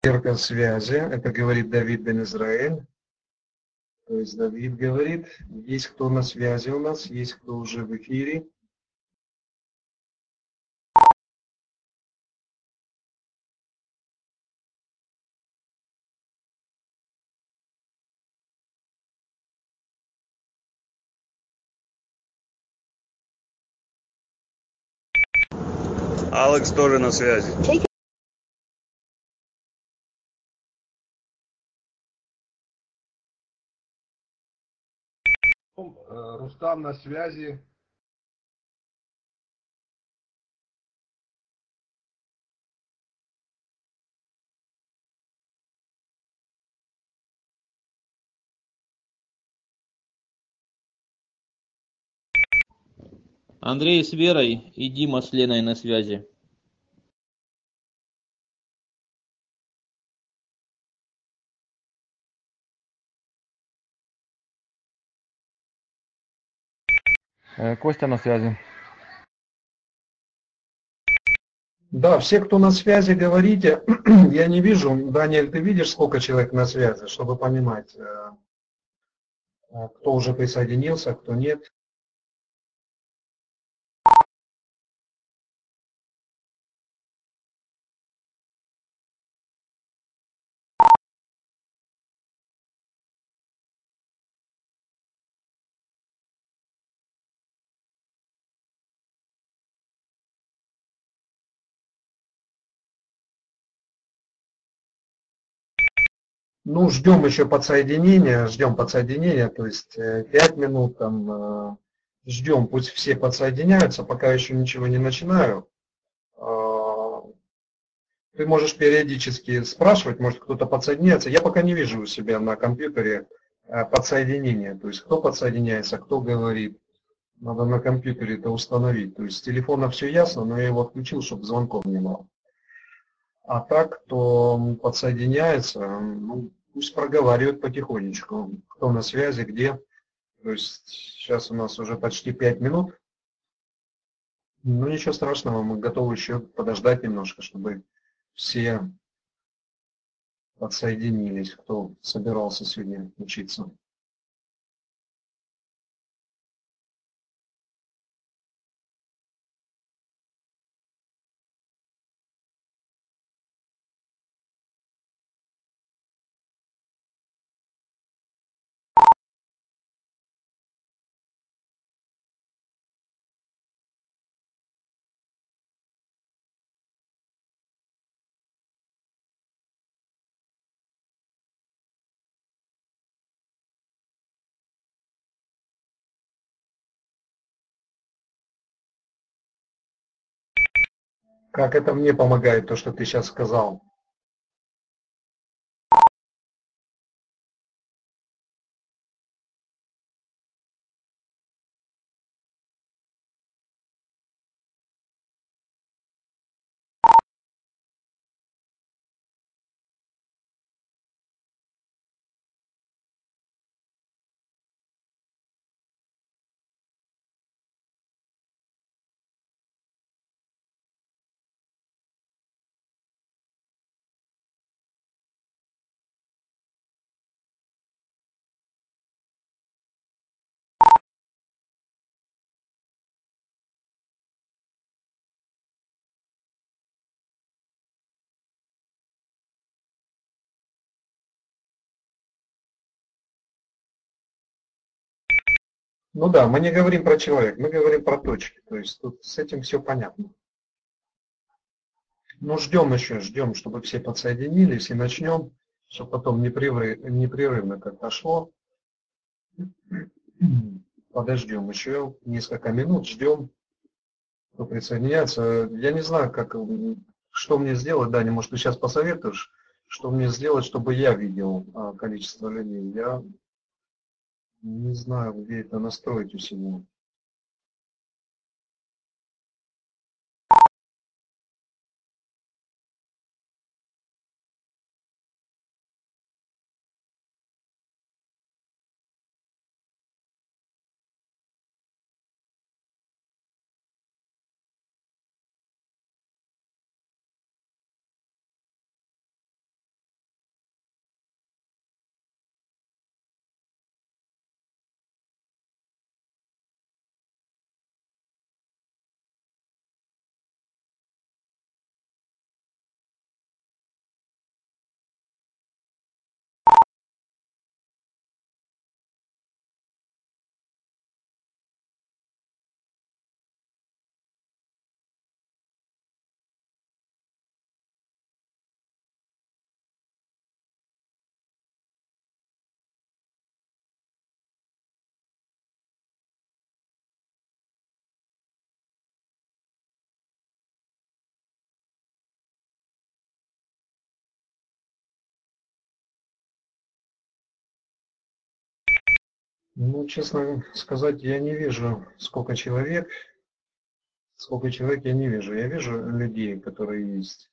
проверка связи. Это говорит Давид Бен Израиль. То есть Давид говорит, есть кто на связи у нас, есть кто уже в эфире. Алекс тоже на связи. Рустам на связи. Андрей с Верой и Дима с Леной на связи. Костя на связи. Да, все, кто на связи, говорите. Я не вижу, Даниэль, ты видишь, сколько человек на связи, чтобы понимать, э, э, кто уже присоединился, кто нет. Ну, ждем еще подсоединения, ждем подсоединения, то есть 5 минут там, ждем, пусть все подсоединяются, пока еще ничего не начинаю. Ты можешь периодически спрашивать, может кто-то подсоединяется. Я пока не вижу у себя на компьютере подсоединения, то есть кто подсоединяется, кто говорит. Надо на компьютере это установить. То есть с телефона все ясно, но я его отключил, чтобы звонков не было. А так, кто подсоединяется, ну, пусть проговаривают потихонечку, кто на связи, где. То есть сейчас у нас уже почти 5 минут. Ну ничего страшного, мы готовы еще подождать немножко, чтобы все подсоединились, кто собирался сегодня учиться. Как это мне помогает, то, что ты сейчас сказал? Ну да, мы не говорим про человека, мы говорим про точки. То есть тут с этим все понятно. Ну ждем еще, ждем, чтобы все подсоединились и начнем, чтобы потом непрерывно, непрерывно как-то шло. Подождем еще несколько минут, ждем, кто присоединяется. Я не знаю, как, что мне сделать, Даня, может ты сейчас посоветуешь, что мне сделать, чтобы я видел а, количество людей. Я не знаю, где это настроить у себя. Ну, честно сказать, я не вижу, сколько человек. Сколько человек я не вижу. Я вижу людей, которые есть.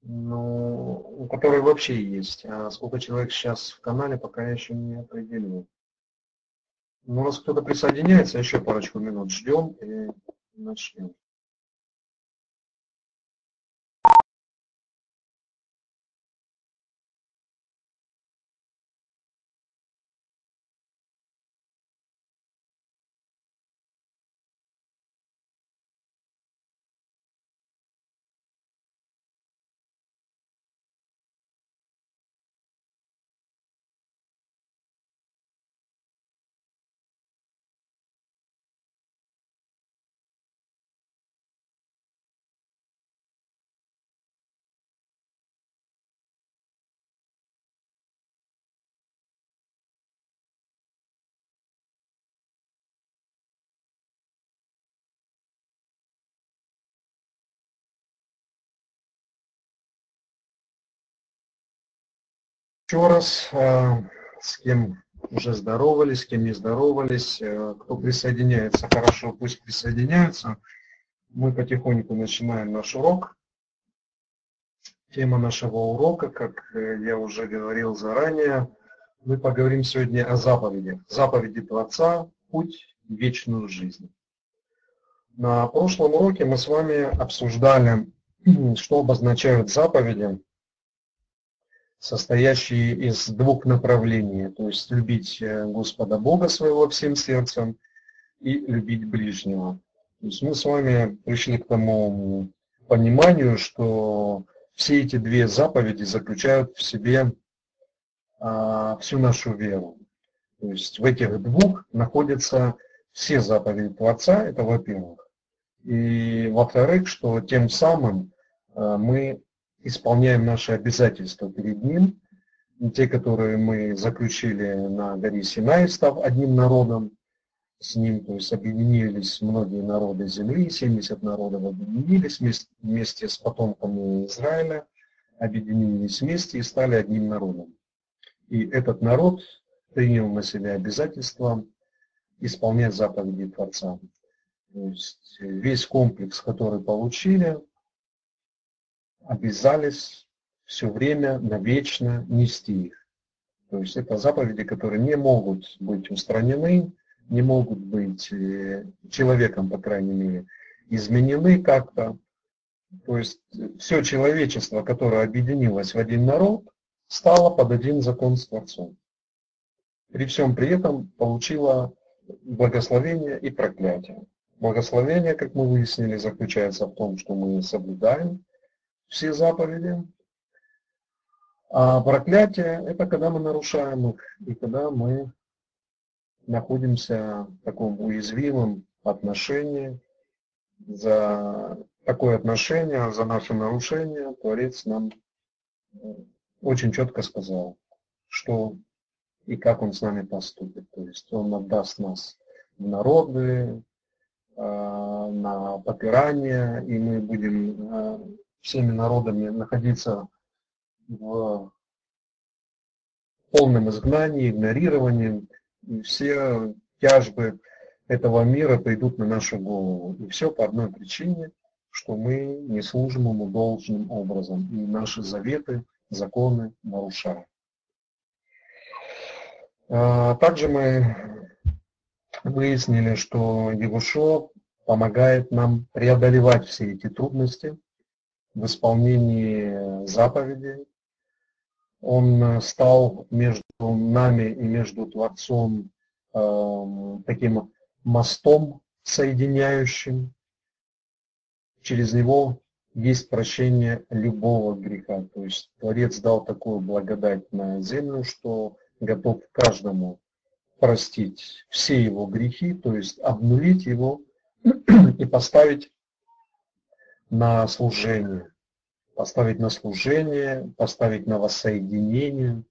Ну, которые вообще есть. А сколько человек сейчас в канале, пока я еще не определил. Ну, раз кто-то присоединяется, еще парочку минут ждем и начнем. Еще раз, э, с кем уже здоровались, с кем не здоровались, э, кто присоединяется, хорошо, пусть присоединяются. Мы потихоньку начинаем наш урок. Тема нашего урока, как э, я уже говорил заранее, мы поговорим сегодня о заповедях. Заповеди Творца – путь в вечную жизнь. На прошлом уроке мы с вами обсуждали, что обозначают заповеди – состоящие из двух направлений, то есть любить э, Господа Бога своего всем сердцем и любить ближнего. То есть мы с вами пришли к тому пониманию, что все эти две заповеди заключают в себе а, всю нашу веру. То есть в этих двух находятся все заповеди Творца, это во-первых. И во-вторых, что тем самым а, мы исполняем наши обязательства перед Ним, те, которые мы заключили на горе Синай, став одним народом с Ним, то есть объединились многие народы земли, 70 народов объединились вместе, с потомками Израиля, объединились вместе и стали одним народом. И этот народ принял на себя обязательство исполнять заповеди Творца. То есть весь комплекс, который получили, обязались все время навечно нести их. То есть это заповеди, которые не могут быть устранены, не могут быть э, человеком, по крайней мере, изменены как-то. То есть все человечество, которое объединилось в один народ, стало под один закон с Творцом. При всем при этом получило благословение и проклятие. Благословение, как мы выяснили, заключается в том, что мы соблюдаем все заповеди. А проклятие – это когда мы нарушаем их, и когда мы находимся в таком уязвимом отношении. За такое отношение, за наше нарушение Творец нам э, очень четко сказал, что и как Он с нами поступит. То есть Он отдаст нас в народы, э, на попирание, и мы будем э, всеми народами находиться в полном изгнании, игнорировании, и все тяжбы этого мира придут на нашу голову. И все по одной причине, что мы не служим ему должным образом, и наши заветы, законы нарушаем. А, также мы выяснили, что Егушо помогает нам преодолевать все эти трудности, в исполнении заповедей. Он э, стал между нами и между Творцом э, таким мостом соединяющим. Через него есть прощение любого греха. То есть Творец дал такую благодать на землю, что готов каждому простить все его грехи, то есть обнулить его и поставить на служение, поставить на служение, поставить на воссоединение.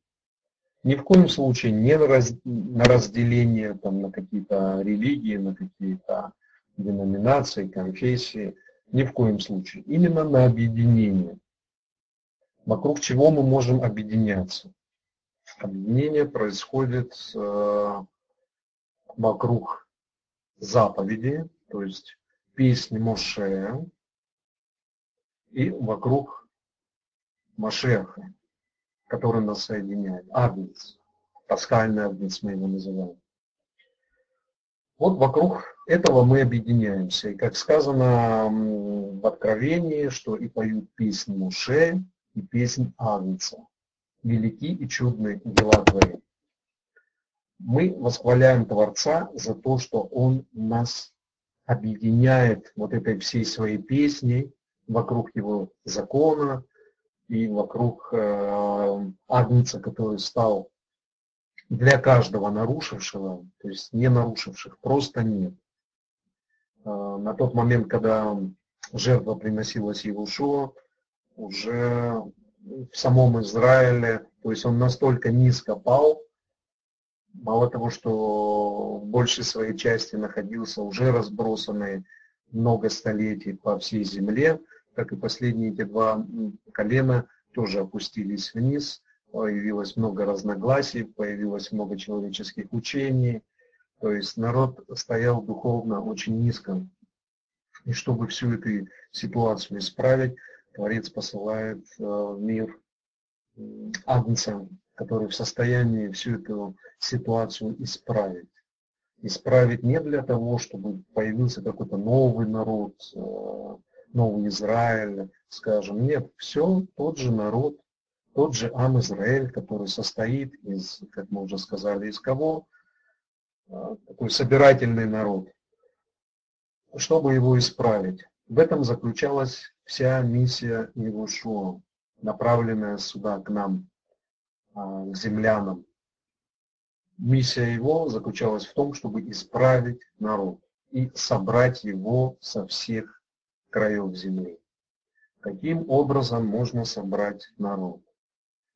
Ни в коем случае не на, раз, на разделение там, на какие-то религии, на какие-то деноминации, конфессии. Ни в коем случае. Именно на объединение. Вокруг чего мы можем объединяться? Объединение происходит э, вокруг заповеди, то есть песни Моше, и вокруг Машеха, который нас соединяет, Агнец, пасхальный Агнец мы его называем. Вот вокруг этого мы объединяемся. И как сказано в Откровении, что и поют песнь Муше, и песнь Агнца. Велики и чудные дела Твои. Мы восхваляем Творца за то, что Он нас объединяет вот этой всей своей песней вокруг Его закона и вокруг э, Агнца, который стал для каждого нарушившего, то есть не нарушивших, просто нет. А, на тот момент, когда жертва приносилась Иешуа, уже в самом Израиле, то есть он настолько низко пал, мало того, что в большей своей части находился уже разбросанный много столетий по всей земле, так и последние эти два колена тоже опустились вниз, появилось много разногласий, появилось много человеческих учений, то есть народ стоял духовно очень низко. И чтобы всю эту ситуацию исправить, Творец посылает э, в мир Агнца, который в состоянии всю эту ситуацию исправить. Исправить не для того, чтобы появился какой-то новый народ, э, новый Израиль, скажем. Нет, все тот же народ, тот же Ам Израиль, который состоит из, как мы уже сказали, из кого? А, такой собирательный народ. Чтобы его исправить. В этом заключалась вся миссия Иешуа, направленная сюда, к нам, а, к землянам. Миссия его заключалась в том, чтобы исправить народ и собрать его со всех краев земли. Каким образом можно собрать народ?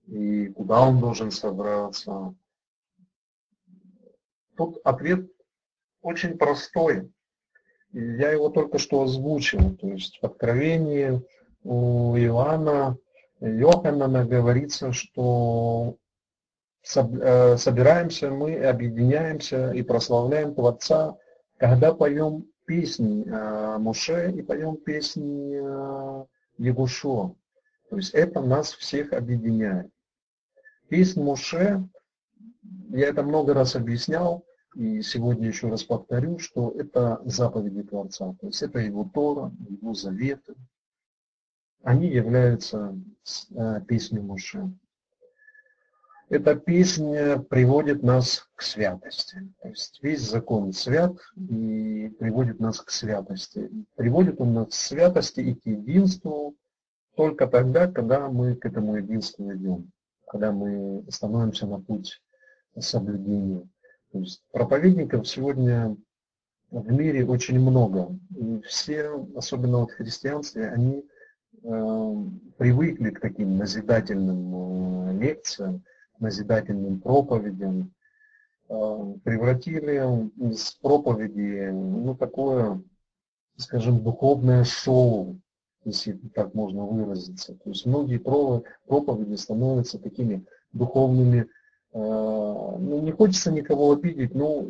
и куда он должен собраться. Тут ответ очень простой. Я его только что озвучил. То есть в Откровении у Иоанна, Йоханна говорится, что э, собираемся мы, объединяемся и прославляем Творца, когда поем песни Муше и поем песни Егушо. То есть это нас всех объединяет. Песнь Моше, я это много раз объяснял, и сегодня еще раз повторю, что это заповеди Творца, то есть это его Тора, его заветы. Они являются э, песней Моше. Эта песня приводит нас к святости. То есть весь закон свят и приводит нас к святости. Приводит он нас к святости и к единству только тогда, когда мы к этому единству идем когда мы становимся на путь соблюдения. То есть проповедников сегодня в мире очень много. И все, особенно в христианстве, они э, привыкли к таким назидательным э, лекциям, назидательным проповедям, э, превратили из проповеди, ну, такое, скажем, духовное шоу, если так можно выразиться. То есть многие проповеди становятся такими духовными, э, ну не хочется никого обидеть, но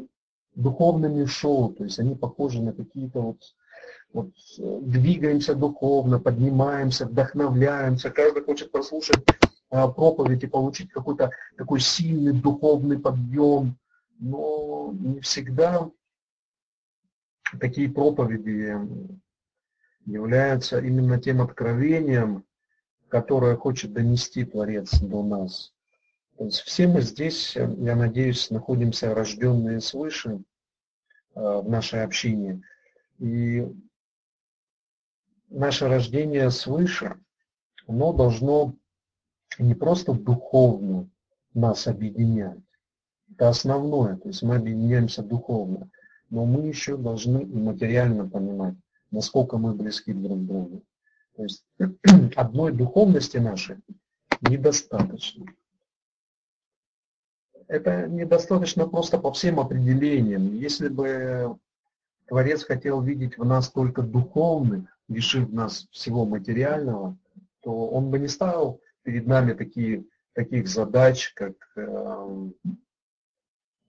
духовными шоу, то есть они похожи на какие-то вот, вот двигаемся духовно, поднимаемся, вдохновляемся, каждый хочет послушать э, проповедь и получить какой-то такой сильный духовный подъем, но не всегда такие проповеди являются именно тем откровением, которое хочет донести Творец до нас. То есть все мы здесь, я надеюсь, находимся рожденные свыше э, в нашей общине. И наше рождение свыше, оно должно не просто духовно нас объединять, это основное, то есть мы объединяемся духовно, но мы еще должны и материально понимать, насколько мы близки друг к другу. То есть одной духовности нашей недостаточно. Это недостаточно просто по всем определениям. Если бы Творец хотел видеть в нас только духовных, лишив нас всего материального, то он бы не ставил перед нами такие, таких задач, как э,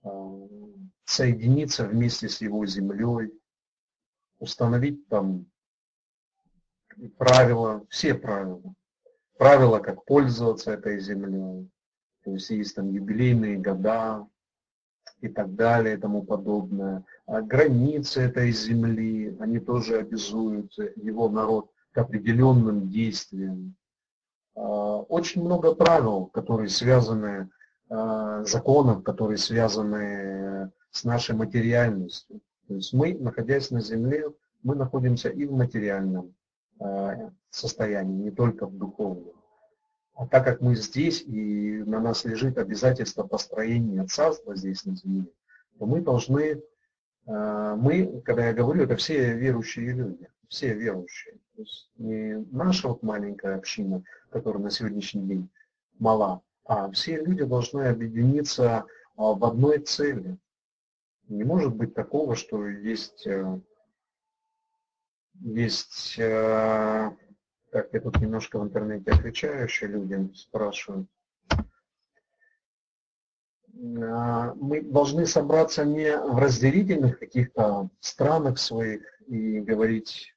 э, соединиться вместе с его землей, установить там правила, все правила. Правила, как пользоваться этой землей. То есть есть там юбилейные года и так далее и тому подобное. А границы этой земли, они тоже обязуют его народ к определенным действиям. А, очень много правил, которые связаны, а, законов, которые связаны с нашей материальностью. То есть мы, находясь на земле, мы находимся и в материальном состоянии, не только в духовном. А так как мы здесь, и на нас лежит обязательство построения царства здесь на земле, то мы должны, мы, когда я говорю, это все верующие люди, все верующие. То есть не наша вот маленькая община, которая на сегодняшний день мала, а все люди должны объединиться в одной цели. Не может быть такого, что есть, э, есть, э, так, я тут немножко в интернете отвечаю еще людям, спрашивают. А, мы должны собраться не в разделительных каких-то странах своих и говорить,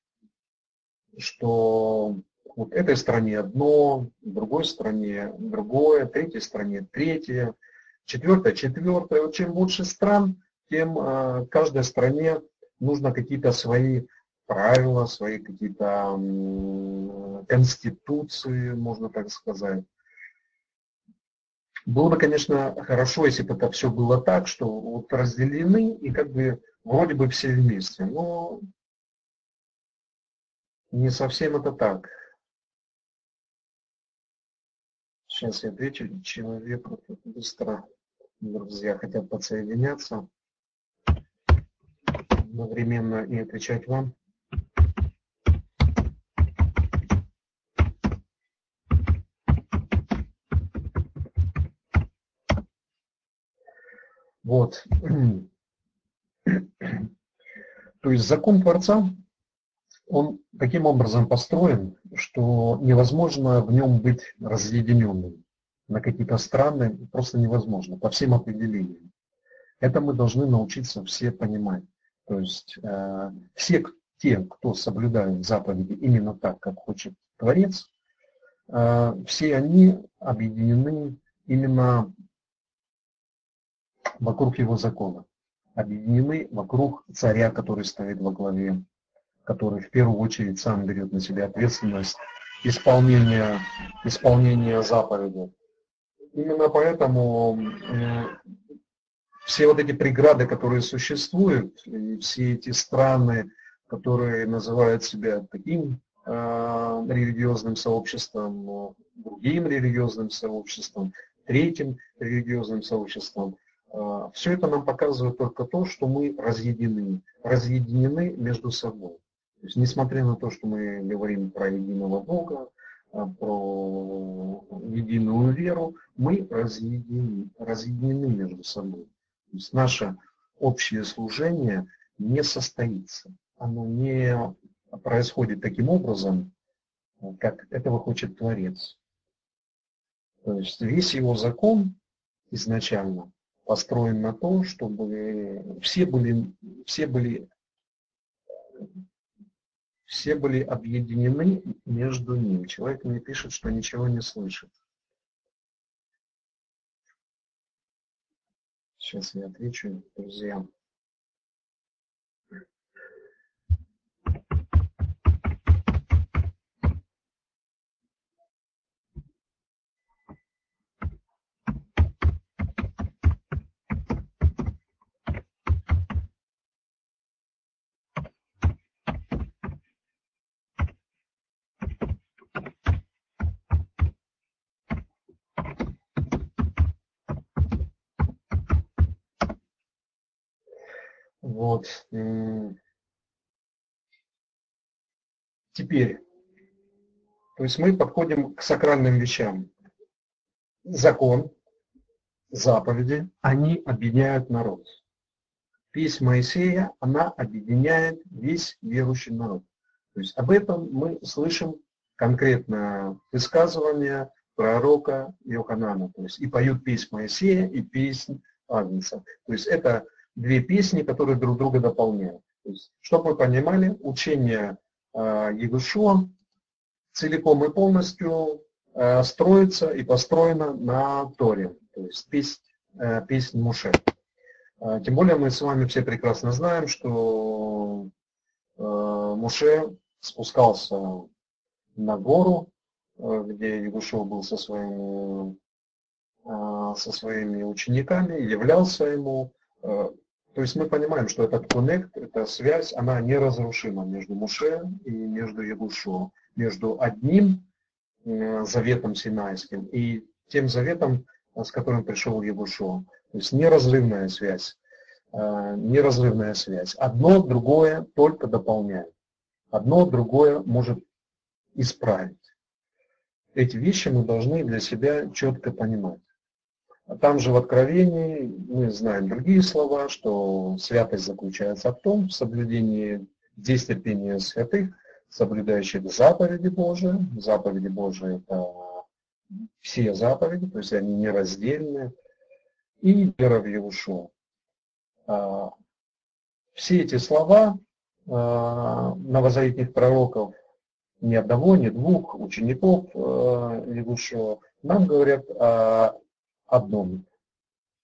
что вот этой стране одно, другой стране другое, третьей стране третье, четвертое четвертое. Вот чем больше стран, тем э, каждой стране нужно какие-то свои правила, свои какие-то конституции, можно так сказать. Было бы, конечно, хорошо, если бы это все было так, что вот разделены и как бы вроде бы все вместе. Но не совсем это так. Сейчас я отвечу человеку быстро. Друзья хотят подсоединяться одновременно и отвечать вам. Вот. То есть закон Творца он таким образом построен, что невозможно в нем быть разъединенным на какие-то страны, просто невозможно, по всем определениям. Это мы должны научиться все понимать. То есть э, все те, кто соблюдают заповеди именно так, как хочет Творец, э, все они объединены именно вокруг его закона, объединены вокруг царя, который стоит во главе который в первую очередь сам берет на себя ответственность исполнения, исполнения заповеди. Именно поэтому все вот эти преграды, которые существуют, и все эти страны, которые называют себя таким э, религиозным сообществом, другим религиозным сообществом, третьим религиозным сообществом, все это нам показывает только то, что мы разъединены, разъединены между собой. То есть, несмотря на то, что мы говорим про единого Бога, а, про единую веру, мы разъединены, разъединены между собой. То есть наше общее служение не состоится. Оно не происходит таким образом, как этого хочет Творец. То есть весь его закон изначально построен на то, чтобы все были, все были все были объединены между ним. Человек мне пишет, что ничего не слышит. Сейчас я отвечу друзьям. Теперь, то есть мы подходим к сакральным вещам. Закон, заповеди, они объединяют народ. Песнь Моисея, она объединяет весь верующий народ. То есть об этом мы слышим конкретно высказывание пророка Иоханана. То есть и поют песнь Моисея, и песнь Агнца. То есть это две песни, которые друг друга дополняют. То есть, чтобы вы понимали, учение э, Егушуа целиком и полностью э, строится и построено на Торе, то есть песнь, э, песнь Муше. Э, тем более мы с вами все прекрасно знаем, что Муше спускался на гору, где Егушев был со своими, со своими учениками, являлся ему. Э, то есть мы понимаем, что этот коннект, эта связь, она неразрушима между Муше и между Егушо, между одним заветом Синайским и тем заветом, с которым пришел Егушо. То есть неразрывная связь. Неразрывная связь. Одно другое только дополняет. Одно другое может исправить. Эти вещи мы должны для себя четко понимать. А там же в Откровении мы знаем другие слова, что святость заключается в том, в соблюдении действия святых, соблюдающих заповеди Божии. Заповеди Божии – это все заповеди, то есть они нераздельные. И вера в Иешуа. А, все эти слова а, новозаветных пророков ни одного, ни двух учеников э, нам говорят о одном,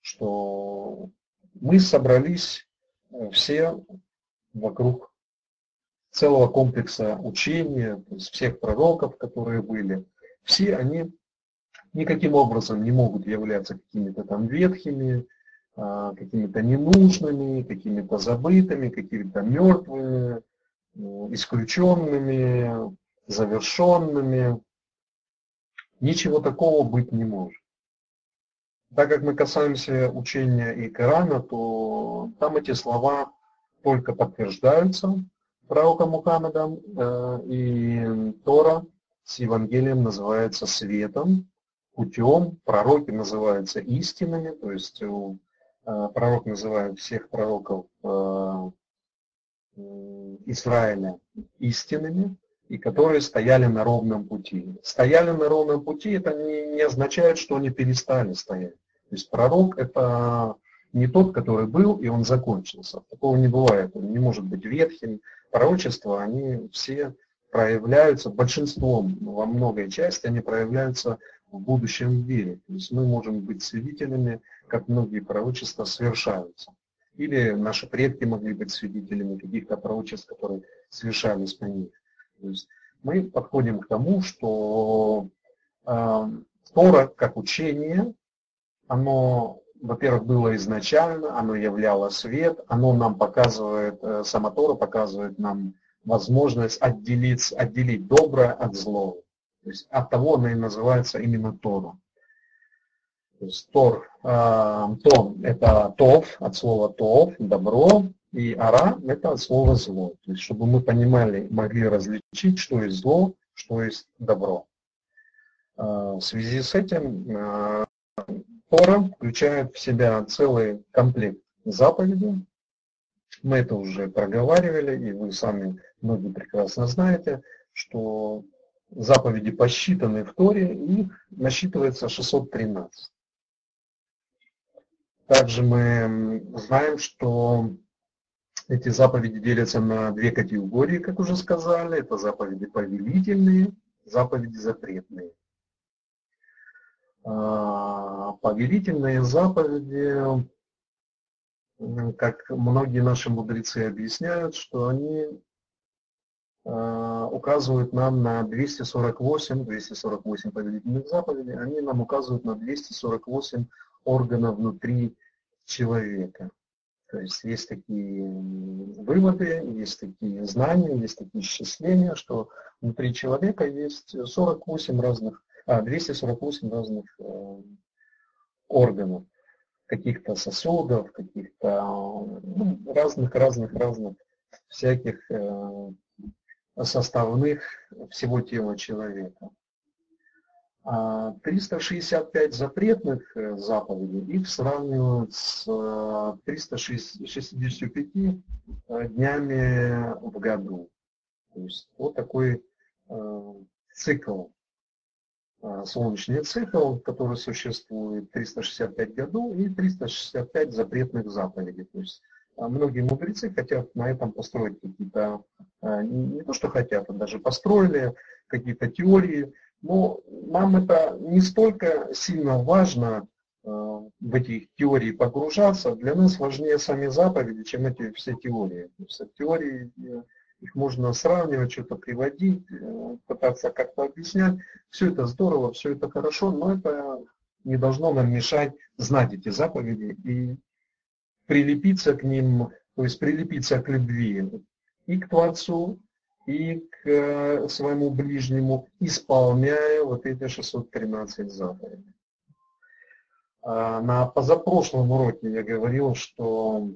что мы собрались э, все вокруг целого комплекса учения, то есть всех пророков, которые были. Все они никаким образом не могут являться какими-то там ветхими, а, какими-то ненужными, какими-то забытыми, какими-то мертвыми, э, исключенными, завершенными. Ничего такого быть не может. Так как мы касаемся учения и Корана, то там эти слова только подтверждаются пророком Мухаммедом, э, и Тора с Евангелием называется светом, путем, пророки называются истинами, то есть э, пророк называет всех пророков э, Израиля истинными, и которые стояли на ровном пути. Стояли на ровном пути, это не, не означает, что они перестали стоять. То есть пророк это не тот, который был, и он закончился. Такого не бывает, он не может быть ветхим. Пророчества, они все проявляются, большинством, во многой части, они проявляются в будущем мире. То есть мы можем быть свидетелями, как многие пророчества совершаются. Или наши предки могли быть свидетелями каких-то пророчеств, которые совершались по них. То есть мы подходим к тому, что э, Тора как учение, оно, во-первых, было изначально, оно являло свет, оно нам показывает, э, сама Тора показывает нам возможность отделить, отделить доброе от злого. То есть от того оно и называется именно Тора. То есть Тор, э, Тон – это Тов, от слова Тов, добро, и ара – это слово зло. То есть, чтобы мы понимали, могли различить, что есть зло, что есть добро. А, в связи с этим а, Тора включает в себя целый комплект заповедей. Мы это уже проговаривали, и вы сами многие прекрасно знаете, что заповеди посчитаны в Торе, их насчитывается 613. Также мы знаем, что эти заповеди делятся на две категории, как уже сказали. Это заповеди повелительные, заповеди запретные. А, повелительные заповеди, как многие наши мудрецы объясняют, что они а, указывают нам на 248, 248 повелительных заповедей, они нам указывают на 248 органов внутри человека. То есть есть такие выводы, есть такие знания, есть такие исчисления, что внутри человека есть 48 разных, а, 248 разных э, органов, каких-то сосудов, каких-то ну, разных, разных, разных всяких э, составных всего тела человека. 365 а запретных э, заповедей, их сравнивают с 365 э, э, днями в году. То есть вот такой цикл солнечный цикл, который существует 365 годов и 365 запретных заповедей. То есть многие мудрецы хотят на этом построить какие-то, не то что хотят, а даже построили какие-то теории, но нам это не столько сильно важно в эти теории погружаться, для нас важнее сами заповеди, чем эти все теории. Есть теории их можно сравнивать, что-то приводить, э, пытаться как-то объяснять. Все это здорово, все это хорошо, но это не должно нам мешать знать эти заповеди и прилепиться к ним, то есть прилепиться к любви и к Творцу, и к э, своему ближнему, исполняя вот эти 613 заповедей. А на позапрошлом уроке я говорил, что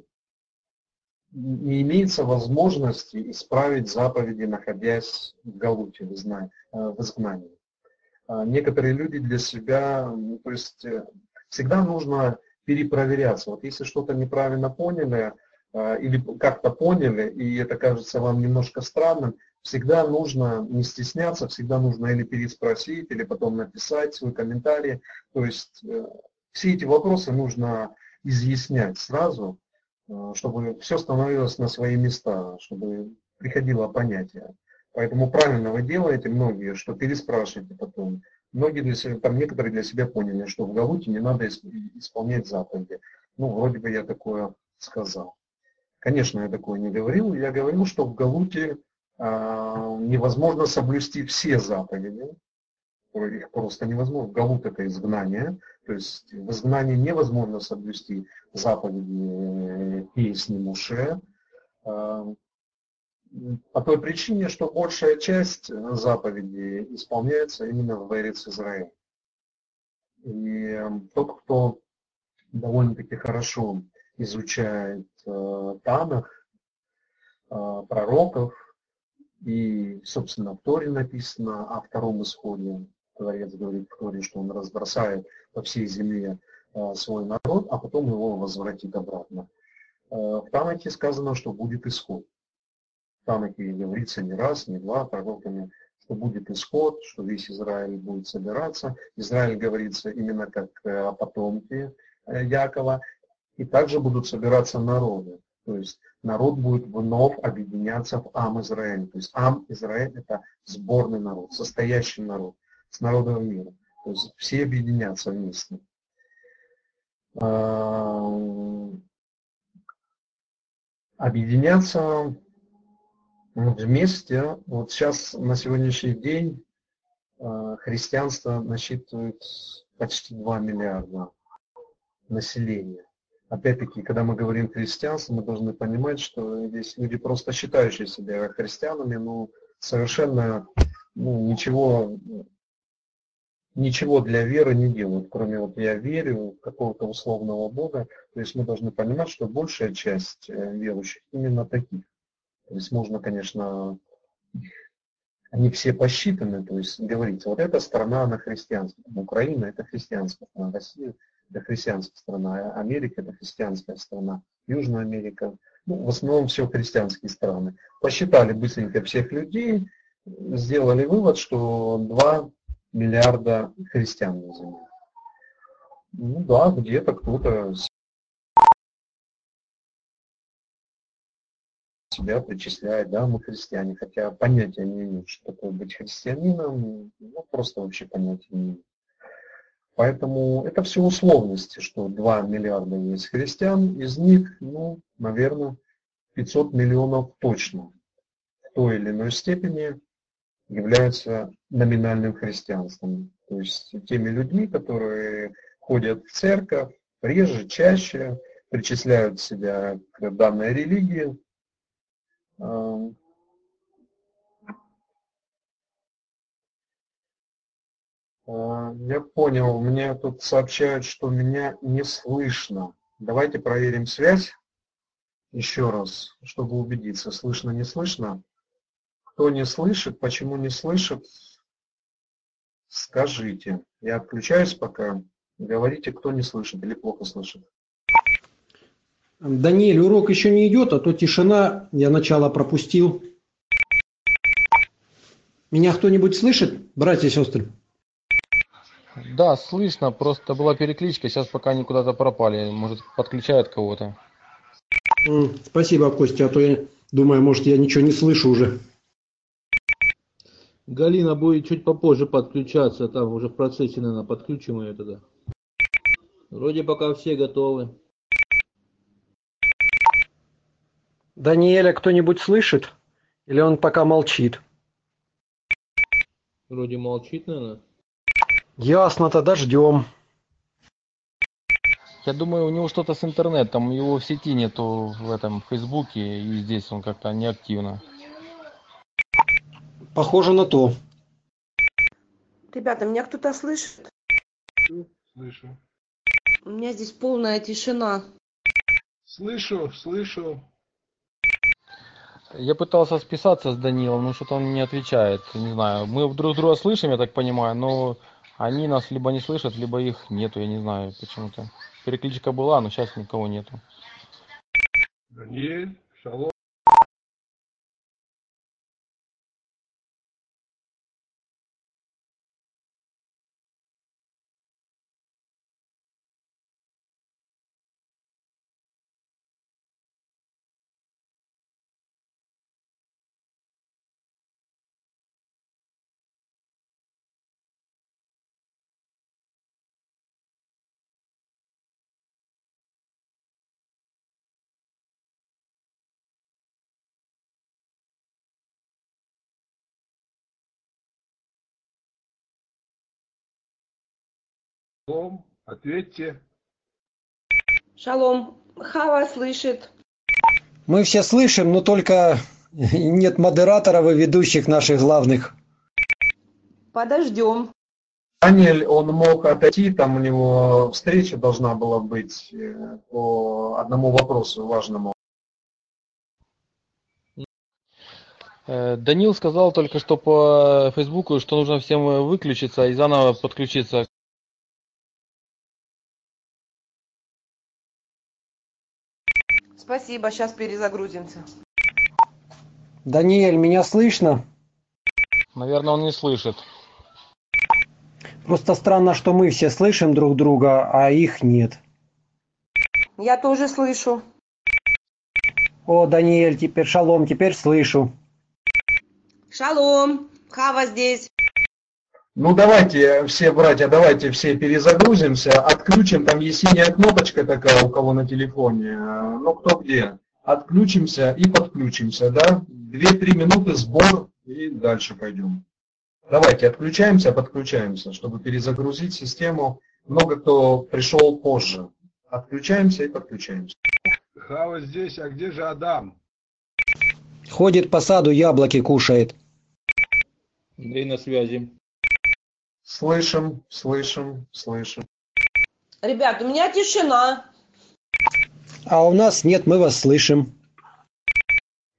не имеется возможности исправить заповеди, находясь в Галуте, в изгнании. А некоторые люди для себя, то есть э, всегда нужно перепроверяться. Вот если что-то неправильно поняли или как-то поняли, и это кажется вам немножко странным, всегда нужно не стесняться, всегда нужно или переспросить, или потом написать свой комментарий. То есть э, все эти вопросы нужно изъяснять сразу, Э, чтобы все становилось на свои места, чтобы приходило понятие. Поэтому правильно вы делаете, многие, что переспрашиваете потом. Многие для себя, там некоторые для себя поняли, что в Галуте не надо исполнять заповеди. Ну, вроде бы я такое сказал. Конечно, я такое не говорил. Я говорил, что в Галуте а, невозможно соблюсти все заповеди. Их просто невозможно. Галут это изгнание. То есть в изгнании невозможно соблюсти заповеди песни Муше. А, по той причине, что большая часть заповедей исполняется именно в Эрец Израиль. И тот, кто довольно-таки хорошо изучает э, Танах, э, пророков, и, собственно, в Торе написано о втором исходе. Творец говорит в Торе, что он разбросает по всей земле э, свой народ, а потом его возвратит обратно. В Танахе сказано, что будет исход. В Танахе говорится не раз, не два пророками, что будет исход, что весь Израиль будет собираться. Израиль говорится именно как о потомке Якова. И также будут собираться народы. То есть народ будет вновь объединяться в Ам Израиль. То есть Ам Израиль это сборный народ, состоящий народ с народом мира. То есть все объединятся вместе. А, объединяться вместе. Вот сейчас на сегодняшний день а, христианство насчитывает почти 2 миллиарда населения. Опять-таки, когда мы говорим христианство, мы должны понимать, что здесь люди просто считающие себя христианами, но совершенно ну, ничего ничего для веры не делают, кроме вот я верю какого-то условного Бога. То есть мы должны понимать, что большая часть э, верующих именно таких. То есть можно, конечно, они все посчитаны, то есть говорится, вот эта страна, она христианская, Украина это христианская страна, Россия это христианская страна, Америка это христианская страна, Южная Америка, ну, в основном все христианские страны. Посчитали быстренько всех людей, сделали вывод, что два миллиарда христиан на Земле. Ну да, где-то кто-то себя причисляет, да, мы христиане, хотя понятия не имеют, что такое быть христианином, ну, просто вообще понятия не имеют. Поэтому это все условности, что 2 миллиарда есть христиан, из них, ну, наверное, 500 миллионов точно в той или иной степени являются номинальным христианством. То есть теми людьми, которые ходят в церковь, реже, чаще, причисляют себя к данной религии. Я понял, мне тут сообщают, что меня не слышно. Давайте проверим связь еще раз, чтобы убедиться, слышно, не слышно. Кто не слышит, почему не слышит, скажите. Я отключаюсь пока. Говорите, кто не слышит или плохо слышит. Даниэль, урок еще не идет, а то тишина, я начало пропустил. Меня кто-нибудь слышит, братья и сестры? Да, слышно, просто была перекличка, сейчас пока они куда-то пропали. Может, подключают кого-то. Спасибо, Костя, а то я думаю, может, я ничего не слышу уже. Галина будет чуть попозже подключаться, там уже в процессе, наверное, подключим ее тогда. Вроде пока все готовы. Даниэля кто-нибудь слышит? Или он пока молчит? Вроде молчит, наверное. Ясно, тогда ждем. Я думаю, у него что-то с интернетом, его в сети нету в этом Фейсбуке, и здесь он как-то неактивно. Похоже на то. Ребята, меня кто-то слышит? Слышу. У меня здесь полная тишина. Слышу, слышу. Я пытался списаться с Данилом, но что-то он не отвечает. Не знаю, мы друг друга слышим, я так понимаю, но они нас либо не слышат, либо их нету, я не знаю почему-то. Перекличка была, но сейчас никого нету. Даниэль, шалом. Шалом. Ответьте. Шалом. Хава слышит. Мы все слышим, но только нет модераторов и ведущих наших главных. Подождем. Даниэль, он мог отойти, там у него встреча должна была быть э, по одному вопросу важному. Э, Данил сказал только что по Фейсбуку, что нужно всем выключиться и заново подключиться. Спасибо, сейчас перезагрузимся. Даниэль, меня слышно? Наверное, он не слышит. Просто странно, что мы все слышим друг друга, а их нет. Я тоже слышу. О, Даниэль, теперь шалом, теперь слышу. Шалом. Хава здесь. Ну давайте все, братья, давайте все перезагрузимся, отключим, там есть синяя кнопочка такая у кого на телефоне, э, ну кто где, отключимся и подключимся, да, 2-3 минуты сбор и дальше пойдем. Давайте отключаемся, подключаемся, чтобы перезагрузить систему. Много кто пришел позже. Отключаемся и подключаемся. Хава здесь, а где же Адам? Ходит по саду, яблоки кушает. Андрей на связи. Слышим, слышим, слышим. Ребят, у меня тишина. А у нас нет, мы вас слышим.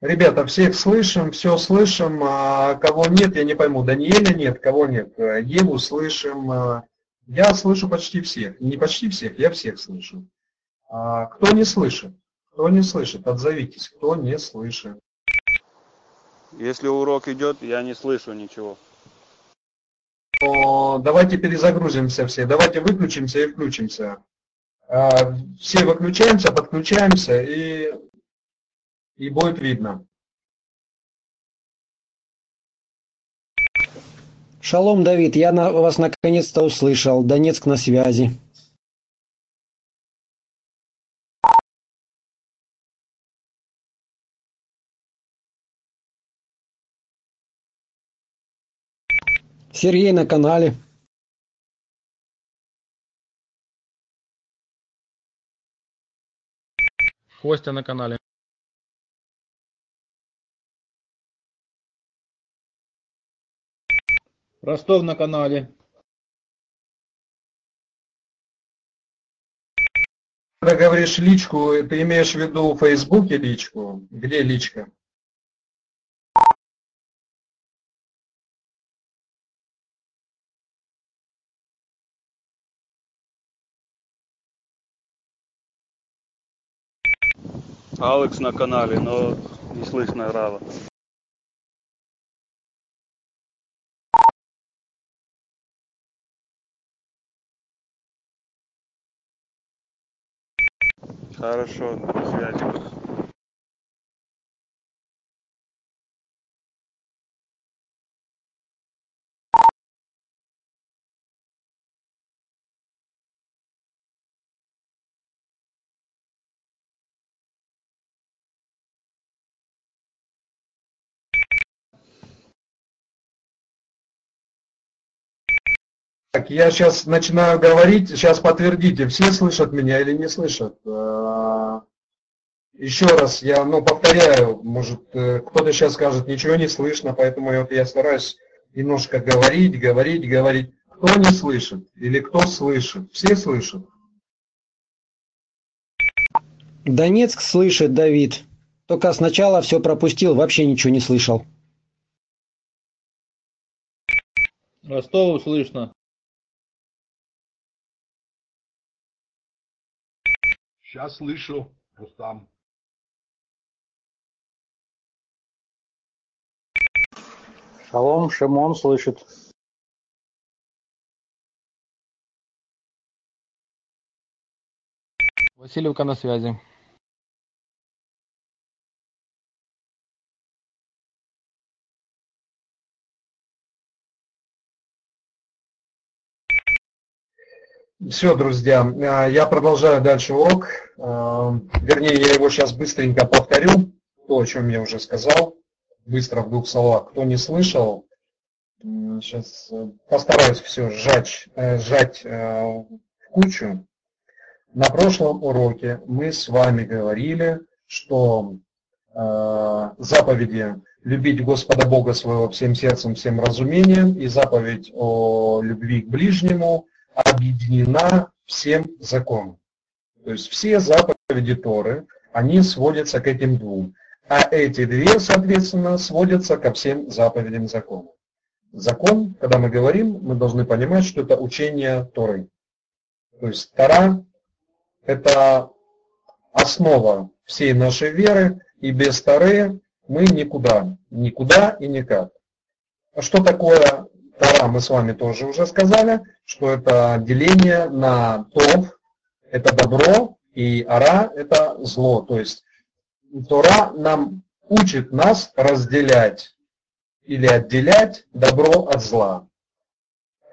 Ребята, всех слышим, все слышим, а кого нет, я не пойму. Даниэля нет, кого нет. Э, Еву слышим. э, Я слышу почти всех. Не почти всех, я всех слышу. А Кто не слышит? Кто не слышит? Отзовитесь, кто не слышит. Если урок идет, я не слышу ничего. Давайте перезагрузимся все, давайте выключимся и включимся. А, Все выключаемся, подключаемся и, и будет видно. Шалом, Давид, я на, вас наконец-то услышал. Донецк на связи. Сергей на канале. Костя на канале. Ростов на канале. Когда говоришь личку, ты имеешь в виду в Фейсбуке личку? Где личка? алекс на канале но не слышно Рава. хорошо до связи Так, я сейчас начинаю говорить, сейчас подтвердите, все слышат меня или не слышат. А, Еще раз, я ну, повторяю, может э, кто-то сейчас скажет, ничего не слышно, поэтому я, вот я стараюсь немножко говорить, говорить, говорить. Кто не слышит или кто слышит? Все слышат? Донецк слышит, Давид. Только сначала все пропустил, вообще ничего не слышал. Ростову слышно. Сейчас слышу, Рустам. Шалом, Шимон слышит. Васильевка на связи. Все, друзья, а, я продолжаю дальше урок. А, Вернее, я его сейчас быстренько повторю, то, о чем я уже сказал. Быстро в двух словах. Кто не слышал, сейчас постараюсь все сжать, э, сжать э, в кучу. На прошлом уроке мы с вами говорили, что э, заповеди любить Господа Бога своего всем сердцем, всем разумением и заповедь о любви к ближнему объединена всем законом. То есть все заповеди Торы, они сводятся к этим двум. А эти две, соответственно, сводятся ко всем заповедям закона. Закон, когда мы говорим, мы должны понимать, что это учение Торы. То есть Тора – это основа всей нашей веры, и без Торы мы никуда, никуда и никак. А что такое Тора, мы с вами тоже уже сказали, что это деление на Тов, это добро, и Ара – это зло. То есть Тора нам учит нас разделять или отделять добро от зла.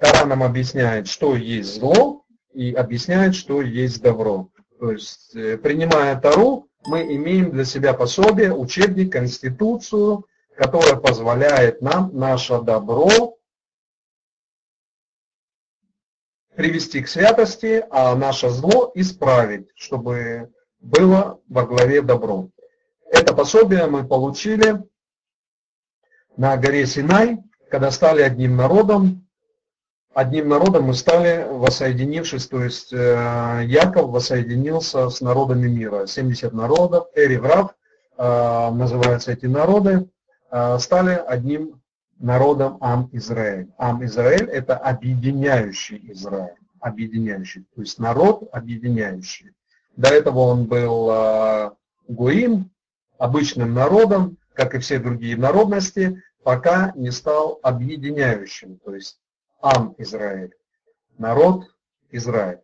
Тора нам объясняет, что есть зло, и объясняет, что есть добро. То есть, э, принимая Тору, мы имеем для себя пособие, учебник, конституцию, которая позволяет нам наше добро привести к святости, а наше зло исправить, чтобы было во главе добро. Это пособие мы получили на горе Синай, когда стали одним народом. Одним народом мы стали, воссоединившись, то есть э, Яков воссоединился с народами мира. 70 народов, Эриврав, э, называются эти народы, э, стали одним народом Ам Израиль. Ам Израиль – это объединяющий Израиль, объединяющий, то есть народ объединяющий. До этого он был э, Гуим, обычным народом, как и все другие народности, пока не стал объединяющим, то есть Ам Израиль, народ Израиль.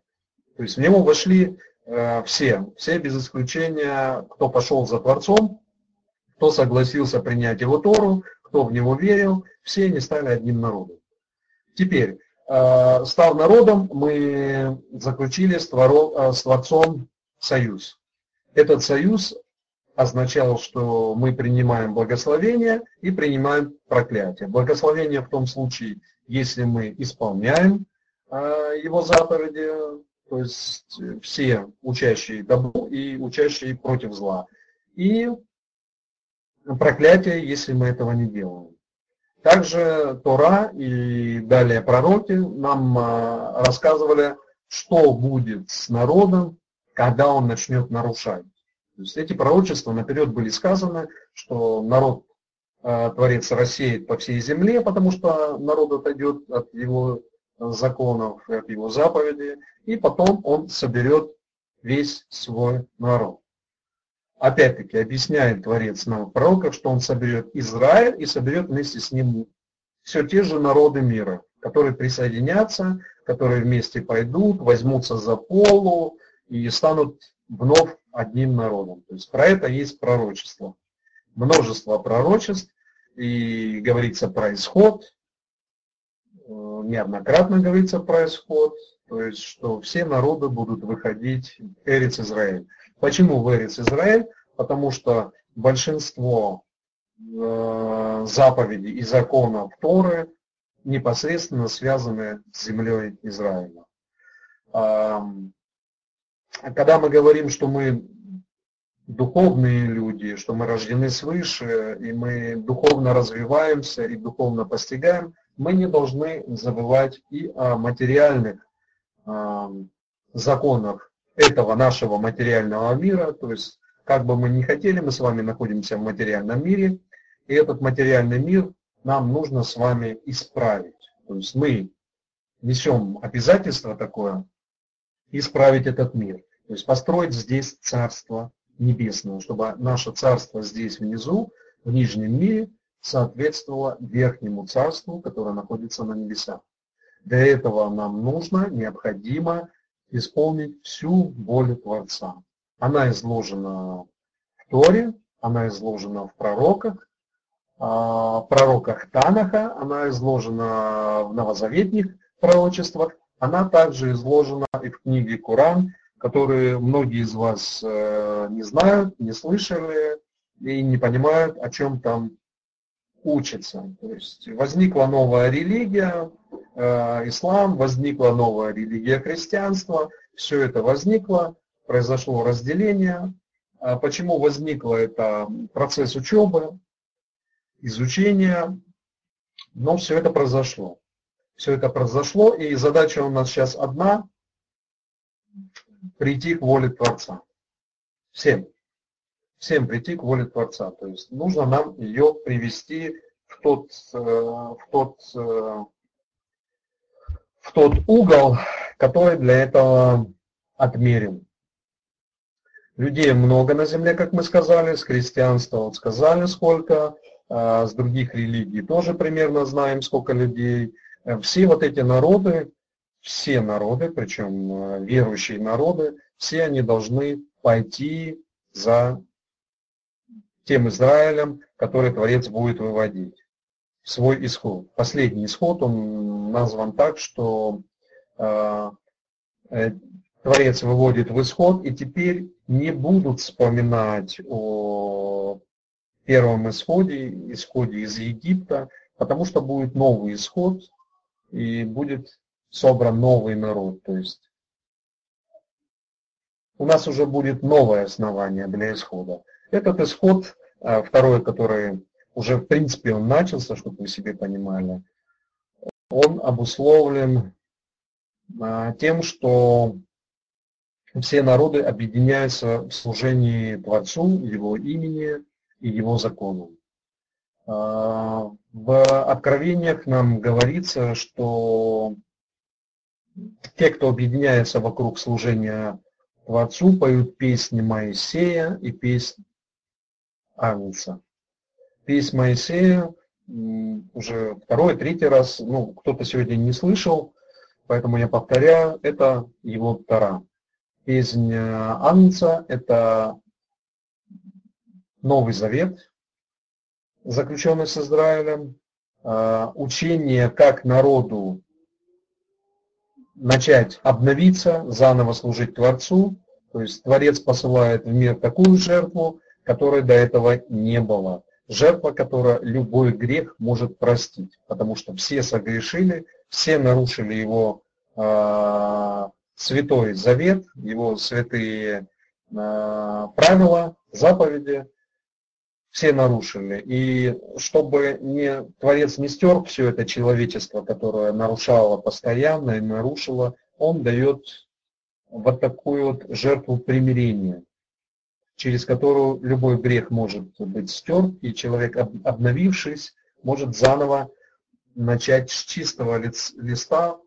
То есть в него вошли э, все, все без исключения, кто пошел за Творцом, кто согласился принять его Тору, кто в него верил, все они стали одним народом. Теперь, э, став народом, мы заключили с, творо, э, Творцом союз. Этот союз означал, что мы принимаем благословение и принимаем проклятие. Благословение в том случае, если мы исполняем а, его заповеди, то есть все учащие добру и учащие против зла. И проклятие, если мы этого не делаем. Также Тора и далее пророки нам а, рассказывали, что будет с народом, когда он начнет нарушать. То есть эти пророчества наперед были сказаны, что народ э, Творец рассеет по всей земле, потому что народ отойдет от его законов, от его заповедей, и потом он соберет весь свой народ. Опять-таки объясняет Творец на пророках, что он соберет Израиль и соберет вместе с ним все те же народы мира, которые присоединятся, которые вместе пойдут, возьмутся за полу и станут вновь одним народом. То есть про это есть пророчество. Множество пророчеств, и говорится про исход, э, неоднократно говорится про исход, то есть что все народы будут выходить в Эрец Израиль. Почему в Эрец Израиль? Потому что большинство э, заповедей и законов Торы непосредственно связаны с землей Израиля. Когда мы говорим, что мы духовные люди, что мы рождены свыше, и мы духовно развиваемся и духовно постигаем, мы не должны забывать и о материальных э, законах этого нашего материального мира, то есть как бы мы ни хотели, мы с вами находимся в материальном мире, и этот материальный мир нам нужно с вами исправить. То есть мы несем обязательство такое исправить этот мир. То есть построить здесь царство небесное, чтобы наше царство здесь внизу, в нижнем мире, соответствовало верхнему царству, которое находится на небесах. Для этого нам нужно, необходимо исполнить всю волю Творца. Она изложена в Торе, она изложена в пророках, а, пророках Танаха, она изложена в новозаветных пророчествах, она также изложена и в книге Коран, которые многие из вас э, не знают, не слышали и не понимают, о чем там учится. То есть возникла новая религия, ислам, возникла новая религия христианства, все это возникло, произошло разделение. А почему возникло это процесс учебы, изучения, но все это произошло. Все это произошло, и задача у нас сейчас одна – прийти к воле Творца. Всем. Всем прийти к воле Творца. То есть нужно нам ее привести в тот, э, в тот, э, в тот угол, который для этого отмерен. Людей много на земле, как мы сказали, с христианства вот сказали сколько, а с других религий тоже примерно знаем сколько людей. Все вот эти народы, все народы, причем э, верующие народы, все они должны пойти за тем Израилем, который Творец будет выводить. Свой исход. Последний исход, он назван так, что э, э, Творец выводит в исход, и теперь не будут вспоминать о первом исходе, исходе из Египта, потому что будет новый исход, и будет собран новый народ. То есть у нас уже будет новое основание для исхода. Этот исход, а, второй, который уже в принципе он начался, чтобы вы себе понимали, он обусловлен а, тем, что все народы объединяются в служении Творцу, Его имени и Его закону. А, в Откровениях нам говорится, что те, кто объединяется вокруг служения Творцу, поют песни Моисея и песнь Агнца. Песнь Моисея уже второй, третий раз, ну, кто-то сегодня не слышал, поэтому я повторяю, это его Тара. Песнь Агнца – это Новый Завет, заключенный с Израилем, а, учение, как народу начать обновиться, заново служить Творцу. То есть Творец посылает в мир такую жертву, которой до этого не было. Жертва, которая любой грех может простить, потому что все согрешили, все нарушили его э, святой завет, его святые э, правила, заповеди, все нарушили. И чтобы не, Творец не стер все это человечество, которое нарушало постоянно и нарушило, он дает вот такую вот жертву примирения, через которую любой грех может быть стер, и человек, обновившись, может заново начать с чистого листа,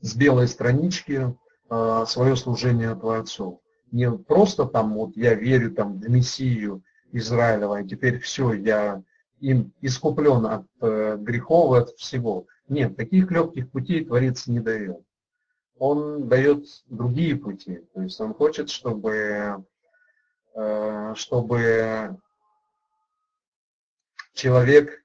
с белой странички а, свое служение Творцу. Не просто там вот я верю там в Мессию, Израилева, и теперь все, я им искуплен от э, грехов, от всего. Нет, таких легких путей Творец не дает. он дает другие пути. То есть он хочет, чтобы, чтобы человек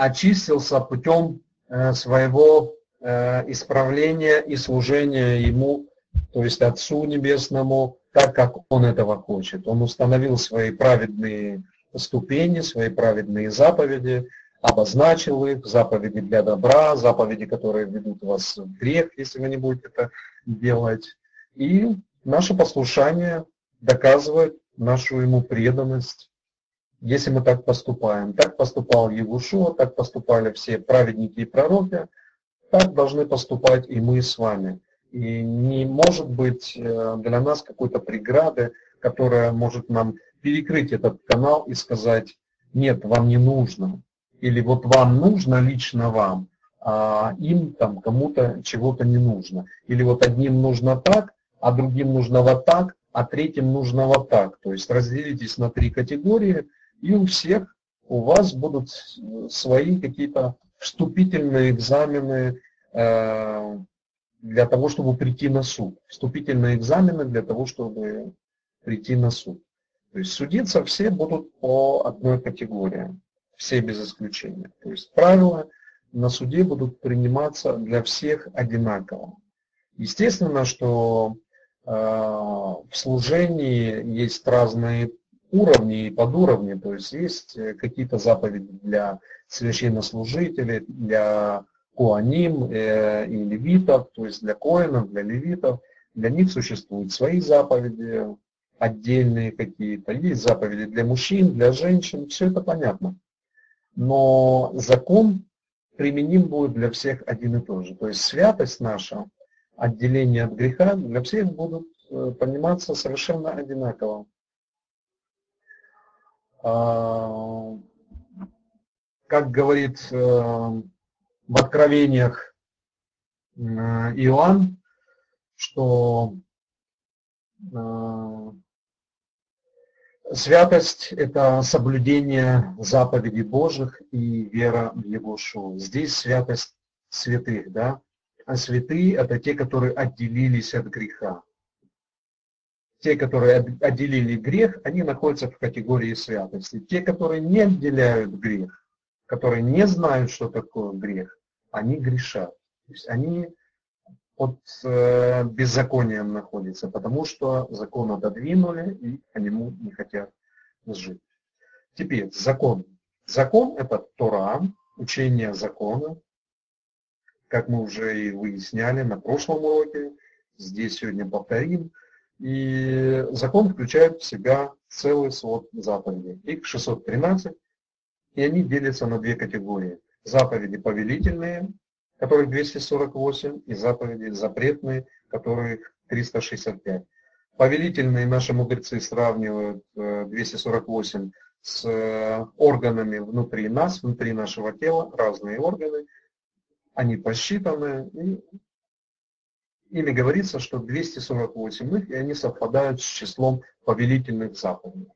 очистился путем э, своего э, исправления и служения ему, то есть Отцу Небесному, так, как он этого хочет. Он установил свои праведные ступени, свои праведные заповеди, обозначил их, заповеди для добра, заповеди, которые ведут вас в грех, если вы не будете это делать. И наше послушание доказывает нашу ему преданность, если мы так поступаем. Так поступал Егушуа, так поступали все праведники и пророки, так должны поступать и мы с вами. И не может быть э, для нас какой-то преграды, которая может нам перекрыть этот канал и сказать, нет, вам не нужно. Или вот вам нужно лично вам, а им там кому-то чего-то не нужно. Или вот одним нужно так, а другим нужно вот так, а третьим нужно вот так. То есть разделитесь на три категории, и у всех у вас будут свои какие-то вступительные экзамены э, для того, чтобы прийти на суд. Вступительные экзамены для того, чтобы прийти на суд. То есть судиться все будут по одной категории, все без исключения. То есть правила на суде будут приниматься для всех одинаково. Естественно, что в служении есть разные уровни и подуровни, то есть есть какие-то заповеди для священнослужителей, для куаним э, и левитов, то есть для коинов, для левитов. Для них существуют свои заповеди, отдельные какие-то, есть заповеди для мужчин, для женщин, все это понятно. Но закон применим будет для всех один и тот же. То есть святость наша, отделение от греха для всех будут э, пониматься совершенно одинаково. А, как говорит э, в Откровениях э, Иоанн, что Святость – это соблюдение заповедей Божьих и вера в Его шоу. Здесь святость святых, да? А святые – это те, которые отделились от греха. Те, которые отделили грех, они находятся в категории святости. Те, которые не отделяют грех, которые не знают, что такое грех, они грешат. То есть они под э, беззаконием находится, потому что закон отодвинули и по нему не хотят жить. Теперь закон. Закон это Тора, учение закона, как мы уже и выясняли на прошлом уроке, здесь сегодня повторим. И закон включает в себя целый свод заповедей. Их 613, и они делятся на две категории. Заповеди повелительные, которых 248, и заповеди запретные, которых 365. Повелительные наши мудрецы сравнивают 248 э, с э, органами внутри нас, внутри нашего тела, разные органы, они посчитаны, и ими говорится, что 248 их, и они совпадают с числом повелительных заповедей.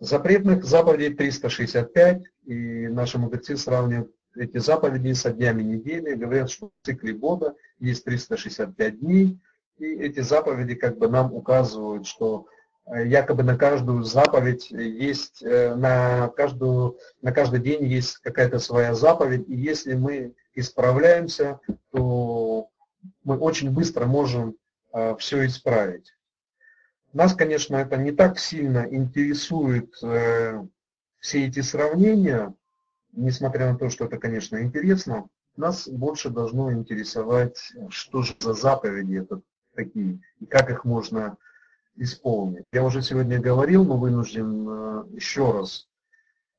Запретных заповедей 365, и наши мудрецы сравнивают эти заповеди со днями недели, говорят, что в цикле года есть 365 дней, и эти заповеди как бы нам указывают, что э, якобы на каждую заповедь есть, э, на, каждую, на каждый день есть какая-то своя заповедь, и если мы исправляемся, то мы очень быстро можем э, все исправить. Нас, конечно, это не так сильно интересует все эти сравнения, несмотря на то, что это, конечно, интересно, нас больше должно интересовать, что же за заповеди это такие, и как их можно исполнить. Я уже сегодня говорил, но вынужден э, еще раз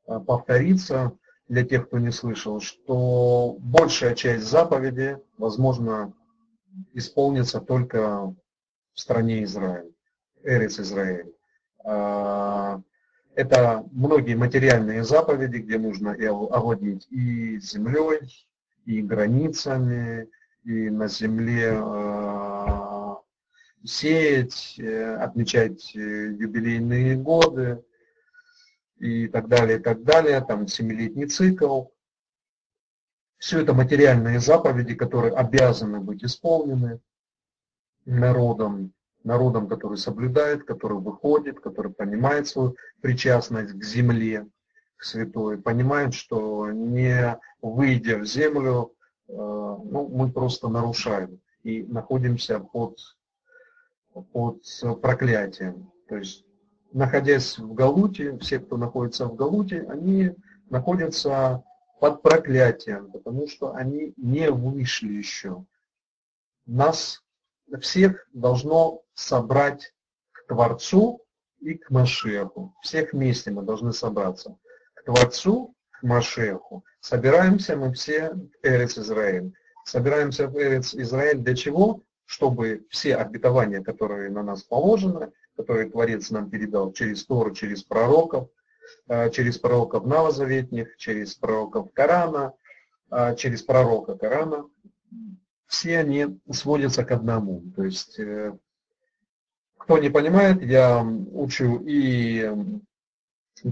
э, повториться для тех, кто не слышал, что большая часть заповеди, возможно, исполнится только в стране Израиль, Эрец Израиль. А, это многие материальные заповеди, где нужно и овладеть и землей, и границами, и на земле э, сеять, э, отмечать э, юбилейные годы и так далее, и так далее, там семилетний цикл. Все это материальные заповеди, которые обязаны быть исполнены народом, народом, который соблюдает, который выходит, который понимает свою причастность к земле, к святой, понимает, что не выйдя в землю, э, ну, мы просто нарушаем и находимся под, под проклятием. То есть, находясь в Галуте, все, кто находится в Галуте, они находятся под проклятием, потому что они не вышли еще. Нас всех должно собрать к Творцу и к Машеху. Всех вместе мы должны собраться. К Творцу, к Машеху. Собираемся мы все в Эрец Израиль. Собираемся в Эрец Израиль для чего? Чтобы все обетования, которые на нас положены, которые Творец нам передал через Тору, через пророков, э, через пророков новозаветних, через пророков Корана, э, через пророка Корана, все они сводятся к одному. То есть, э, кто не понимает, я учу и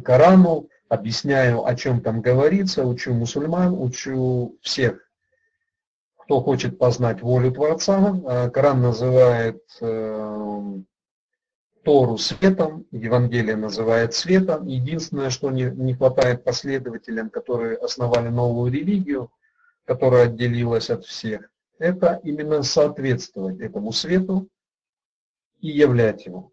Корану, объясняю, о чем там говорится, учу мусульман, учу всех, кто хочет познать волю Творца. Э, Коран называет э, Тору светом, Евангелие называет светом. Единственное, что не, не хватает последователям, которые основали новую религию, которая отделилась от всех, это именно соответствовать этому свету и являть его.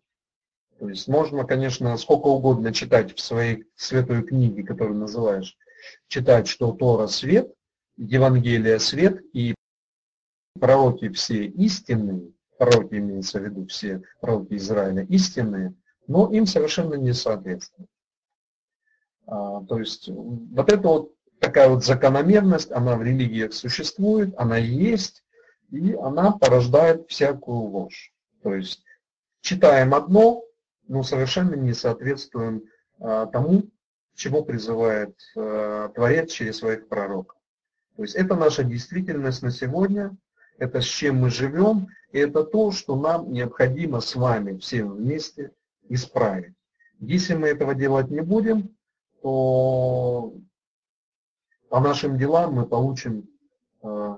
То есть можно, конечно, сколько угодно читать в своей святой книге, которую называешь, читать, что Тора свет, Евангелие свет и пророки все истинные, пророки имеются в виду все пророки Израиля истинные, но им совершенно не соответствует. А, то есть вот это вот такая вот закономерность, она в религиях существует, она есть, и она порождает всякую ложь. То есть читаем одно, но совершенно не соответствуем а, тому, чему призывает а, Творец через своих пророков. То есть это наша действительность на сегодня, это с чем мы живем, и это то, что нам необходимо с вами всем вместе исправить. Если мы этого делать не будем, то по нашим делам мы получим э,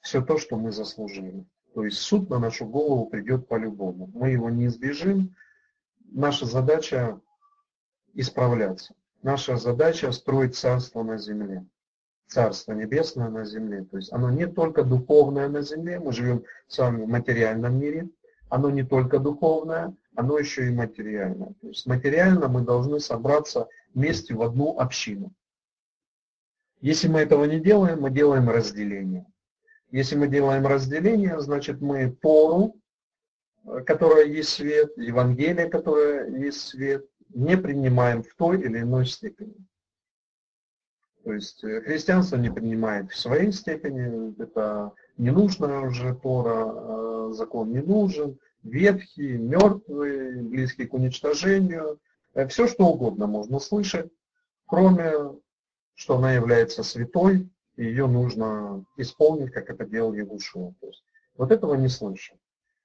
все то, что мы заслужили. То есть суд на нашу голову придет по-любому. Мы его не избежим. Наша задача исправляться. Наша задача строить царство на земле. Царство небесное на земле. То есть оно не только духовное на земле, мы живем с вами в материальном мире, оно не только духовное, оно еще и материальное. То есть материально мы должны собраться вместе в одну общину. Если мы этого не делаем, мы делаем разделение. Если мы делаем разделение, значит мы Тору, которая есть свет, Евангелие, которое есть свет, не принимаем в той или иной степени. То есть э, христианство не принимает в своей степени, это не нужно уже Тора, э, закон не нужен, ветхий, мертвый, близкий к уничтожению, э, все что угодно можно слышать, кроме что она является святой, и ее нужно исполнить, как это делал Ягушева. То есть вот этого не слышим.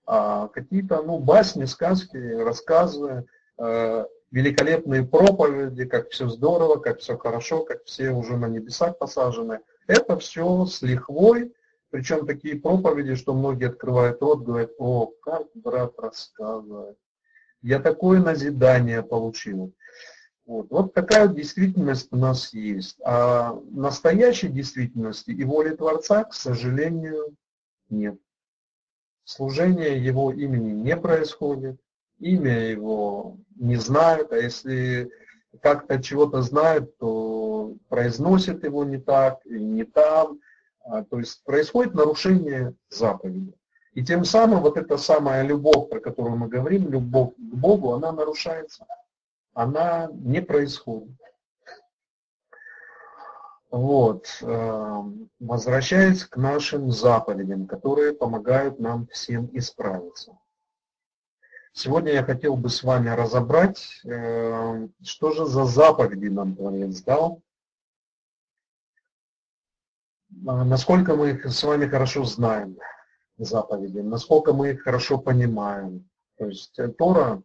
А какие-то ну, басни, сказки, рассказы, э, великолепные проповеди, как все здорово, как все хорошо, как все уже на небесах посажены. Это все с лихвой, причем такие проповеди, что многие открывают рот, говорят, о, как брат рассказывает. Я такое назидание получил. Вот. вот такая действительность у нас есть. А настоящей действительности и воли Творца, к сожалению, нет. Служение Его имени не происходит, имя Его не знают, а если как-то чего-то знают, то произносят его не так и не там. А, то есть происходит нарушение заповеди. И тем самым вот эта самая любовь, про которую мы говорим, любовь к Богу, она нарушается она не происходит. Вот. Э, возвращаясь к нашим заповедям, которые помогают нам всем исправиться. Сегодня я хотел бы с вами разобрать, э, что же за заповеди нам Творец дал, а насколько мы их с вами хорошо знаем, заповеди, насколько мы их хорошо понимаем. То есть э, Тора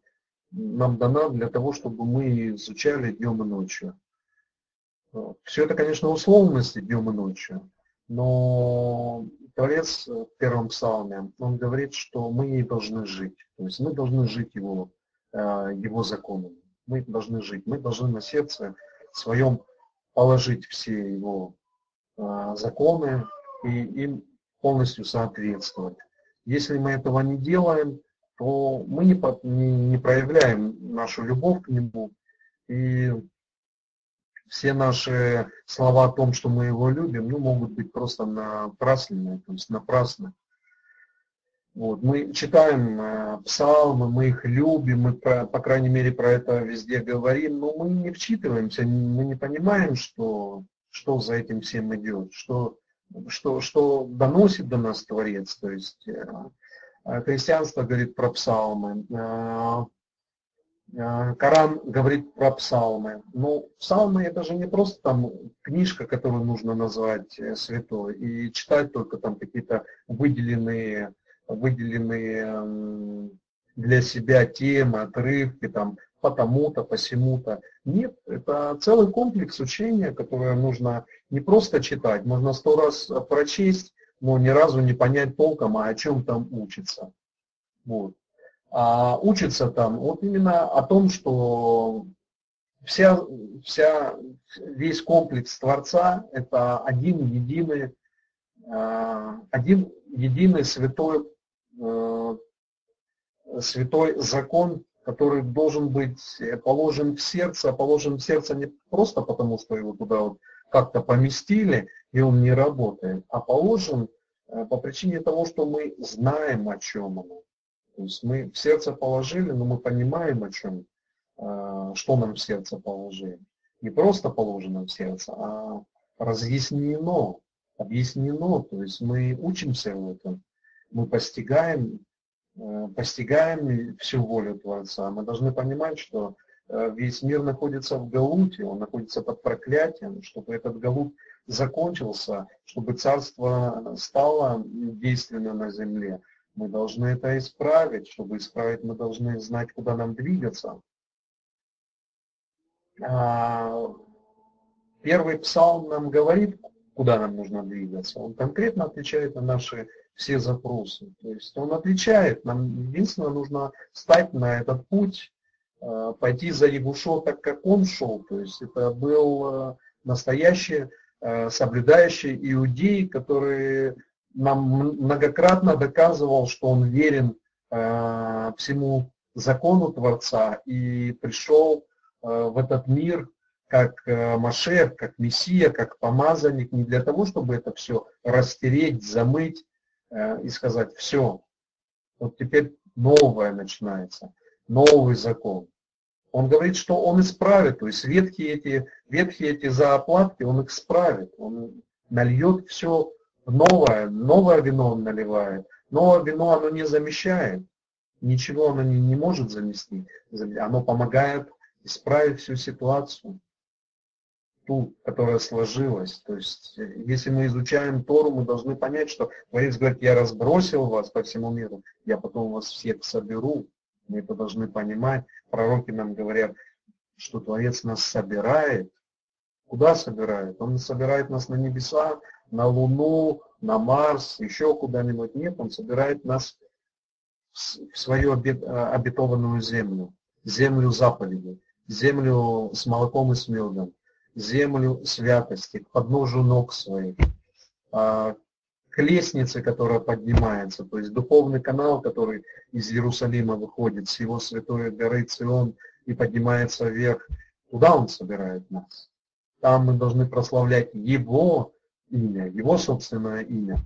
нам дана для того, чтобы мы изучали днем и ночью. Все это, конечно, условности днем и ночью, Но Творец в первом псалме, он говорит, что мы не должны жить. То есть мы должны жить его, э, его законами. Мы должны жить. Мы должны на сердце своем положить все его э, законы и им полностью соответствовать. Если мы этого не делаем, то мы не проявляем нашу любовь к нему. И все наши слова о том, что мы его любим, ну, могут быть просто напрасленные, то есть напрасны. Вот. Мы читаем э, псалмы, мы их любим, мы, про, по крайней мере, про это везде говорим, но мы не вчитываемся, мы не понимаем, что, что за этим всем идет, что, что, что доносит до нас Творец. То есть э, э христианство говорит про псалмы, Коран говорит про псалмы. Ну, псалмы это же не просто там книжка, которую нужно назвать э, святой, и читать только там какие-то выделенные, выделенные для себя темы, отрывки, там, потому-то, посему-то. Нет, это целый комплекс учения, которое нужно не просто читать, можно сто раз прочесть, но ни разу не понять толком, а о чем там учится. Вот а, учится там вот именно о том, что вся, вся, весь комплекс Творца – это один единый, а, один единый святой, а, святой закон, который должен быть положен в сердце, а положен в сердце не просто потому, что его туда вот как-то поместили, и он не работает, а положен э, по причине того, что мы знаем, о чем он. То есть мы в сердце положили, но мы понимаем, о чем, а, что нам в сердце положили. Не просто положено в сердце, а разъяснено, объяснено. То есть мы учимся в этом, мы постигаем, э, постигаем всю волю Творца. Мы должны понимать, что э, весь мир находится в Галуте, он находится под проклятием, чтобы этот Галут закончился, чтобы царство стало действенно на земле, мы должны это исправить. Чтобы исправить, мы должны знать, куда нам двигаться. А, первый псалм нам говорит, куда нам нужно двигаться. Он конкретно отвечает на наши все запросы. То есть он отвечает, нам единственное нужно стать на этот путь, а, пойти за Ягушо так, как он шел. То есть это был а, настоящий соблюдающий иудей, который нам многократно доказывал, что он верен э, всему закону Творца и пришел э, в этот мир как э, Машех, как Мессия, как помазанник, не для того, чтобы это все растереть, замыть э, и сказать, все, вот теперь новое начинается, новый закон. Он говорит, что он исправит, то есть ветхие эти, ветхие эти заоплатки, он их исправит, он нальет все новое, новое вино он наливает. Новое вино оно не замещает. Ничего оно не, не может заместить. Оно помогает исправить всю ситуацию, ту, которая сложилась. То есть, э, если мы изучаем Тору, мы должны понять, что Творец говорит, я разбросил вас по всему миру, я потом вас всех соберу. Мы это должны понимать. Пророки нам говорят, что Творец нас собирает. Куда собирает? Он собирает нас на небеса, на Луну, на Марс, еще куда-нибудь. Нет, он собирает нас в свою обетованную землю, землю заповедей, землю с молоком и с медом, землю святости, к подножию ног своих, а, к лестнице, которая поднимается, то есть духовный канал, который из Иерусалима выходит с его святой горы Цион и поднимается вверх, туда он собирает нас. Там мы должны прославлять Его имя, его собственное имя,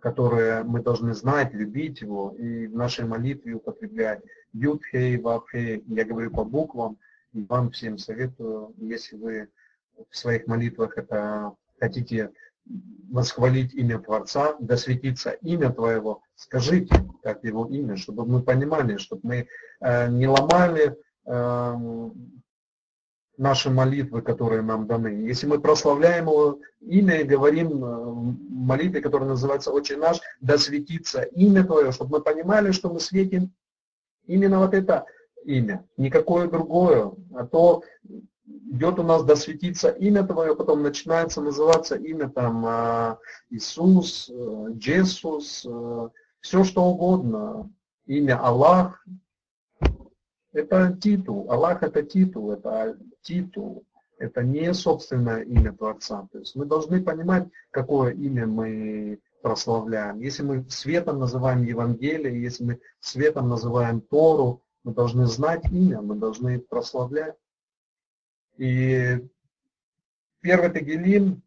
которое мы должны знать, любить его и в нашей молитве употреблять. Ютхей, Вабхей, я говорю по буквам, и вам всем советую, если вы в своих молитвах это хотите восхвалить имя Творца, досветиться имя Твоего, скажите, как его имя, чтобы мы понимали, чтобы мы э, не ломали э, наши молитвы, которые нам даны. Если мы прославляем Его имя и говорим э, молитве, которая называется «Отче наш», да светится имя Твое, чтобы мы понимали, что мы светим именно вот это имя, никакое другое. А то идет у нас досветиться имя Твое, потом начинается называться имя там а, Иисус, э, Джесус, э, все что угодно, имя Аллах. Это титул. Аллах это титул, это титул. Это не собственное имя Творца. То есть мы должны понимать, какое имя мы прославляем. Если мы светом называем Евангелие, если мы светом называем Тору, мы должны знать имя, мы должны прославлять. И первый Тагилим,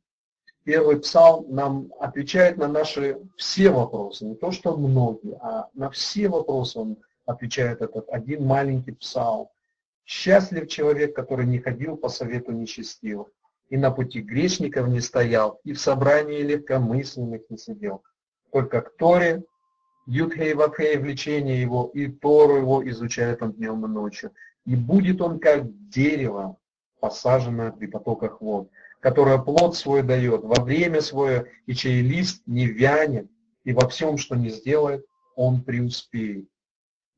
первый псалм нам отвечает на наши все вопросы. Не то, что многие, а на все вопросы он отвечает этот один маленький псалм. Счастлив человек, который не ходил по совету нечестивых, и на пути грешников не стоял, и в собрании легкомысленных не сидел. Только к Торе, Юдхей Ватхей влечение его, и Тору его изучает он днем и ночью. И будет он как дерево, посаженное при потоках вод, которое плод свой дает во время свое, и чей лист не вянет, и во всем, что не сделает, он преуспеет.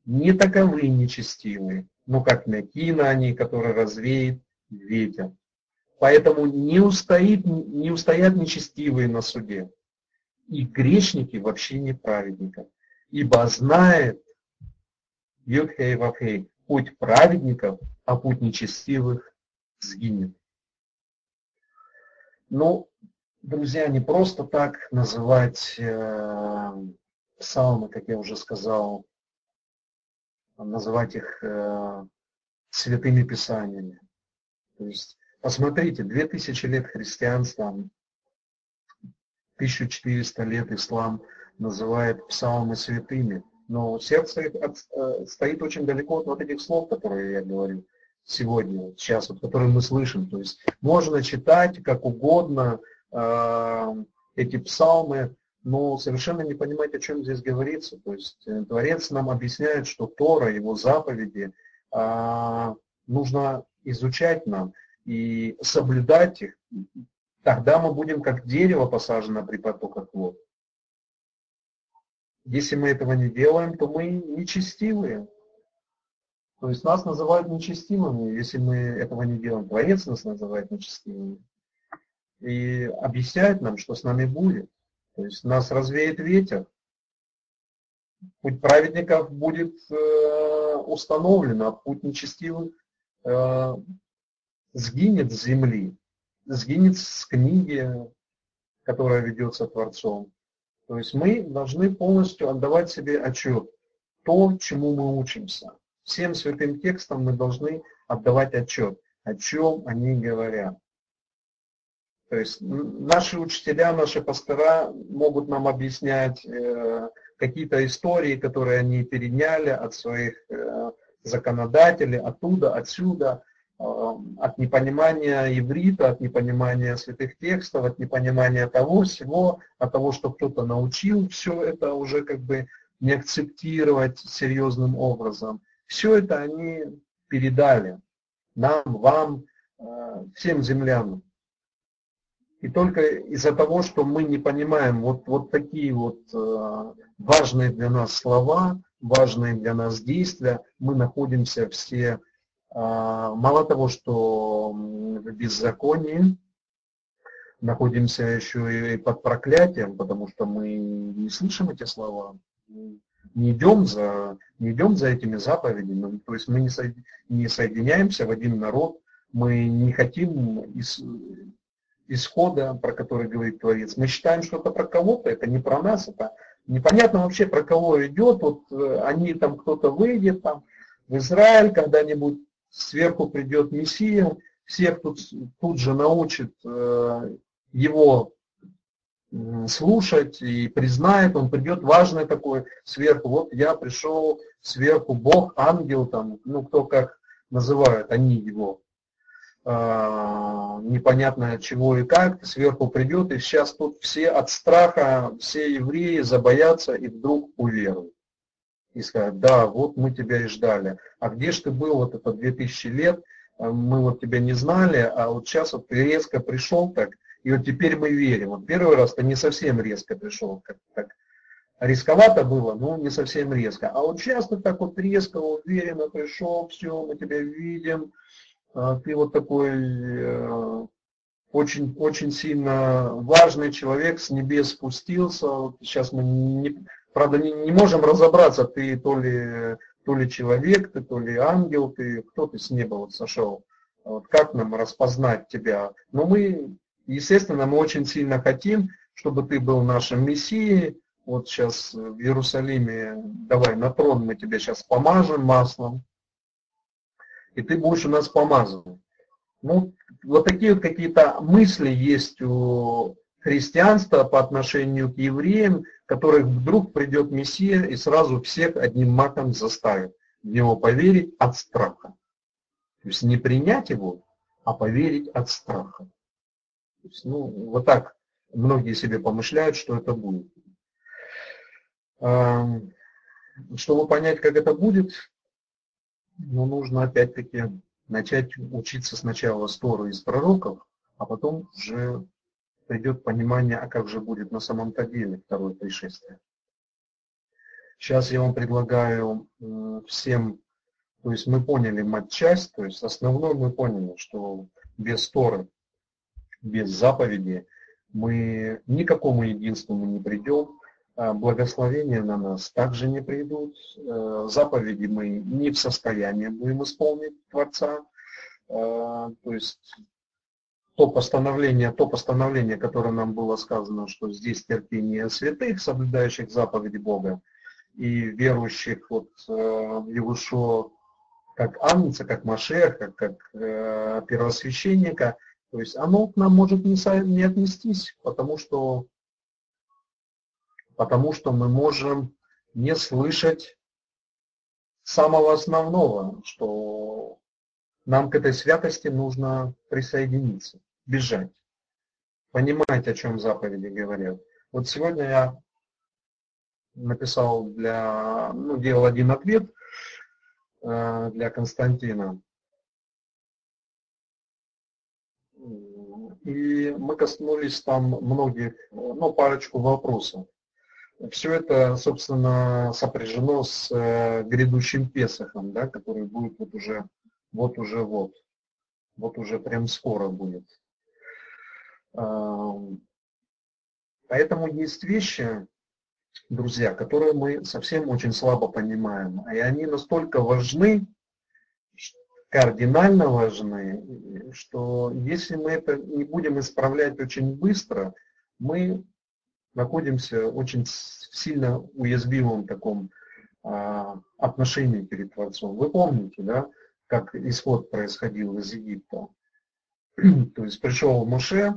Не таковы нечестивые, но как мякина они, которые развеет ветер. Поэтому не, устоит, не устоят нечестивые на суде, и грешники вообще не праведников. Ибо знает Юдхей Вахей, путь праведников, а путь нечестивых сгинет. Ну, друзья, не просто так называть э, псалмы, как я уже сказал, называть их э, святыми писаниями. То есть, посмотрите, 2000 лет христианства, 1400 лет ислам называет псалмы святыми, но сердце э, стоит очень далеко от вот этих слов, которые я говорю сегодня, сейчас, вот, которые мы слышим. То есть можно читать как угодно э, эти псалмы, но совершенно не понимать, о чем здесь говорится. То есть э, Творец нам объясняет, что Тора, его заповеди, э, нужно изучать нам и соблюдать их. Тогда мы будем как дерево посажено при потоках вод. Если мы этого не делаем, то мы нечестивые. То есть нас называют нечестивыми, если мы этого не делаем. Творец нас называет нечестивыми. И объясняет нам, что с нами будет. То есть нас развеет ветер. Путь праведников будет э, установлен, а путь нечестивых э, сгинет с земли, сгинет с книги, которая ведется Творцом. То есть мы должны полностью отдавать себе отчет, то, чему мы учимся всем святым текстам мы должны отдавать отчет, о чем они говорят. То есть наши учителя, наши пастора могут нам объяснять э, какие-то истории, которые они переняли от своих э, законодателей, оттуда, отсюда, э, от непонимания иврита, от непонимания святых текстов, от непонимания того всего, от того, что кто-то научил все это уже как бы не акцептировать серьезным образом. Все это они передали нам, вам, всем землянам. И только из-за того, что мы не понимаем вот, вот такие вот э, важные для нас слова, важные для нас действия, мы находимся все, э, мало того, что в беззаконии, находимся еще и под проклятием, потому что мы не слышим эти слова, не идем за, не идем за этими заповедями, то есть мы не, со, не соединяемся в один народ, мы не хотим исхода, про который говорит Творец. Мы считаем, что это про кого-то, это не про нас, это непонятно вообще про кого идет. Вот э, они там кто-то выйдет там в Израиль, когда-нибудь сверху придет Мессия, всех тут, тут же научит э, его слушать и признает, он придет важный такой сверху. Вот я пришел сверху, Бог, ангел, там, ну кто как называют, они его. А, непонятно чего и как, сверху придет, и сейчас тут все от страха, все евреи забоятся и вдруг уверуют. И скажут, да, вот мы тебя и ждали. А где же ты был вот это 2000 лет, мы вот тебя не знали, а вот сейчас вот ты резко пришел так, и вот теперь мы верим. Вот первый раз-то не совсем резко пришел, как, как рисковато было, но не совсем резко. А вот часто так вот резко, уверенно пришел, все, мы тебя видим, а, ты вот такой э, очень, очень сильно важный человек, с небес спустился. Вот сейчас мы, не, правда, не, не можем разобраться, ты то ли, то ли человек, ты то ли ангел, ты кто ты с неба вот сошел. Вот как нам распознать тебя? Но мы, естественно, мы очень сильно хотим, чтобы ты был нашим мессией. Вот сейчас в Иерусалиме, давай на трон мы тебя сейчас помажем маслом, и ты будешь у нас помазан. Ну, вот такие вот какие-то мысли есть у христианства по отношению к евреям, которых вдруг придет Мессия и сразу всех одним маком заставит в него поверить от страха. То есть не принять его, а поверить от страха. То есть, ну, вот так многие себе помышляют, что это будет. Чтобы понять, как это будет, ну, нужно опять-таки начать учиться сначала с Торы из пророков, а потом уже придет понимание, а как же будет на самом-то деле второе пришествие. Сейчас я вам предлагаю всем, то есть мы поняли мать-часть, то есть основной мы поняли, что без Торы, без заповеди мы никакому единству не придем, благословения на нас также не придут, э, заповеди мы не в состоянии будем исполнить Творца, э, то есть то постановление, то постановление, которое нам было сказано, что здесь терпение святых, соблюдающих заповеди Бога, и верующих вот, э, в Иешуа как Агнца, как Машех, как, как первосвященника, то есть оно к нам может не, не отнестись, потому что потому что мы можем не слышать самого основного, что нам к этой святости нужно присоединиться, бежать, понимать, о чем заповеди говорят. Вот сегодня я написал для, ну, делал один ответ э, для Константина. И мы коснулись там многих, ну, парочку вопросов. Все это, собственно, сопряжено с э, грядущим Песохом, да, который будет вот уже, вот уже вот, вот уже прям скоро будет. Поэтому есть вещи, друзья, которые мы совсем очень слабо понимаем, и они настолько важны, кардинально важны, что если мы это не будем исправлять очень быстро, мы находимся очень сильно уязвимом таком а, отношении перед Творцом. Вы помните, да, как исход происходил из Египта? То есть пришел Моше,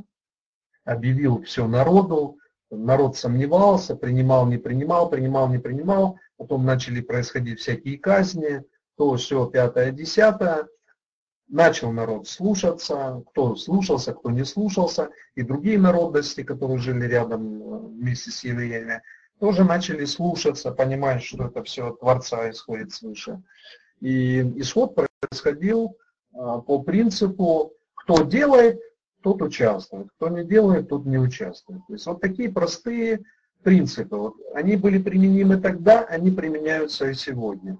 объявил все народу, народ сомневался, принимал, не принимал, принимал, не принимал, потом начали происходить всякие казни, то все пятое, десятое, начал народ слушаться, кто слушался, кто не слушался, и другие народности, которые жили рядом э, вместе с евреями, тоже начали слушаться, понимая, что это все от Творца исходит свыше. И исход происходил э, по принципу, кто делает, тот участвует, кто не делает, тот не участвует. То есть вот такие простые принципы. Вот, они были применимы тогда, они применяются и сегодня.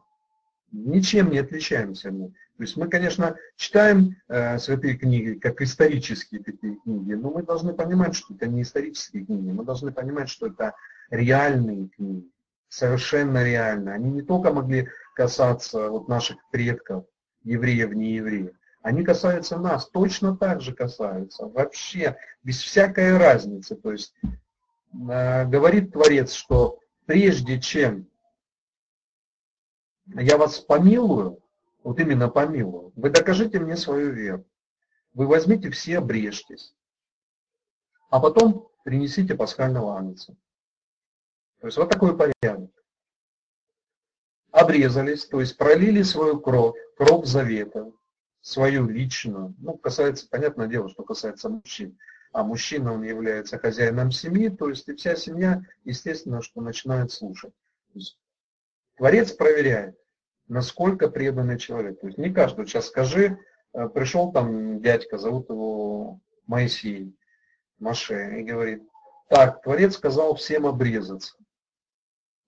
Ничем не отличаемся мы. То есть мы, конечно, читаем э, святые книги как исторические такие книги, но мы должны понимать, что это не исторические книги, мы должны понимать, что это реальные книги, совершенно реальные. Они не только могли касаться вот наших предков, евреев, не евреев, они касаются нас, точно так же касаются, вообще, без всякой разницы. То есть э, говорит Творец, что прежде чем я вас помилую, вот именно помилую. Вы докажите мне свою веру. Вы возьмите все, обрежьтесь. А потом принесите пасхального агнца. То есть вот такой порядок. Обрезались, то есть пролили свою кровь, кровь завета, свою личную. Ну, касается, понятное дело, что касается мужчин. А мужчина, он является хозяином семьи, то есть и вся семья, естественно, что начинает слушать. Творец проверяет насколько преданный человек. То есть не каждый. Сейчас скажи, э, пришел там дядька, зовут его Моисей, Маше, и говорит, так, Творец сказал всем обрезаться.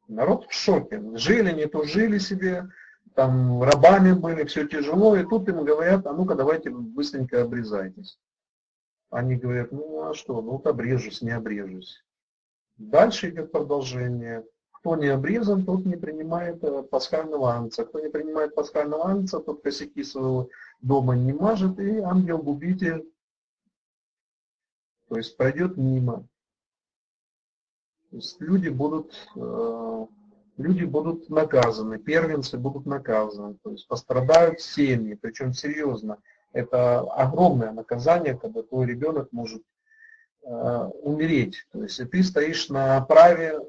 Народ в шоке. Жили, не то жили себе, там рабами были, все тяжело, и тут им говорят, а ну-ка давайте быстренько обрезайтесь. Они говорят, ну а что, ну вот обрежусь, не обрежусь. Дальше идет продолжение. Кто не обрезан, тот не принимает э, пасхального анца. Кто не принимает пасхального анца, тот косяки своего дома не мажет, и ангел-губитель, то есть пройдет мимо. То есть люди будут, э, люди будут наказаны, первенцы будут наказаны, то есть пострадают семьи, причем серьезно. Это огромное наказание, когда твой ребенок может э, умереть. То есть и ты стоишь на праве,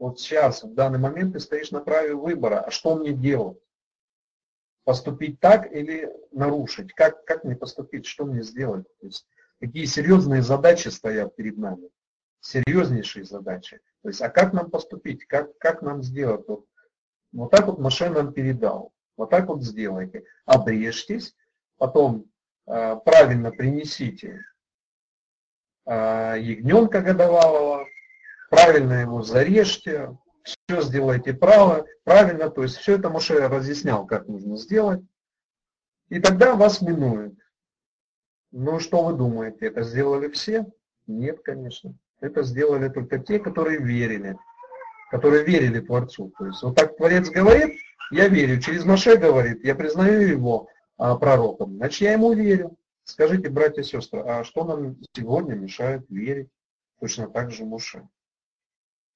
вот сейчас, в данный момент ты стоишь на праве выбора, а что мне делать? Поступить так или нарушить? Как, как мне поступить? Что мне сделать? То есть, какие серьезные задачи стоят перед нами? Серьезнейшие задачи. То есть, а как нам поступить? Как, как нам сделать? Вот, вот так вот Маше нам передал. Вот так вот сделайте. Обрежьтесь, потом э, правильно принесите э, ягненка годовалого, правильно его зарежьте, все сделайте право, правильно, то есть все это Моше разъяснял, как нужно сделать, и тогда вас минует. Ну что вы думаете, это сделали все? Нет, конечно. Это сделали только те, которые верили, которые верили Творцу. То есть вот так Творец говорит, я верю, через Моше говорит, я признаю его, а, пророком, значит я ему верю. Скажите, братья и сестры, а что нам сегодня мешает верить точно так же Муше?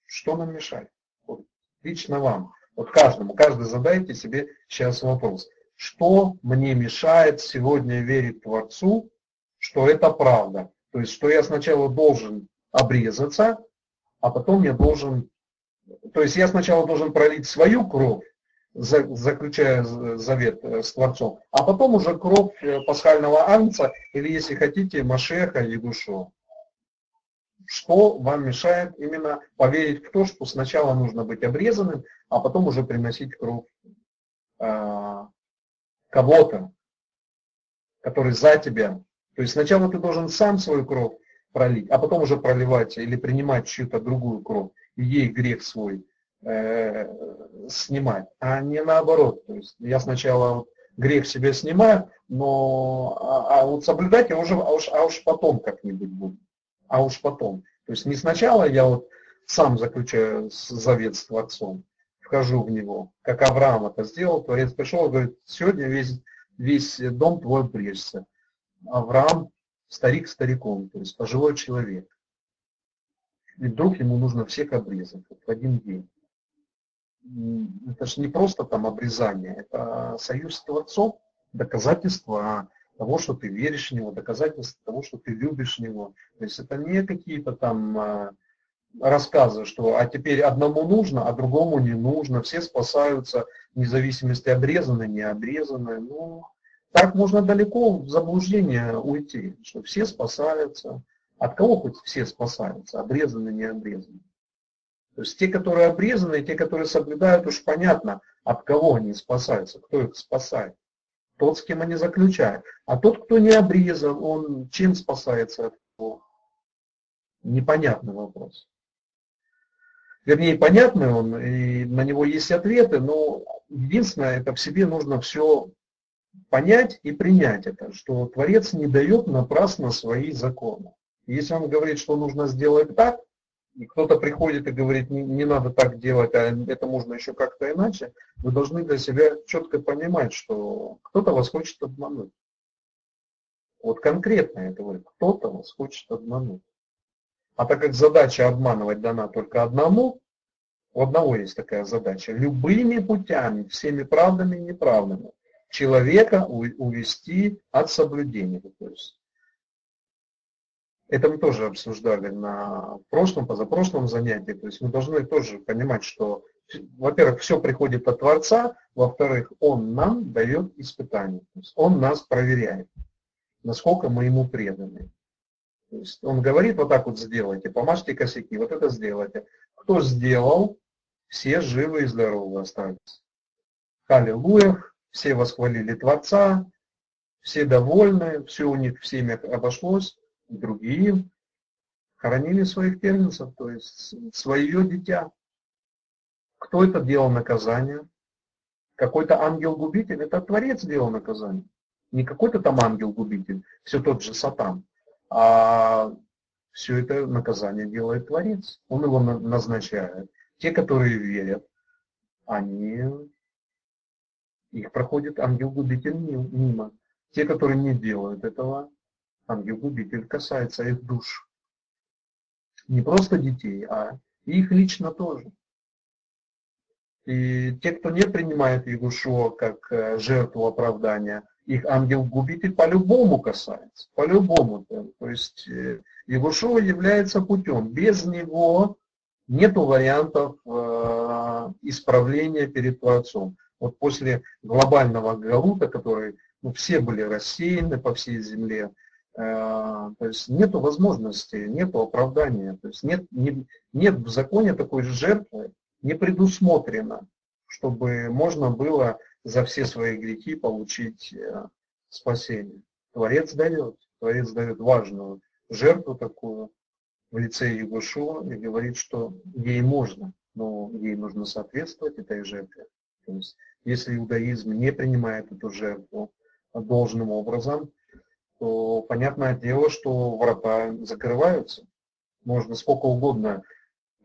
Что нам мешает? Вот, лично вам, вот каждому, каждый задайте себе сейчас вопрос. Что мне мешает сегодня верить Творцу, что это правда? То есть, что я сначала должен обрезаться, а потом я должен, то есть я сначала должен пролить свою кровь, заключая завет э, с Творцом, а потом уже кровь э, пасхального анца, или если хотите, Машеха и. Что вам мешает именно поверить в то, что сначала нужно быть обрезанным, а потом уже приносить кровь э, кого-то, который за тебя. То есть сначала ты должен сам свою кровь пролить, а потом уже проливать или принимать чью-то другую кровь, и ей грех свой Э, снимать, а не наоборот. То есть я сначала вот грех себе снимаю, но а, а вот соблюдать я уже, а уж, а уж потом как-нибудь буду. А уж потом. То есть не сначала я вот сам заключаю завет с Творцом, вхожу в него, как Авраам это сделал, Творец пришел и говорит, сегодня весь, весь дом твой брежется. Авраам старик стариком, то есть пожилой человек. И вдруг ему нужно всех обрезать в один день это же не просто там обрезание, это союз с Творцом, доказательство того, что ты веришь в Него, доказательство того, что ты любишь Него. То есть это не какие-то там а, рассказы, что а теперь одному нужно, а другому не нужно, все спасаются, вне зависимости обрезаны, не обрезаны. Ну, так можно далеко в заблуждение уйти, что все спасаются. От кого хоть все спасаются, обрезаны, не обрезаны. То есть те, которые обрезаны, те, которые соблюдают, уж понятно, от кого они спасаются, кто их спасает. Тот, с кем они заключают. А тот, кто не обрезан, он чем спасается от кого? Непонятный вопрос. Вернее, понятный он, и на него есть ответы, но единственное, это в себе нужно все понять и принять это, что Творец не дает напрасно свои законы. Если он говорит, что нужно сделать так, кто-то приходит и говорит, не, не надо так делать, а это можно еще как-то иначе, вы должны для себя четко понимать, что кто-то вас хочет обмануть. Вот конкретно это говорит, кто-то вас хочет обмануть. А так как задача обманывать дана только одному, у одного есть такая задача, любыми путями, всеми правдами и неправдами, человека увести от соблюдения. То есть это мы тоже обсуждали на прошлом, позапрошлом занятии. То есть мы должны тоже понимать, что, во-первых, все приходит от Творца, во-вторых, Он нам дает испытания. То есть Он нас проверяет, насколько мы Ему преданы. То есть Он говорит, вот так вот сделайте, помажьте косяки, вот это сделайте. Кто сделал, все живы и здоровы остались. Аллилуйя, все восхвалили Творца, все довольны, все у них в семьях обошлось другие хоронили своих первенцев, то есть свое дитя. Кто это делал наказание? Какой-то ангел-губитель, это Творец сделал наказание. Не какой-то там ангел-губитель, все тот же Сатан, а все это наказание делает Творец. Он его назначает. Те, которые верят, они, их проходит ангел-губитель мимо. Те, которые не делают этого, ангел-губитель касается их душ. Не просто детей, а их лично тоже. И те, кто не принимает Ягушо как э, жертву оправдания, их ангел-губитель по-любому касается, по-любому. То есть Ягушо э, является путем. Без него нет вариантов э, исправления перед Творцом. Вот после глобального галута, который ну, все были рассеяны по всей земле, то есть нет возможности, нет оправдания, то есть нет, нет, нет в законе такой жертвы, не предусмотрено, чтобы можно было за все свои грехи получить э, спасение. Творец дает, Творец дает важную жертву такую в лице Егошуа и говорит, что ей можно, но ей нужно соответствовать этой жертве. То есть, если иудаизм не принимает эту жертву должным образом, то понятное дело, что врата закрываются. Можно сколько угодно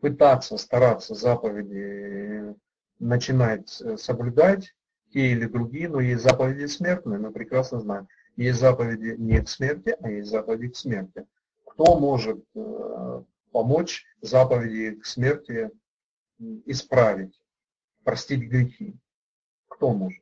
пытаться, стараться заповеди начинать э, соблюдать, те или другие, но есть заповеди смертные, мы прекрасно знаем. Есть заповеди не к смерти, а есть заповеди к смерти. Кто может э, помочь заповеди к смерти исправить, простить грехи? Кто может?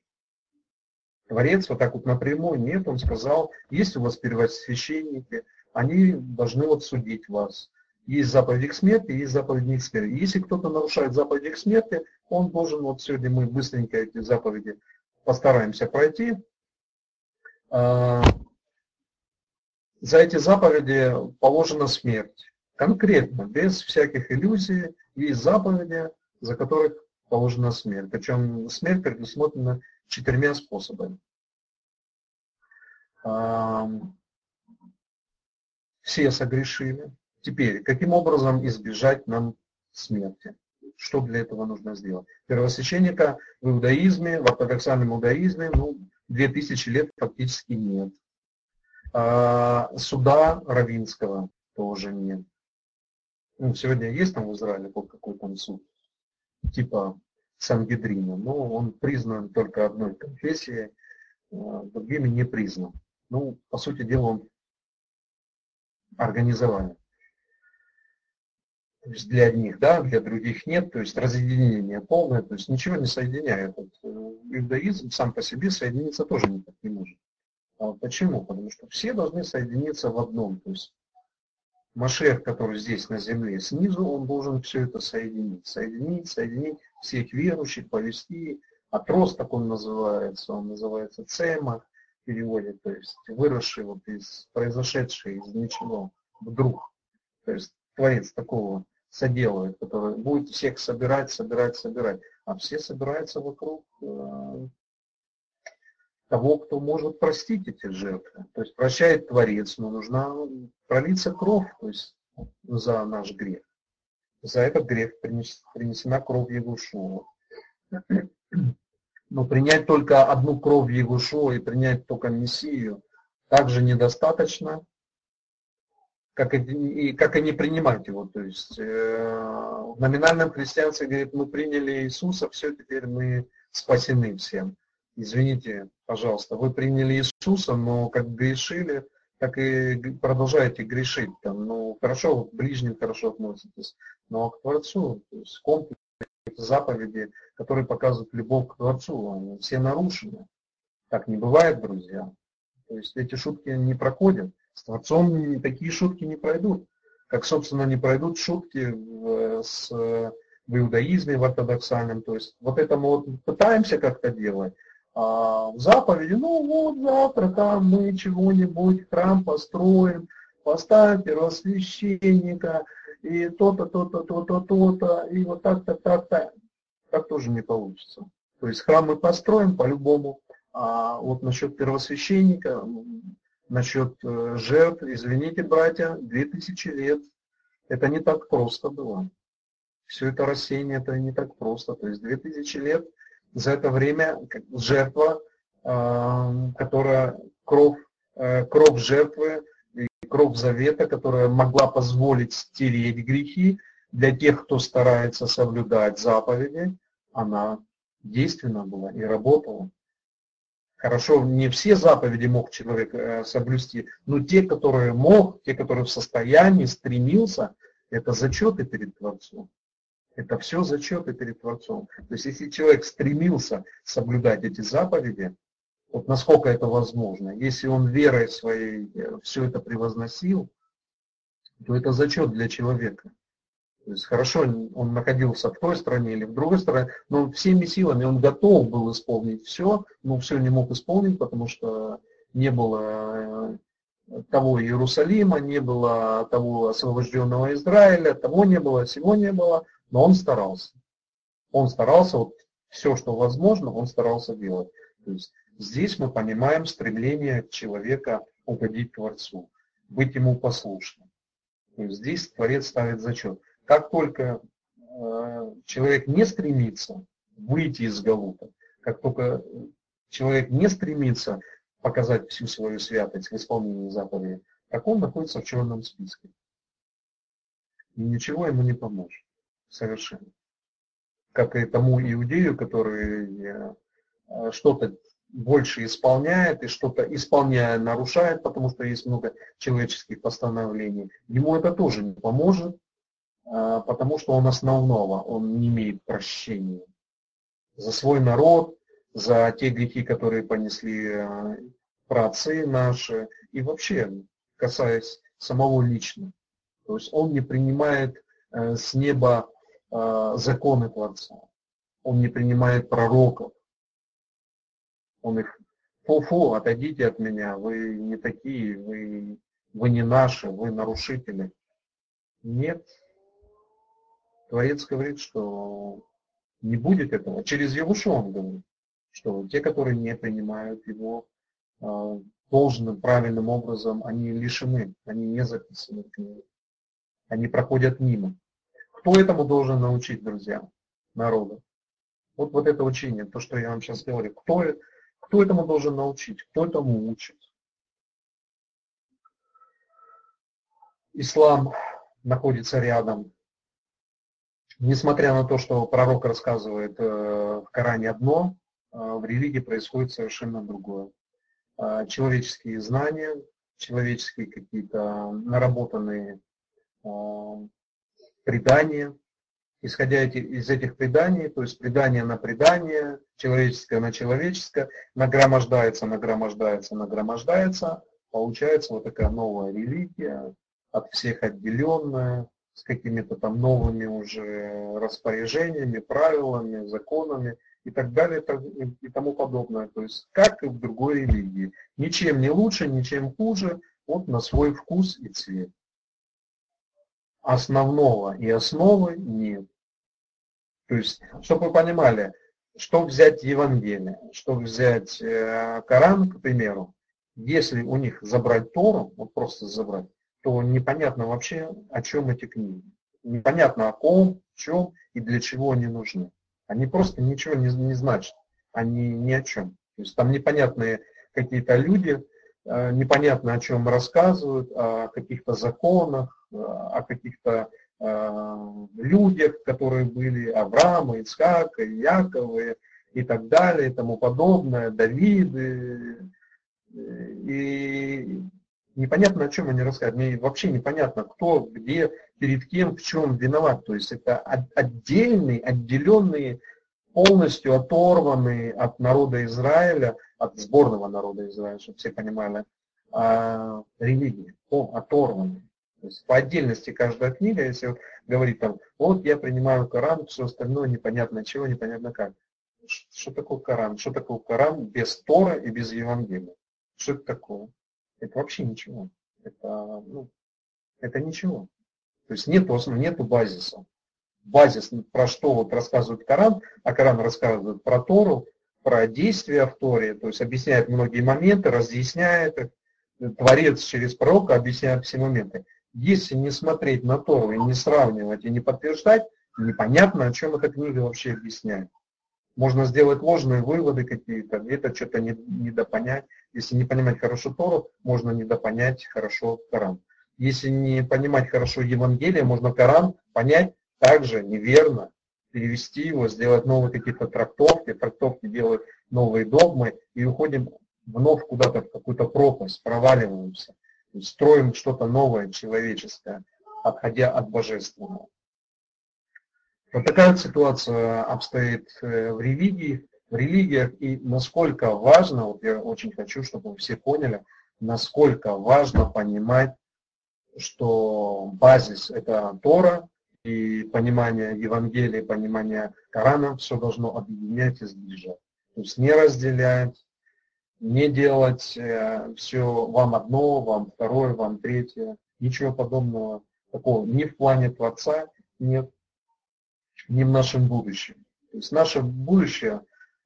Творец вот так вот напрямую, нет, он сказал, есть у вас первосвященники, они должны вот судить вас. Есть заповеди к смерти, есть заповеди к смерти. Если кто-то нарушает заповеди к смерти, он должен, вот сегодня мы быстренько эти заповеди постараемся пройти. А, за эти заповеди положена смерть. Конкретно, без всяких иллюзий, есть заповеди, за которых положена смерть. Причем смерть предусмотрена четырьмя способами. Все согрешили, Теперь, каким образом избежать нам смерти? Что для этого нужно сделать? Первосвященника в иудаизме, в ортодоксальном иудаизме, ну, 2000 лет фактически нет. А, суда равинского тоже нет. Ну, сегодня есть там в Израиле какой там суд, типа Сангедрина, но он признан только одной конфессией, а, другими не признан. Ну, по сути дела, он организовали то есть для одних, да, для других нет, то есть разъединение полное, то есть ничего не соединяет. Э, иудаизм сам по себе соединиться тоже никак не может. А почему? Потому что все должны соединиться в одном. То есть Машех, который здесь на земле снизу, он должен все это соединить. Соединить, соединить всех верующих, повести. Отросток он называется, он называется цема в переводе, то есть выросший вот из, произошедший из ничего вдруг. То есть творец такого соделывает, который будет всех собирать, собирать, собирать. А все собираются вокруг э, того, кто может простить эти жертвы. То есть прощает Творец, но нужна пролиться кровь то есть, за наш грех. За этот грех принесена кровь Егушуа. Но принять только одну кровь Егушуа и принять только Мессию также недостаточно, как и, как и не принимать его. То есть э, в номинальном христианстве говорит, мы приняли Иисуса, все, теперь мы спасены всем. Извините, пожалуйста, вы приняли Иисуса, но как грешили, так и продолжаете грешить. Там, ну, хорошо, к ближним хорошо относитесь, но к Творцу, то есть комплекс заповеди, которые показывают любовь к Творцу, они все нарушены. Так не бывает, друзья. То есть эти шутки не проходят. С Творцом такие шутки не пройдут, как, собственно, не пройдут шутки в, с, в иудаизме, в ортодоксальном. То есть вот это мы вот пытаемся как-то делать, а заповеди, ну вот завтра там мы чего-нибудь, храм построим, поставим первосвященника, и то-то, то-то, то-то, то-то, и вот так-то, так-то. Так тоже не получится. То есть храм мы построим по-любому, а вот насчет первосвященника, насчет э, жертв, извините, братья, 2000 лет, это не так просто было. Все это рассеяние, это не так просто. То есть 2000 лет за это время жертва, которая кровь, кровь жертвы кровь завета, которая могла позволить стереть грехи для тех, кто старается соблюдать заповеди, она действенна была и работала. Хорошо, не все заповеди мог человек э, соблюсти, но те, которые мог, те, которые в состоянии, стремился, это зачеты перед Творцом. Это все зачеты перед Творцом. То есть если человек стремился соблюдать эти заповеди, вот насколько это возможно. Если он верой своей э, все это превозносил, то это зачет для человека. То есть хорошо, он находился в той стране или в другой стране, но всеми силами он готов был исполнить все, но все не мог исполнить, потому что не было э, того Иерусалима, не было того освобожденного Израиля, того не было, всего не было, но он старался. Он старался, вот все, что возможно, он старался делать. То есть Здесь мы понимаем стремление человека угодить Творцу, быть ему послушным. То есть здесь Творец ставит зачет. Как только э, человек не стремится выйти из Галута, как только человек не стремится показать всю свою святость в исполнении заповедей, так он находится в черном списке. И ничего ему не поможет. Совершенно. Как и тому иудею, который э, что-то больше исполняет и что-то исполняя нарушает, потому что есть много человеческих постановлений, ему это тоже не поможет, а, потому что он основного, он не имеет прощения за свой народ, за те грехи, которые понесли а, праотцы наши, и вообще касаясь самого лично. То есть он не принимает э, с неба законы Творца, он не принимает пророков, он их, фу-фу, отойдите от меня, вы не такие, вы, вы не наши, вы нарушители. Нет. Творец говорит, что не будет этого. Через Евушу он говорит, что те, которые не принимают его э, должным, правильным образом, они лишены, они не записаны в книгу. Они проходят мимо. Кто этому должен научить, друзья, народа? Вот, вот это учение, то, что я вам сейчас говорю. Кто, кто этому должен научить? Кто этому учит? Ислам находится рядом. Несмотря на то, что пророк рассказывает э, в Коране одно, э, в религии происходит совершенно другое. Э, человеческие знания, человеческие какие-то наработанные предания, исходя из этих преданий, то есть предание на предание, человеческое на человеческое, нагромождается, нагромождается, нагромождается, получается вот такая новая религия, от всех отделенная, с какими-то там новыми уже распоряжениями, правилами, законами и так далее и тому подобное. То есть как и в другой религии. Ничем не лучше, ничем хуже, вот на свой вкус и цвет основного и основы нет. То есть, чтобы вы понимали, что взять Евангелие, что взять э, Коран, к примеру, если у них забрать Тору, вот просто забрать, то непонятно вообще, о чем эти книги. Непонятно о ком, чем и для чего они нужны. Они просто ничего не, не значат. Они ни о чем. То есть там непонятные какие-то люди, непонятно о чем рассказывают, о каких-то законах, о каких-то э, людях, которые были Авраама, Ицхака, Якова и так далее, и тому подобное, Давиды. И непонятно, о чем они рассказывают. Мне вообще непонятно, кто, где, перед кем, в чем виноват. То есть это отдельные, отделенные, полностью оторванные от народа Израиля, от сборного народа Израиля, чтобы все понимали, а, религии, оторванные. То есть по отдельности каждая книга, если вот говорить там, вот я принимаю Коран, все остальное непонятно чего, непонятно как. Что такое Коран? Что такое Коран без Тора и без Евангелия? Что это такое? Это вообще ничего. Это, ну, это ничего. То есть нету основ, нету базиса. Базис, про что вот рассказывает Коран, а Коран рассказывает про Тору, про действия в Торе, то есть объясняет многие моменты, разъясняет их. Творец через пророка объясняет все моменты. Если не смотреть на Тору и не сравнивать и не подтверждать, непонятно, о чем эта книга вообще объясняет. Можно сделать ложные выводы какие-то, где-то что-то не, недопонять. Если не понимать хорошо Тору, можно недопонять хорошо Коран. Если не понимать хорошо Евангелие, можно Коран понять также неверно, перевести его, сделать новые какие-то трактовки, трактовки делают новые догмы и уходим вновь куда-то в какую-то пропасть, проваливаемся, строим что-то новое, человеческое, отходя от божественного. Вот такая ситуация обстоит э, в религии, в религиях, и насколько важно, вот я очень хочу, чтобы вы все поняли, насколько важно понимать, что базис это Тора, и понимание Евангелия, понимание Корана, все должно объединять и сближать. То есть не разделять, не делать э, все вам одно, вам второе, вам третье. Ничего подобного такого ни в плане Творца нет, ни в нашем будущем. То есть наше будущее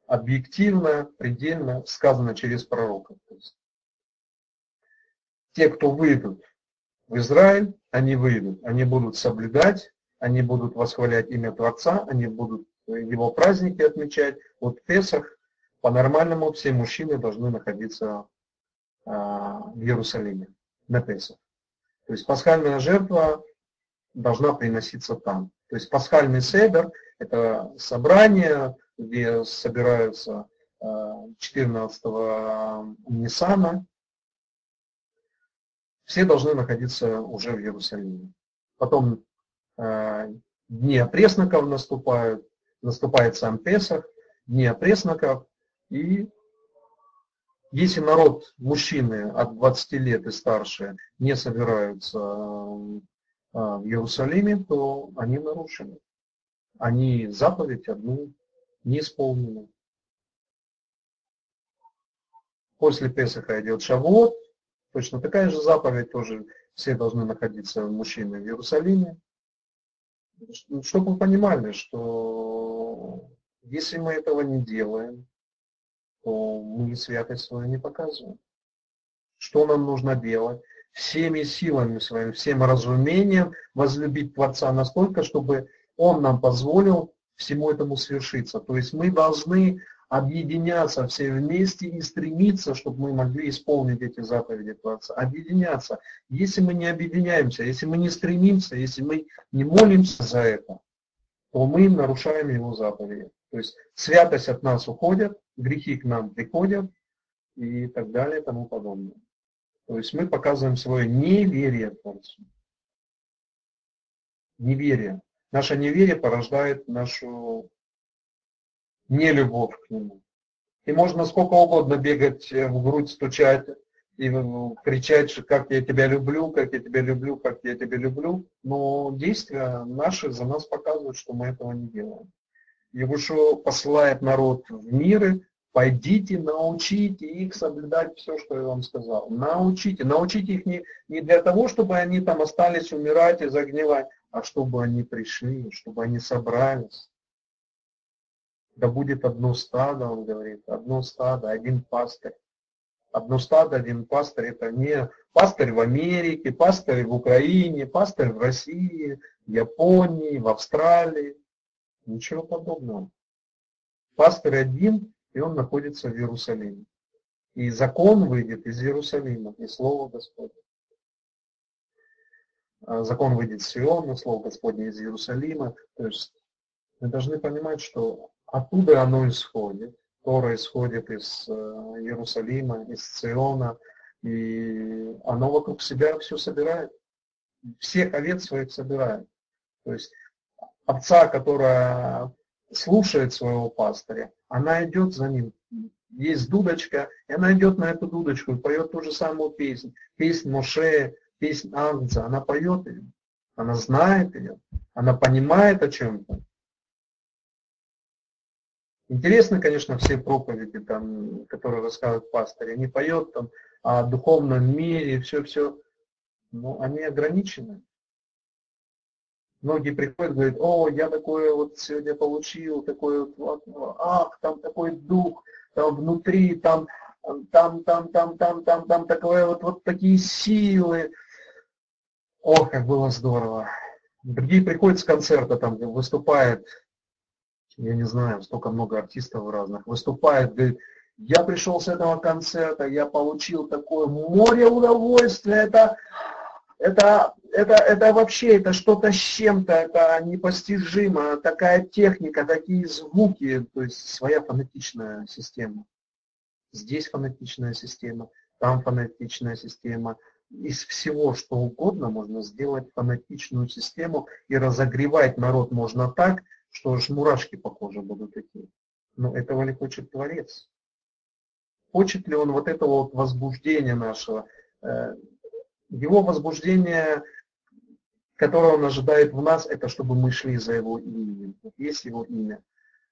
объективно, предельно сказано через пророков. То есть те, кто выйдут в Израиль, они выйдут, они будут соблюдать, они будут восхвалять имя Творца, они будут его праздники отмечать. Вот Песах по-нормальному все мужчины должны находиться а, в Иерусалиме на Песах. То есть пасхальная жертва должна приноситься там. То есть пасхальный седер – это собрание, где собираются 14 а, Ниссана. Все должны находиться уже в Иерусалиме. Потом дни опресноков наступают, наступает сам Песах, дни опресноков, и если народ, мужчины от 20 лет и старше не собираются а, в Иерусалиме, то они нарушены. Они заповедь одну не исполнены. После Песаха идет Шавуот, точно такая же заповедь, тоже все должны находиться мужчины в Иерусалиме. Чтобы вы понимали, что если мы этого не делаем, то мы святость свою не показываем. Что нам нужно делать? Всеми силами своими, всем разумением возлюбить Творца настолько, чтобы Он нам позволил всему этому свершиться. То есть мы должны объединяться все вместе и стремиться, чтобы мы могли исполнить эти заповеди Творца. Объединяться. Если мы не объединяемся, если мы не стремимся, если мы не молимся за это, то мы нарушаем Его заповеди. То есть святость от нас уходит, грехи к нам приходят и так далее и тому подобное. То есть мы показываем свое неверие Творцу. Неверие. Наше неверие порождает нашу нелюбовь к Нему. И можно сколько угодно бегать в грудь, стучать и кричать, как я тебя люблю, как я тебя люблю, как я тебя люблю, но действия наши за нас показывают, что мы этого не делаем. Егушо посылает народ в миры, пойдите, научите их соблюдать все, что я вам сказал. Научите. Научите их не, не для того, чтобы они там остались умирать и загнивать, а чтобы они пришли, чтобы они собрались. Да будет одно стадо, он говорит, одно стадо, один пастырь. Одно стадо, один пастырь, это не пастырь в Америке, пастырь в Украине, пастырь в России, в Японии, в Австралии. Ничего подобного. Пастырь один, и он находится в Иерусалиме. И закон выйдет из Иерусалима, и Слово Господне. А закон выйдет с Иона, Слово Господне из Иерусалима. То есть мы должны понимать, что оттуда оно исходит. Тора исходит из э, Иерусалима, из Циона, и оно вокруг себя все собирает. Всех овец своих собирает. То есть овца, которая слушает своего пастыря, она идет за ним. Есть дудочка, и она идет на эту дудочку и поет ту же самую песню. Песнь Моше, песнь Агнца. Она поет ее, она знает ее, она понимает о чем-то. Интересно, конечно, все проповеди, там, которые рассказывают пастыри. Они поют там о духовном мире, все-все, но они ограничены. Многие приходят говорят, о, я такое вот сегодня получил, такой вот, ах, там такой дух, там внутри, там, там, там, там, там, там, там такое вот, вот такие силы. Ох, как было здорово. Другие приходят с концерта, там выступает я не знаю, столько много артистов разных, выступает, говорит, я пришел с этого концерта, я получил такое море удовольствия, это, это, это, это вообще, это что-то с чем-то, это непостижимо, такая техника, такие звуки, то есть своя фонетичная система. Здесь фонетичная система, там фонетичная система. Из всего, что угодно, можно сделать фонетичную систему и разогревать народ можно так, что аж мурашки по коже будут идти. Но этого ли хочет Творец? Хочет ли он вот этого вот возбуждения нашего? Э, его возбуждение, которое он ожидает в нас, это чтобы мы шли за его именем. Есть его имя,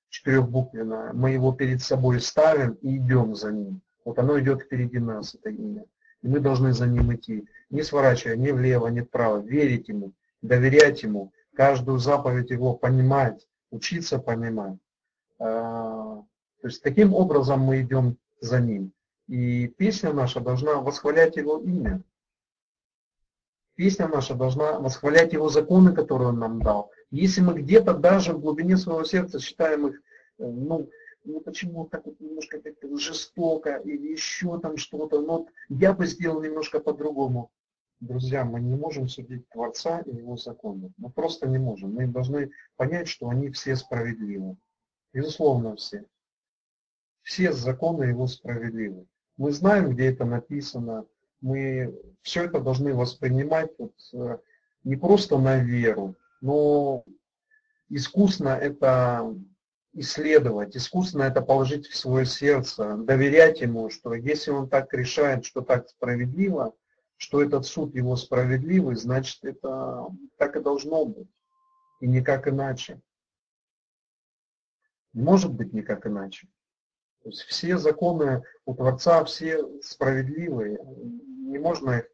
четырехбуквенное. Мы его перед собой ставим и идем за ним. Вот оно идет впереди нас, это имя. И мы должны за ним идти, не сворачивая ни влево, ни вправо, верить ему, доверять ему, каждую заповедь его понимать, учиться понимать. А, то есть таким образом мы идем за ним. И песня наша должна восхвалять его имя. Песня наша должна восхвалять его законы, которые он нам дал. Если мы где-то даже в глубине своего сердца считаем их, э, ну, ну почему так вот немножко как-то жестоко или еще там что-то, но я бы сделал немножко по-другому. Друзья, мы не можем судить Творца и его законы. Мы просто не можем. Мы должны понять, что они все справедливы. Безусловно, все. Все законы его справедливы. Мы знаем, где это написано. Мы все это должны воспринимать вот, э, не просто на веру, но искусно это исследовать, искусно это положить в свое сердце, доверять ему, что если он так решает, что так справедливо, что этот суд его справедливый, значит это так и должно быть. И никак иначе. Может быть никак иначе. То есть все законы у Творца, все справедливые. Не можно их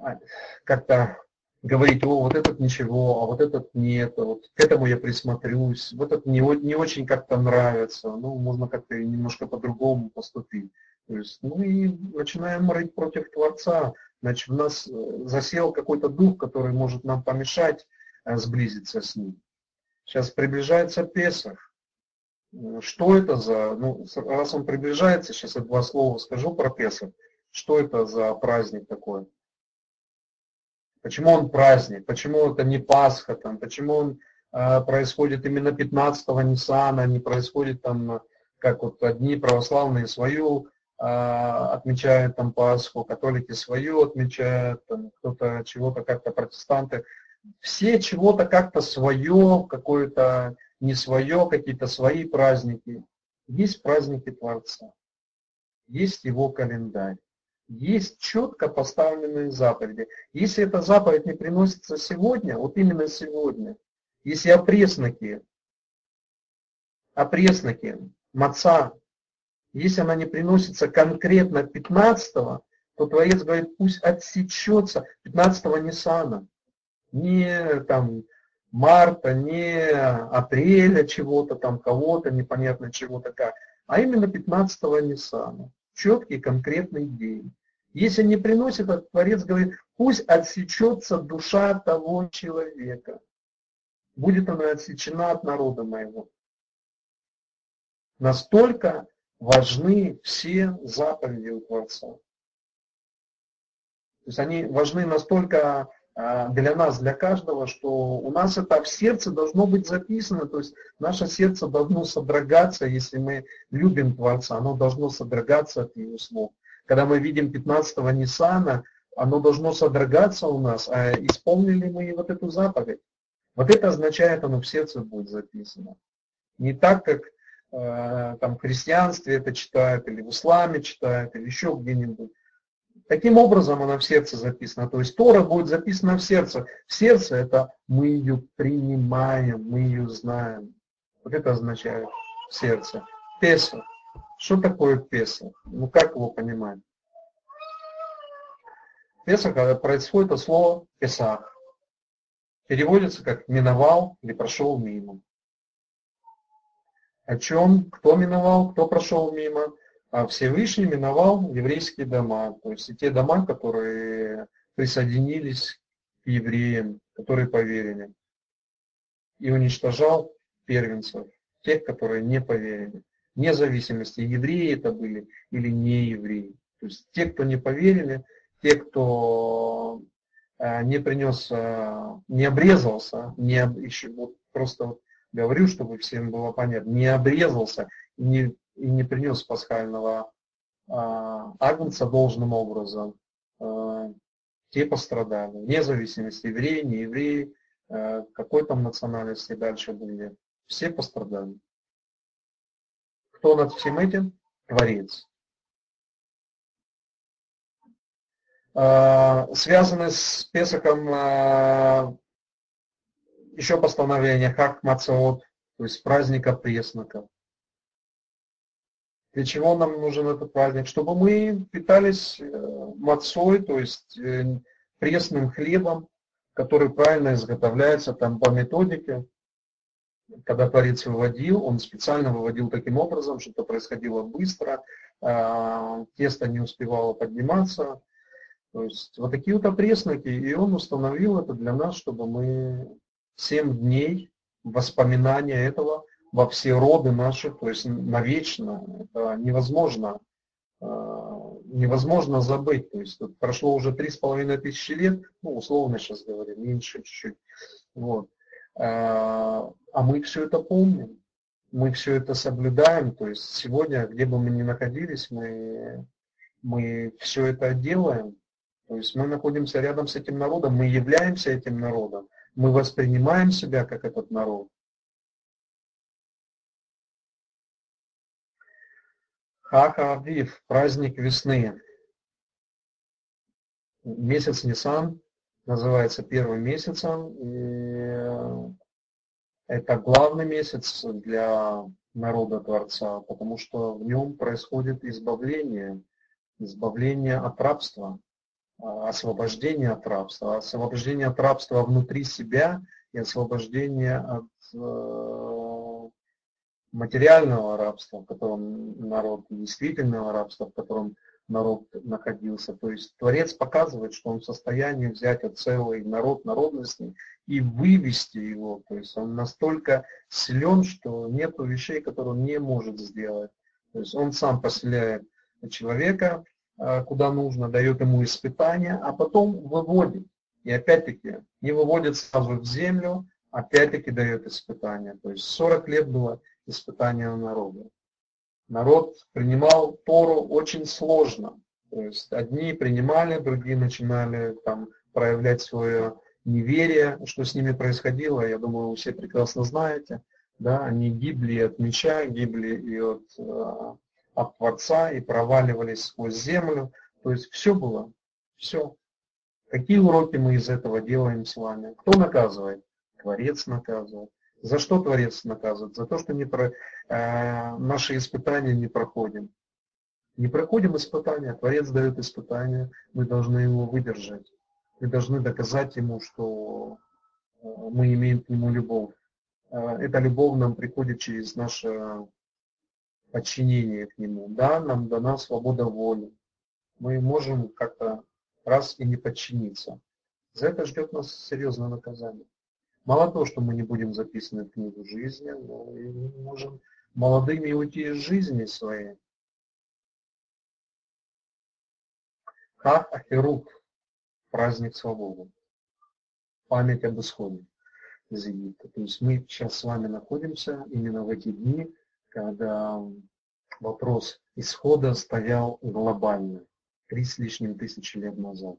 а, как-то говорить, о, вот этот ничего, а вот этот нет, вот к этому я присмотрюсь, вот этот не, не очень как-то нравится, ну, можно как-то немножко по-другому поступить. То есть, ну и начинаем рыть против Творца, значит, в нас э, засел какой-то дух, который может нам помешать э, сблизиться с ним. Сейчас приближается Песах. Что это за, ну, раз он приближается, сейчас я два слова скажу про Песах. Что это за праздник такой? Почему он праздник? Почему это не Пасха? Там, почему он э, происходит именно 15-го Ниссана, не происходит там, как вот одни православные свою а, отмечают там Пасху, католики свою отмечают, кто-то чего-то как-то протестанты. Все чего-то как-то свое, какое-то не свое, какие-то свои праздники. Есть праздники Творца, есть его календарь, есть четко поставленные заповеди. Если эта заповедь не приносится сегодня, вот именно сегодня, если опресноки, опресноки, маца если она не приносится конкретно 15-го, то Творец говорит, пусть отсечется 15-го Ниссана. Не там марта, не апреля чего-то там, кого-то, непонятно чего-то как, а именно 15-го Ниссана. Четкий конкретный день. Если не приносит, то Творец говорит, пусть отсечется душа того человека. Будет она отсечена от народа моего. Настолько важны все заповеди у Творца. То есть они важны настолько а, для нас, для каждого, что у нас это в сердце должно быть записано, то есть наше сердце должно содрогаться, если мы любим Творца, оно должно содрогаться от Его слов. Когда мы видим 15-го Ниссана, оно должно содрогаться у нас, а исполнили мы вот эту заповедь. Вот это означает, оно в сердце будет записано. Не так, как там в христианстве это читают, или в исламе читают, или еще где-нибудь. Таким образом она в сердце записана. То есть Тора будет записана в сердце. В сердце это мы ее принимаем, мы ее знаем. Вот это означает сердце. Песо. Что такое Песо? Ну как его понимать? Песах происходит от слова Песах. Переводится как миновал или прошел мимо о чем, кто миновал, кто прошел мимо. А Всевышний миновал еврейские дома, то есть и те дома, которые присоединились к евреям, которые поверили. и уничтожал первенцев, тех, которые не поверили. Вне зависимости, евреи это были или не евреи. То есть те, кто не поверили, те, кто э, не принес, э, не обрезался, не, еще вот просто вот говорю, чтобы всем было понятно, не обрезался и не, и не принес пасхального э, агнца должным образом, те пострадали, вне зависимости, евреи, не евреи, какой там национальности дальше были, все пострадали. Кто над всем этим? Творец. А, связаны с Песоком а, еще постановление Хак Мацаот, то есть праздника пресноков. Для чего нам нужен этот праздник? Чтобы мы питались э, мацой, то есть э, пресным хлебом, который правильно изготовляется там по методике. Когда Творец выводил, он специально выводил таким образом, что это происходило быстро, а, тесто не успевало подниматься, то есть вот такие вот опресноки, и он установил это для нас, чтобы мы 7 дней воспоминания этого во все роды наши, то есть навечно, это невозможно, а, невозможно забыть. То есть прошло уже три с половиной тысячи лет, ну условно сейчас говорим, меньше чуть-чуть. Вот. А, а мы все это помним, мы все это соблюдаем. То есть сегодня, где бы мы ни находились, мы, мы все это делаем. То есть мы находимся рядом с этим народом, мы являемся этим народом, мы воспринимаем себя как этот народ. Хаха Авив, праздник весны. Месяц Нисан называется первым месяцем. И это главный месяц для народа Творца, потому что в нем происходит избавление, избавление от рабства. А, освобождение от рабства, освобождение от рабства внутри себя и освобождение от э, материального рабства, в котором народ, действительного рабства, в котором народ находился. То есть Творец показывает, что он в состоянии взять от целый народ народности и вывести его. То есть он настолько силен, что нет вещей, которые он не может сделать. То есть он сам поселяет человека куда нужно, дает ему испытания, а потом выводит. И опять-таки не выводит сразу в землю, опять-таки дает испытания. То есть 40 лет было испытание на народе. Народ принимал Тору очень сложно. То есть одни принимали, другие начинали там проявлять свое неверие, что с ними происходило, я думаю, вы все прекрасно знаете. Да, они гибли от меча, гибли и от э, от Творца и проваливались сквозь землю. То есть все было, все. Какие уроки мы из этого делаем с вами? Кто наказывает? Творец наказывает. За что Творец наказывает? За то, что не про, э, наши испытания не проходим. Не проходим испытания, Творец дает испытания, мы должны его выдержать. Мы должны доказать ему, что э, мы имеем к нему любовь. Э, эта любовь нам приходит через наше подчинение к нему. Да, нам дана свобода воли. Мы можем как-то раз и не подчиниться. За это ждет нас серьезное наказание. Мало того, что мы не будем записаны в книгу жизни, но и мы можем молодыми уйти из жизни своей. Хах Ахерут, праздник свободы, память об исходе из Египта. То есть мы сейчас с вами находимся именно в эти дни, когда вопрос исхода стоял глобально, три с лишним тысячи лет назад.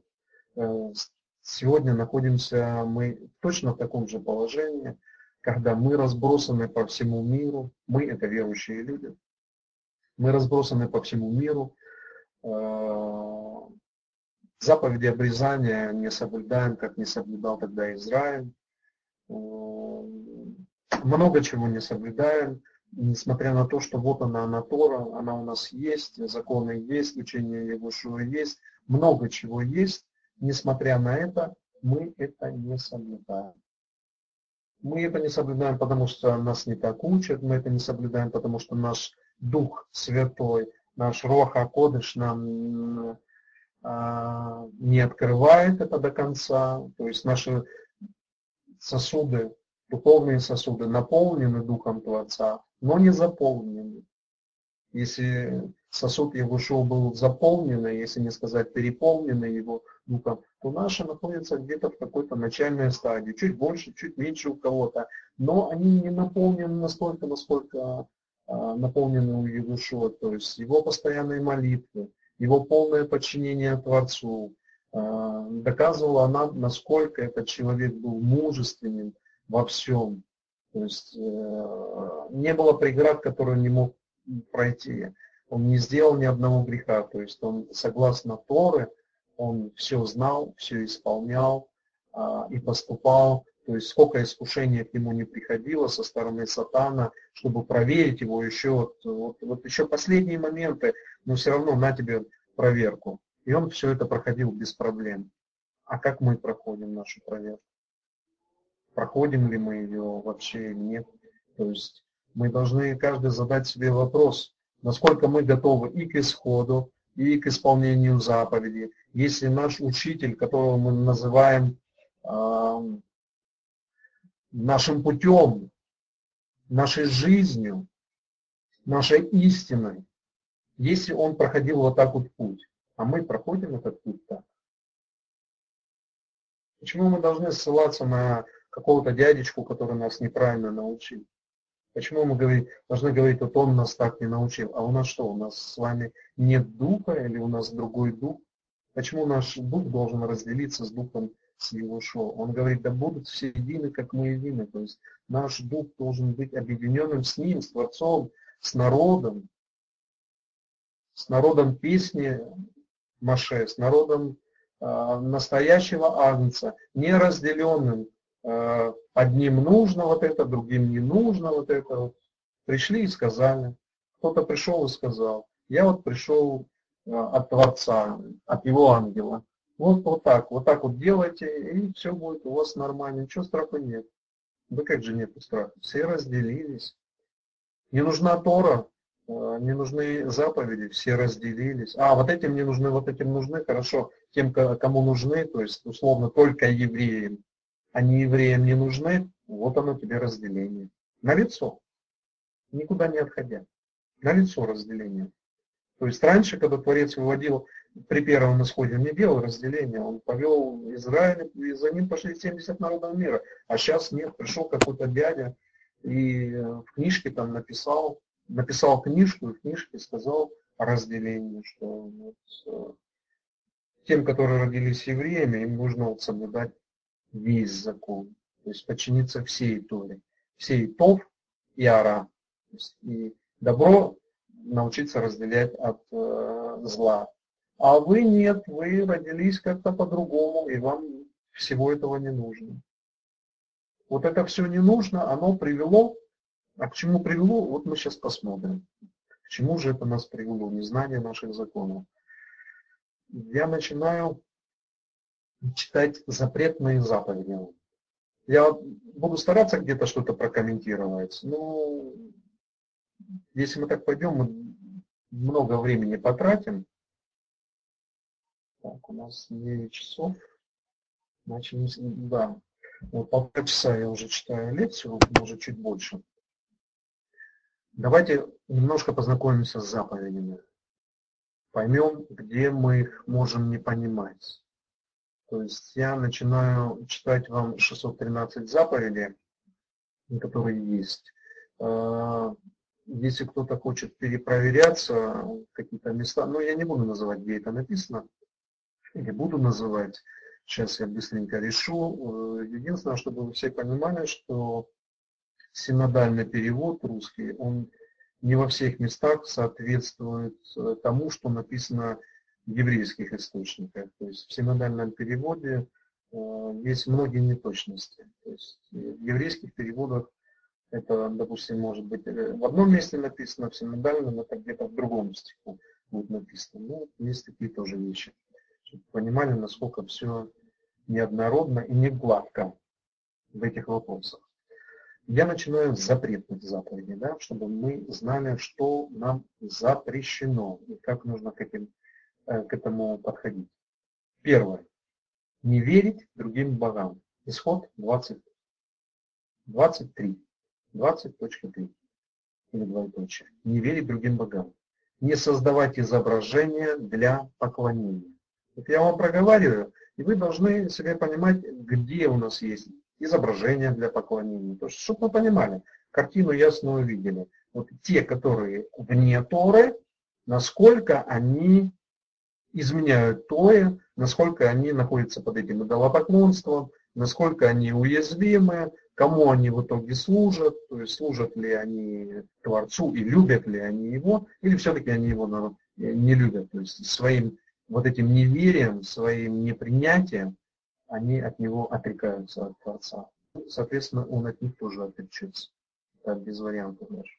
Э, сегодня находимся мы точно в таком же положении, когда мы разбросаны по всему миру, мы это верующие люди, мы разбросаны по всему миру, э, заповеди обрезания не соблюдаем, как не соблюдал тогда Израиль, э, много чего не соблюдаем, несмотря на то, что вот она, Тора, она у нас есть, законы есть, учение Егошуа есть, много чего есть, несмотря на это, мы это не соблюдаем. Мы это не соблюдаем, потому что нас не так учат, мы это не соблюдаем, потому что наш Дух Святой, наш Роха Кодыш нам а, не открывает это до конца, то есть наши сосуды Духовные сосуды наполнены Духом Творца, но не заполнены. Если сосуд Егушо был заполненный, если не сказать переполненный его духом, то наши находятся где-то в какой-то начальной стадии, чуть больше, чуть меньше у кого-то, но они не наполнены настолько, насколько а, наполнены у Егушо, то есть его постоянные молитвы, его полное подчинение Творцу, а, доказывала она, насколько этот человек был мужественен во всем. То есть э, не было преград, которые не мог пройти. Он не сделал ни одного греха. То есть он, согласно Торы, он все знал, все исполнял а, и поступал. То есть сколько искушений к нему не приходило со стороны сатана, чтобы проверить его еще, вот, вот, вот еще последние моменты, но все равно на тебе проверку. И он все это проходил без проблем. А как мы проходим нашу проверку? Проходим ли мы ее вообще или нет? То есть мы должны каждый задать себе вопрос, насколько мы готовы и к исходу, и к исполнению заповеди. Если наш учитель, которого мы называем э, нашим путем, нашей жизнью, нашей истиной, если он проходил вот так вот путь, а мы проходим этот путь так. Почему мы должны ссылаться на какого-то дядечку, который нас неправильно научил? Почему мы говорим, должны говорить, вот он нас так не научил, а у нас что, у нас с вами нет духа или у нас другой дух? Почему наш дух должен разделиться с духом с его шоу? Он говорит, да будут все едины, как мы едины. То есть наш дух должен быть объединенным с ним, с Творцом, с народом, с народом песни Маше, с народом э, настоящего Агнца, не разделенным. Э, одним нужно вот это, другим не нужно вот это. Пришли и сказали. Кто-то пришел и сказал. Я вот пришел э, от Творца, от его ангела. Вот, вот так, вот так вот делайте, и все будет у вас нормально, ничего страха нет. Да как же нет страха? Все разделились. Не нужна Тора, Э, не нужны заповеди, все разделились. А, вот этим не нужны, вот этим нужны, хорошо. Тем, кому нужны, то есть условно только евреям, не евреям не нужны, вот оно тебе разделение. На лицо, никуда не отходя. На лицо разделение. То есть раньше, когда Творец выводил при первом исходе, не делал разделения, он повел Израиль, и за ним пошли 70 народов мира. А сейчас нет, пришел какой-то дядя и в книжке там написал, написал книжку, и в книжке сказал о разделении, что вот, э, тем, которые родились евреями, им нужно вот соблюдать весь закон, то есть подчиниться всей Торе, всей Тов и Ара, и добро научиться разделять от э, зла. А вы нет, вы родились как-то по-другому, и вам всего этого не нужно. Вот это все не нужно, оно привело а к чему привело, вот мы сейчас посмотрим. К чему же это нас привело, незнание наших законов. Я начинаю читать запретные заповеди. Я буду стараться где-то что-то прокомментировать, но если мы так пойдем, мы много времени потратим. Так, у нас 9 часов. Начали, да, вот полтора часа я уже читаю лекцию, может чуть больше. Давайте немножко познакомимся с заповедями. Поймем, где мы их можем не понимать. То есть я начинаю читать вам 613 заповедей, которые есть. А, если кто-то хочет перепроверяться, какие-то места, но я не буду называть, где это написано, или буду называть, сейчас я быстренько решу. Единственное, чтобы вы все понимали, что синодальный перевод русский, он не во всех местах соответствует э, тому, что написано еврейских источниках. То есть в синодальном переводе э, есть многие неточности. То есть в еврейских переводах это, допустим, может быть э, в одном месте написано, в синодальном это где-то в другом стиху будет написано. Ну, есть такие тоже вещи. Чтобы понимали, насколько все неоднородно и не гладко в этих вопросах я начинаю с запретных заповедей, да, чтобы мы знали, что нам запрещено и как нужно к, этим, к этому подходить. Первое. Не верить другим богам. Исход 20. 23. 20.3. Или двоеточие. Не верить другим богам. Не создавать изображения для поклонения. Вот я вам проговариваю, и вы должны себе понимать, где у нас есть изображения для поклонения. То есть, чтобы мы понимали, картину ясно увидели. Вот те, которые вне Торы, насколько они изменяют Торе, насколько они находятся под этим идолопоклонством, насколько они уязвимы, кому они в итоге служат, то есть служат ли они Творцу и любят ли они его, или все-таки они его не любят, то есть своим вот этим неверием, своим непринятием они от него отрекаются от Творца. Соответственно, он от них тоже отречется. Так, без вариантов даже.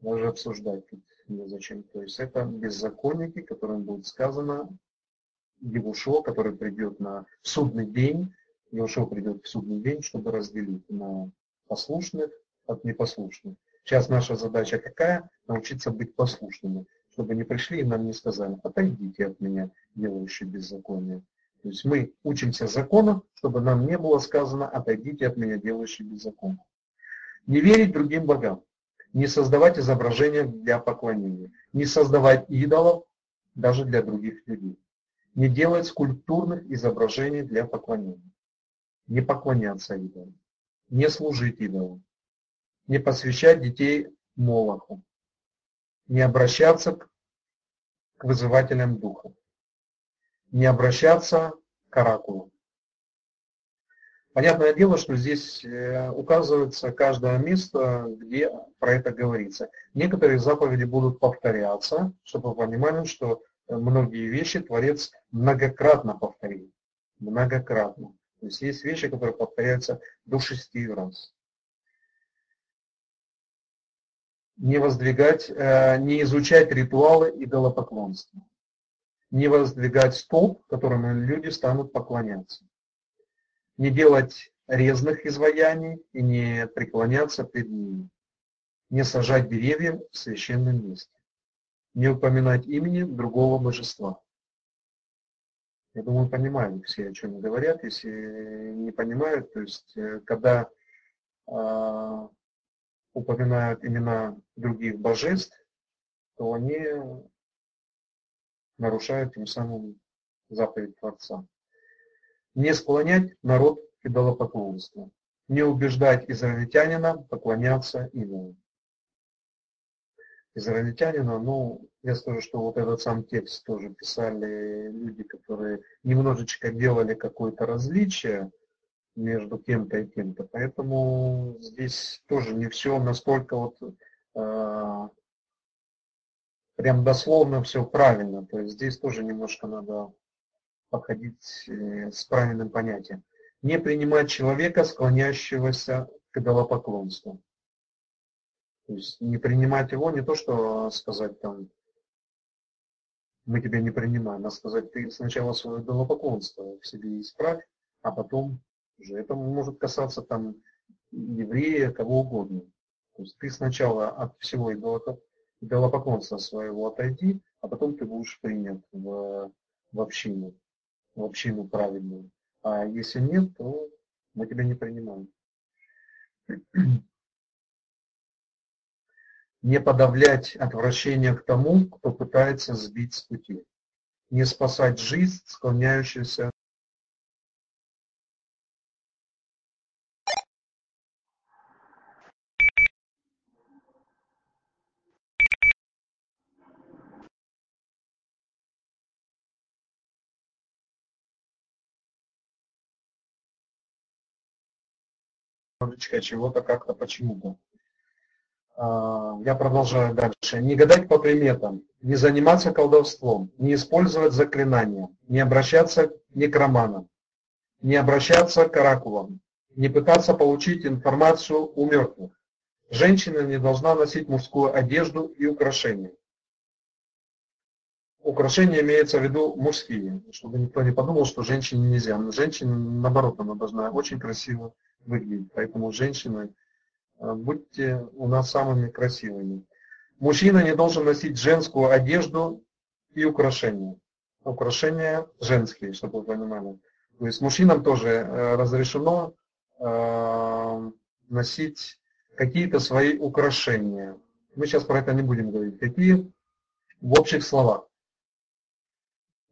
Даже обсуждать незачем. То есть это беззаконники, которым будет сказано Евушо, который придет на судный день, Евушо придет в судный день, чтобы разделить на послушных от непослушных. Сейчас наша задача какая? Научиться быть послушными, чтобы не пришли и нам не сказали, отойдите от меня, делающие беззаконие. То есть мы учимся законам, чтобы нам не было сказано, отойдите от меня, делающие беззаконие. Не верить другим богам не создавать изображения для поклонения, не создавать идолов даже для других людей, не делать скульптурных изображений для поклонения, не поклоняться идолам, не служить идолам, не посвящать детей Молоху, не обращаться к вызывателям духа, не обращаться к оракулам, Понятное дело, что здесь э, указывается каждое место, где про это говорится. Некоторые заповеди будут повторяться, чтобы вы понимали, что э, многие вещи Творец многократно повторил. Многократно. То есть есть вещи, которые повторяются до шести раз. Не воздвигать, э, не изучать ритуалы идолопоклонства. Не воздвигать столб, которому люди станут поклоняться не делать резных изваяний и не преклоняться пред ними, не сажать деревья в священном месте, не упоминать имени другого божества. Я думаю, понимают все, о чем говорят. Если не понимают, то есть, э, когда э, упоминают имена других божеств, то они нарушают тем самым заповедь Творца не склонять народ к идолопоклонству, не убеждать израильтянина поклоняться ему. Израильтянина, ну, я скажу, что вот этот сам текст тоже писали люди, которые немножечко делали какое-то различие между кем-то и кем-то, поэтому здесь тоже не все настолько вот э, прям дословно все правильно, то есть здесь тоже немножко надо подходить э, с правильным понятием. Не принимать человека, склоняющегося к идолопоклонству. То есть не принимать его, не то что сказать там, мы тебя не принимаем, а сказать, ты сначала свое идолопоклонство в себе исправь, а потом уже это может касаться там еврея, кого угодно. То есть ты сначала от всего идолопоклонства своего отойди, а потом ты будешь принят в, в общину общину правильную. А если нет, то мы тебя не принимаем. Не подавлять отвращение к тому, кто пытается сбить с пути. Не спасать жизнь, склоняющуюся немножечко чего-то как-то почему-то. А, я продолжаю дальше. Не гадать по приметам, не заниматься колдовством, не использовать заклинания, не обращаться к некроманам, не обращаться к оракулам, не пытаться получить информацию у мертвых. Женщина не должна носить мужскую одежду и украшения. Украшения имеется в виду мужские, чтобы никто не подумал, что женщине нельзя. Женщине, наоборот, она должна очень красиво выглядеть. Поэтому женщины, э, будьте у нас самыми красивыми. Мужчина не должен носить женскую одежду и украшения. Украшения женские, чтобы вы понимали. То есть мужчинам тоже э, разрешено э, носить какие-то свои украшения. Мы сейчас про это не будем говорить. Какие? В общих словах.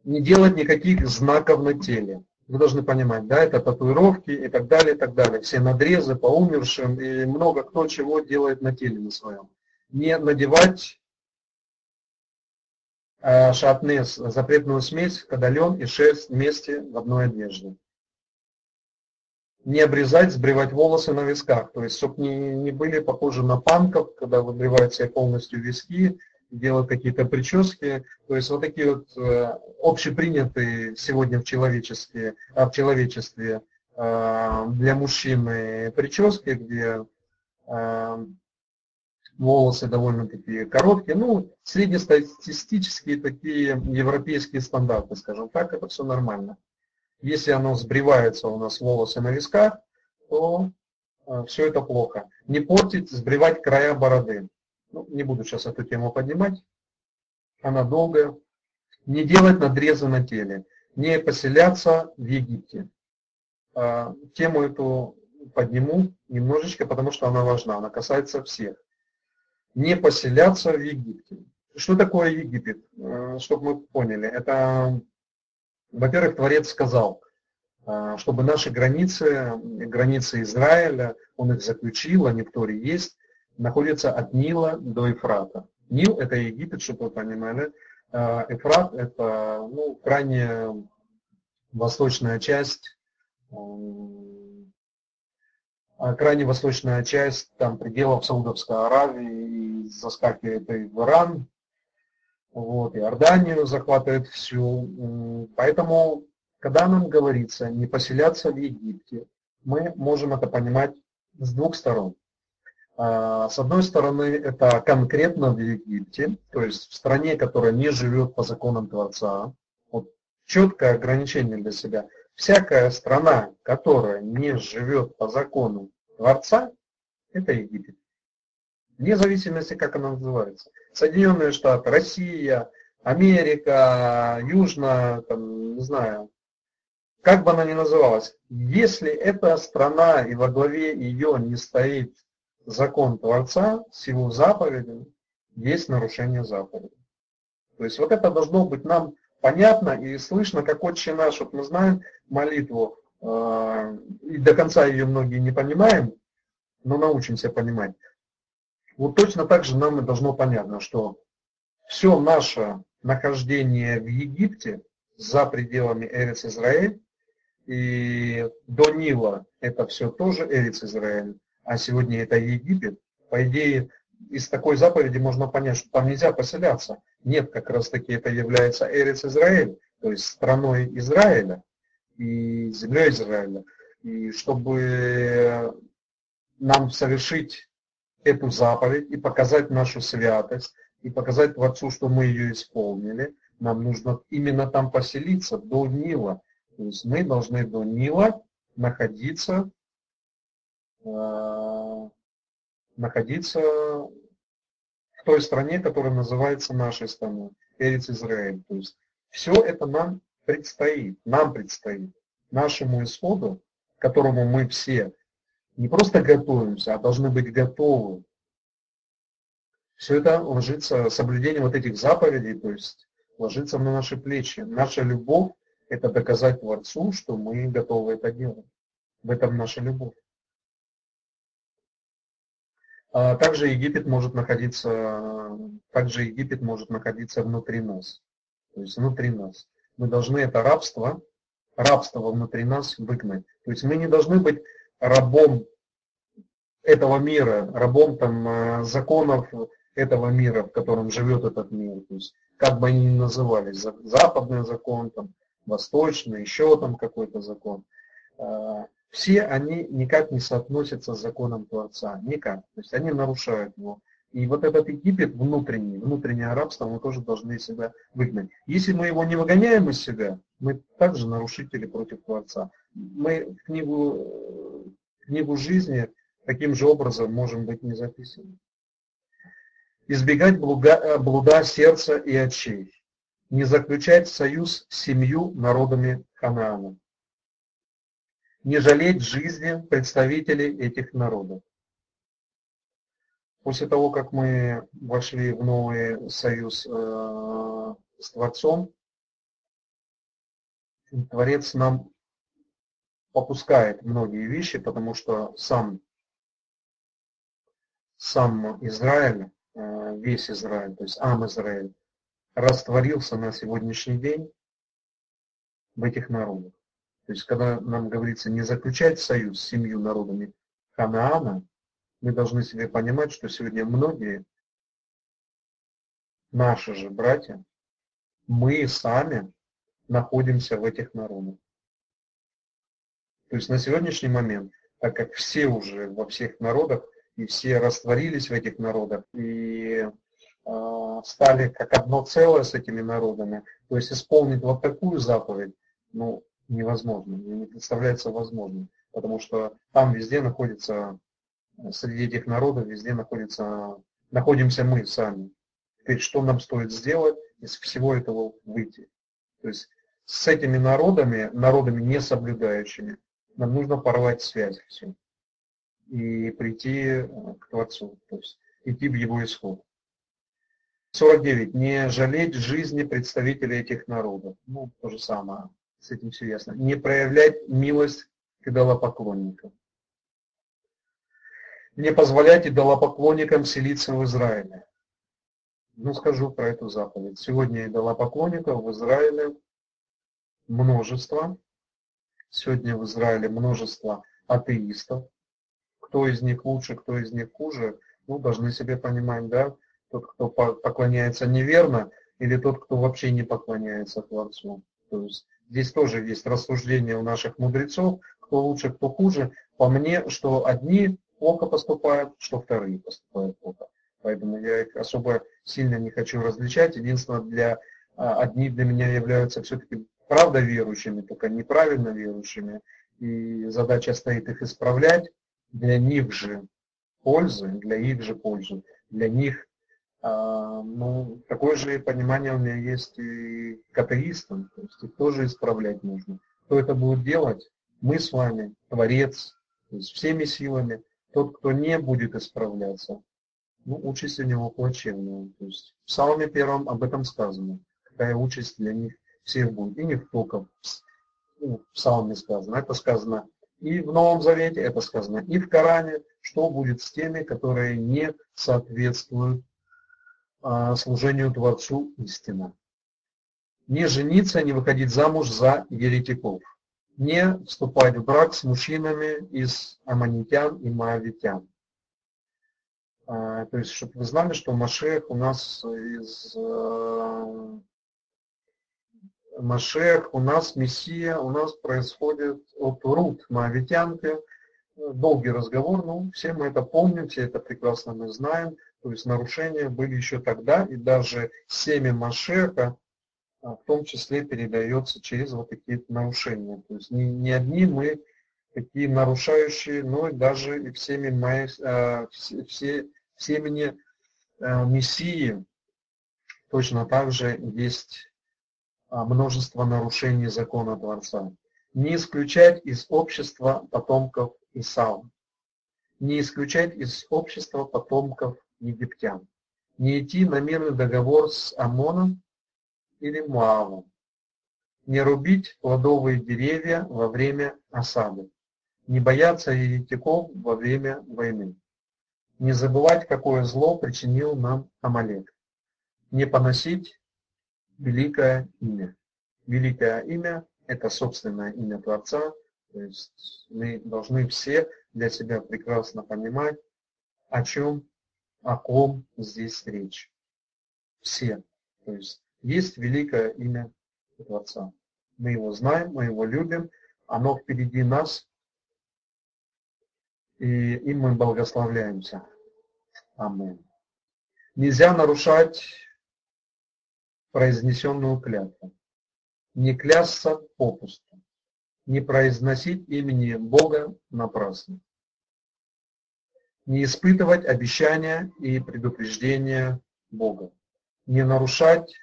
Не делать никаких знаков на теле. Вы должны понимать, да, это татуировки и так далее, и так далее. Все надрезы по умершим и много кто чего делает на теле на своем. Не надевать э, шатнес, запретную смесь, кадален и шерсть вместе в одной одежде не обрезать, сбривать волосы на висках. То есть, чтобы не, не были похожи на панков, когда выбривают себе полностью виски, делают какие-то прически. То есть, вот такие вот э, общепринятые сегодня в, человечестве, а в человечестве э, для мужчины прически, где э, волосы довольно такие короткие, ну, среднестатистические такие европейские стандарты, скажем так, это все нормально. Если оно сбривается у нас волосы на висках, то все это плохо. Не портить, сбривать края бороды. Ну, не буду сейчас эту тему поднимать. Она долгая. Не делать надрезы на теле. Не поселяться в Египте. Э, тему эту подниму немножечко, потому что она важна. Она касается всех. Не поселяться в Египте. Что такое Египет? Э, чтобы мы поняли. Это во-первых, Творец сказал, а, чтобы наши границы, границы Израиля, он их заключил, они в Торе есть, находятся от Нила до Ефрата. Нил – это Египет, чтобы вы понимали. А, Эфрат – это ну, крайне восточная часть, а, крайне восточная часть там, пределов Саудовской Аравии, и заскакивает и в Иран, вот, Иорданию захватывает всю. Поэтому, когда нам говорится не поселяться в Египте, мы можем это понимать с двух сторон. А, с одной стороны, это конкретно в Египте, то есть в стране, которая не живет по законам Творца. Вот четкое ограничение для себя. Всякая страна, которая не живет по закону Творца, это Египет вне зависимости, как она называется. Соединенные Штаты, Россия, Америка, Южная, там, не знаю, как бы она ни называлась, если эта страна и во главе ее не стоит закон Творца с его заповедями, есть нарушение заповеди. То есть вот это должно быть нам понятно и слышно, как отче наш, вот мы знаем молитву, э, и до конца ее многие не понимаем, но научимся понимать. Вот точно так же нам и должно понятно, что все наше нахождение в Египте за пределами Эрец Израиль и до Нила это все тоже Эрец Израиль, а сегодня это Египет, по идее из такой заповеди можно понять, что там нельзя поселяться. Нет, как раз таки это является Эрец Израиль, то есть страной Израиля и землей Израиля. И чтобы нам совершить эту заповедь и показать нашу святость, и показать Творцу, что мы ее исполнили, нам нужно именно там поселиться, до Нила. То есть мы должны до Нила находиться, находиться в той стране, которая называется нашей страной, Эрец Израиль. То есть все это нам предстоит, нам предстоит, нашему исходу, к которому мы все не просто готовимся, а должны быть готовы. Все это ложится, соблюдение вот этих заповедей, то есть ложится на наши плечи. Наша любовь – это доказать Творцу, что мы готовы это делать. В этом наша любовь. А также Египет может находиться, также Египет может находиться внутри нас. То есть внутри нас. Мы должны это рабство, рабство внутри нас выгнать. То есть мы не должны быть рабом этого мира, рабом там э, законов этого мира, в котором живет этот мир. То есть, как бы они ни назывались, западный закон, там, восточный, еще там какой-то закон. Все они никак не соотносятся с законом Творца, никак. То есть они нарушают его. И вот этот Египет внутренний, внутреннее рабство мы тоже должны себя выгнать. Если мы его не выгоняем из себя, мы также нарушители против Творца. Мы книгу, книгу жизни таким же образом можем быть не записаны. Избегать блуда, блуда сердца и очей. Не заключать союз с семью народами Ханаана. Не жалеть жизни представителей этих народов. После того, как мы вошли в новый союз э, с Творцом, Творец нам попускает многие вещи, потому что сам, сам Израиль, э, весь Израиль, то есть Ам Израиль, растворился на сегодняшний день в этих народах. То есть, когда нам говорится не заключать союз с семью народами Ханаана, мы должны себе понимать, что сегодня многие наши же братья, мы сами находимся в этих народах. То есть на сегодняшний момент, так как все уже во всех народах, и все растворились в этих народах, и э, стали как одно целое с этими народами, то есть исполнить вот такую заповедь, ну, невозможно, не представляется возможным, потому что там везде находится, среди этих народов везде находится, находимся мы сами. Теперь что нам стоит сделать из всего этого выйти? То есть с этими народами, народами не соблюдающими, нам нужно порвать связь все и прийти э, к Творцу, то есть идти в его исход. 49. Не жалеть жизни представителей этих народов. Ну, то же самое с этим все ясно. Не проявлять милость к идолопоклонникам. Не позволять идолопоклонникам селиться в Израиле. Ну, скажу про эту заповедь. Сегодня идолопоклонников в Израиле множество. Сегодня в Израиле множество атеистов. Кто из них лучше, кто из них хуже, ну, должны себе понимать, да, тот, кто поклоняется неверно, или тот, кто вообще не поклоняется Творцу. То есть Здесь тоже есть рассуждение у наших мудрецов, кто лучше, кто хуже. По мне, что одни плохо поступают, что вторые поступают плохо. Поэтому я их особо сильно не хочу различать. Единственное, для а, одни для меня являются все-таки правда верующими, только неправильно верующими. И задача стоит их исправлять для них же пользы, для их же пользы, для них ну, такое же понимание у меня есть и к атеистам, то есть их тоже исправлять нужно. Кто это будет делать? Мы с вами, Творец, то есть всеми силами. Тот, кто не будет исправляться, ну, участь у него плачевная. То есть в Псалме первом об этом сказано, какая участь для них всех будет. И не только ну, в Псалме сказано, это сказано и в Новом Завете, это сказано и в Коране, что будет с теми, которые не соответствуют а, служению Творцу истина. Не жениться, не выходить замуж за еретиков. Не вступать в брак с мужчинами из аманитян и моавитян. А, то есть, чтобы вы знали, что Машех у нас из э, Машех, у нас Мессия, у нас происходит от Рут, моавитянки. Долгий разговор, ну, все мы это помним, все это прекрасно мы знаем. То есть нарушения были еще тогда, и даже семя Машеха а, в том числе передается через вот такие нарушения. То есть не, не одни мы такие нарушающие, но и даже и в семени, а, все, в семени а, Мессии точно так же есть множество нарушений закона Творца. Не исключать из общества потомков Исава. Не исключать из общества потомков египтян, не идти на мирный договор с Амоном или Муавом, не рубить плодовые деревья во время осады, не бояться еретиков во время войны, не забывать, какое зло причинил нам Амалек, не поносить великое имя. Великое имя – это собственное имя Творца, то есть мы должны все для себя прекрасно понимать, о чем о ком здесь речь. Все. То есть есть великое имя Творца. Мы его знаем, мы его любим, оно впереди нас, и им мы благословляемся. Амин. Нельзя нарушать произнесенную клятву. Не клясться попусту. Не произносить имени Бога напрасно не испытывать обещания и предупреждения Бога, не нарушать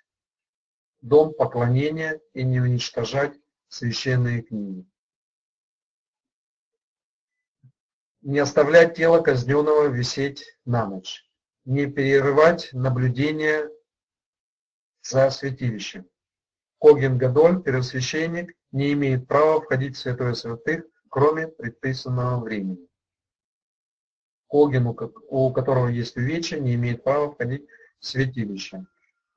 дом поклонения и не уничтожать священные книги. Не оставлять тело казненного висеть на ночь. Не перерывать наблюдение за святилищем. Коген Гадоль, первосвященник, не имеет права входить в святое святых, кроме предписанного времени. Коген, у которого есть увечья, не имеет права входить в святилище.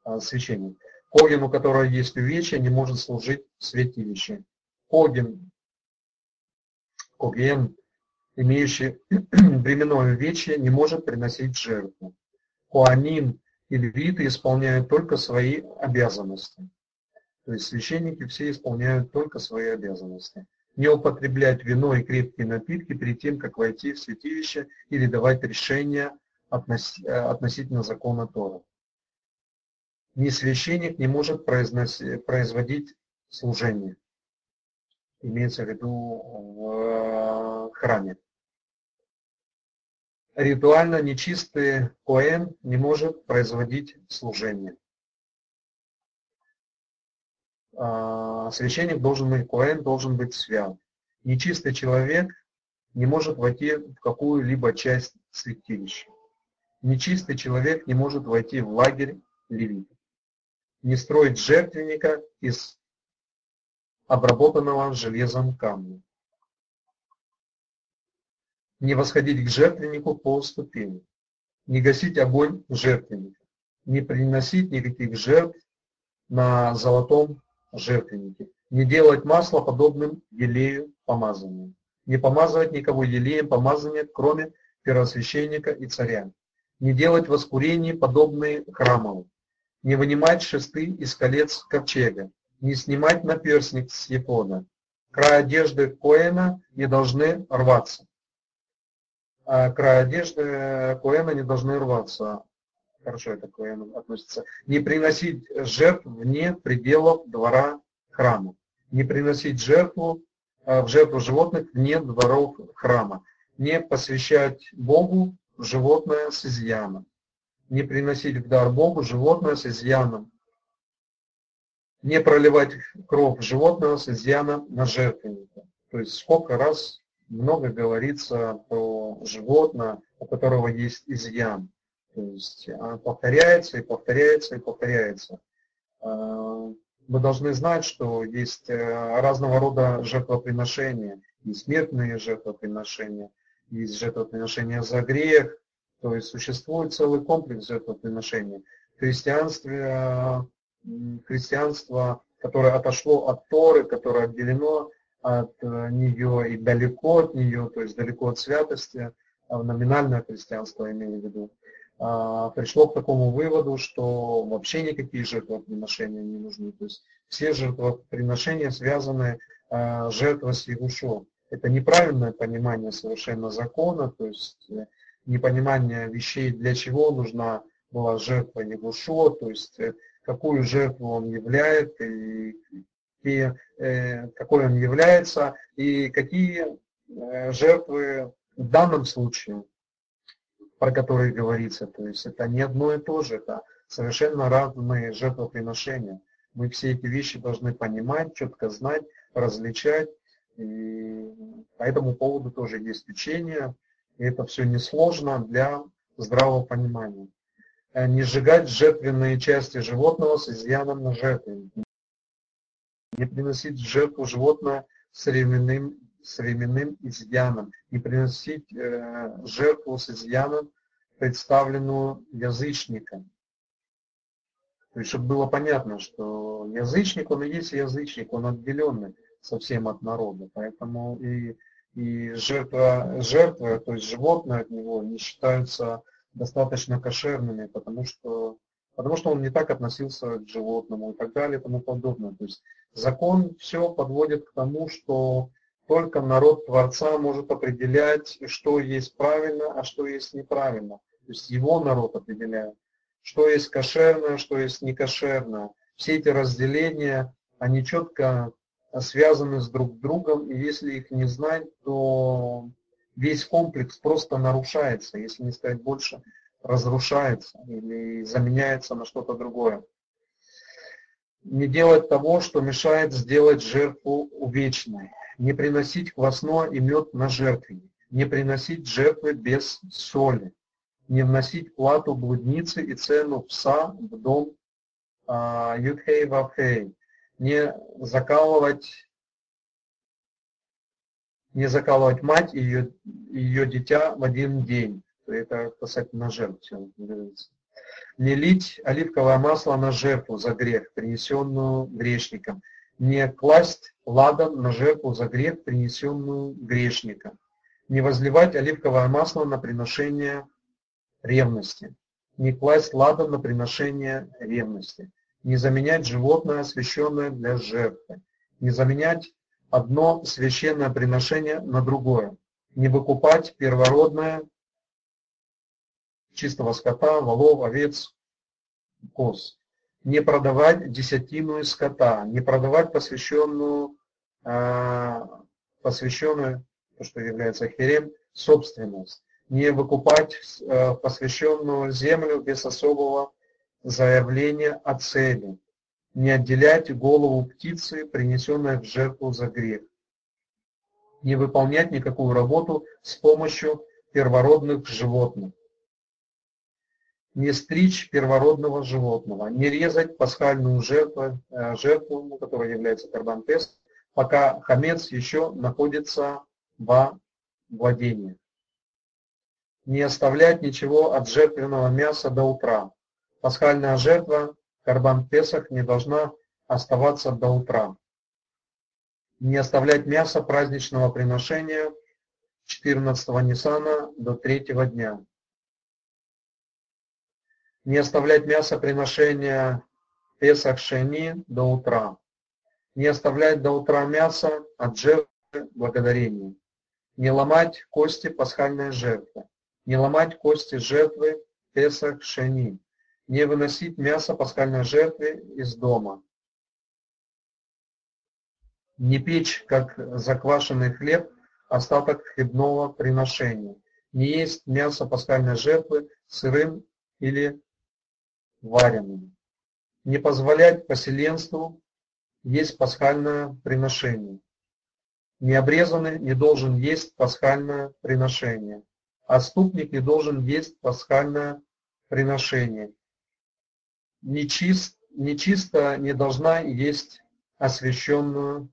А, священник. Коген, у которого есть увечья, не может служить в святилище. Коген, Коген, имеющий временное увечье, не может приносить жертву. Коаним и левиты исполняют только свои обязанности. То есть священники все исполняют только свои обязанности. Не употреблять вино и крепкие напитки перед тем, как войти в святилище или давать решения относительно закона Тора ни священник не может производить служение. Имеется в виду в э, храме. Ритуально нечистый коэн не может производить служение. А, священник должен быть, коэн должен быть свят. Нечистый человек не может войти в какую-либо часть святилища. Нечистый человек не может войти в лагерь левита не строить жертвенника из обработанного железом камня. Не восходить к жертвеннику по ступени. Не гасить огонь жертвенника. Не приносить никаких жертв на золотом жертвеннике. Не делать масло подобным елею помазания. Не помазывать никого елеем помазания, кроме первосвященника и царя. Не делать воскурение, подобные храмовым не вынимать шесты из колец ковчега, не снимать наперстник с ефода. Край одежды Коэна не должны рваться. А край одежды Коэна не должны рваться. Хорошо это к относится. Не приносить жертв вне пределов двора храма. Не приносить жертву а, в жертву животных вне дворов храма. Не посвящать Богу животное с изъяном не приносить в дар Богу животное с изъяном, не проливать кровь животного с изъяном на жертвенника. То есть сколько раз много говорится про животное, у которого есть изъян. То есть оно повторяется и повторяется и повторяется. А, мы должны знать, что есть э, разного рода жертвоприношения, и смертные жертвоприношения, есть жертвоприношения за грех, то есть существует целый комплекс жертвоприношений. Христианство, христианство, которое отошло от Торы, которое отделено от э, нее и далеко от нее, то есть далеко от святости, а номинальное христианство имею в виду, а, пришло к такому выводу, что вообще никакие жертвоприношения не нужны. То есть все жертвоприношения связаны а, жертва с Ягушом. Это неправильное понимание совершенно закона, то есть э, непонимание вещей, для чего нужна была жертва Егушо, то есть э, какую жертву он являет, и, и э, какой он является, и какие жертвы в данном случае, про которые говорится. То есть это не одно и то же, это совершенно разные жертвоприношения. Мы все эти вещи должны понимать, четко знать, различать. И по этому поводу тоже есть учение, и это все несложно для здравого понимания. Э, не сжигать жертвенные части животного с изъяном на жертве. Не приносить в жертву животное с временным, с временным изъяном. Не приносить э, жертву с изъяном, представленную язычником. То есть, чтобы было понятно, что язычник, он и есть язычник, он отделенный совсем от народа. Поэтому и и жертва, жертва, то есть животное от него, не считаются достаточно кошерными, потому что, потому что он не так относился к животному и так далее и тому подобное. То есть закон все подводит к тому, что только народ Творца может определять, что есть правильно, а что есть неправильно. То есть его народ определяет, что есть кошерное, что есть некошерное. Все эти разделения, они четко связаны с друг другом, и если их не знать, то весь комплекс просто нарушается, если не сказать больше, разрушается или заменяется на что-то другое. Не делать того, что мешает сделать жертву увечной. Не приносить квасное и мед на жертвенник. не приносить жертвы без соли, не вносить плату блудницы и цену пса в дом а, Юдхей Вавхей, не закалывать не закалывать мать и ее, ее дитя в один день. Это касательно жертв все говорится. Не лить оливковое масло на жертву за грех, принесенную грешником. Не класть ладан на жертву за грех, принесенную грешником. Не возливать оливковое масло на приношение ревности. Не класть ладан на приношение ревности. Не заменять животное, освященное для жертвы. Не заменять одно священное приношение на другое. Не выкупать первородное чистого скота, волов, овец, коз. Не продавать десятину из скота, не продавать посвященную, э, посвященную, то, что является херем, собственность. Не выкупать э, посвященную землю без особого заявления о цели. Не отделять голову птицы, принесенной в жертву за грех, не выполнять никакую работу с помощью первородных животных, не стричь первородного животного, не резать пасхальную жертву, э, жертву которая является карбантест, пока хамец еще находится во владении. Не оставлять ничего от жертвенного мяса до утра. Пасхальная жертва Карбан Песах не должна оставаться до утра. Не оставлять мясо праздничного приношения 14 Нисана до третьего дня. Не оставлять мясо приношения Песах Шени до утра. Не оставлять до утра мясо от жертвы благодарения. Не ломать кости пасхальной жертвы. Не ломать кости жертвы Песах Шени не выносить мясо пасхальной жертвы из дома, не печь, как заквашенный хлеб, остаток хлебного приношения, не есть мясо пасхальной жертвы сырым или вареным, не позволять поселенству есть пасхальное приношение. Необрезанный не должен есть пасхальное приношение. Отступник не должен есть пасхальное приношение нечист, нечисто не должна есть освященную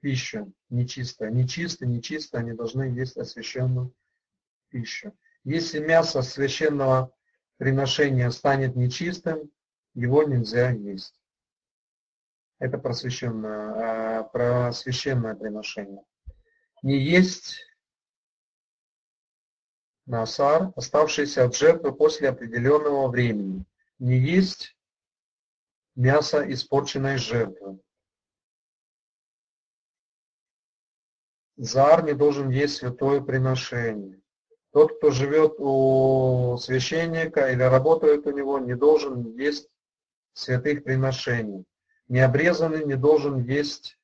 пищу. Нечисто, нечисто, нечисто не должны есть освященную пищу. Если мясо священного приношения станет нечистым, его нельзя есть. Это про священное, а, про священное приношение. Не есть насар, оставшийся от жертвы после определенного времени. Не есть мясо испорченной жертвы. Зар не должен есть святое приношение. Тот, кто живет у священника или работает у него, не должен есть святых приношений. Необрезанный не должен есть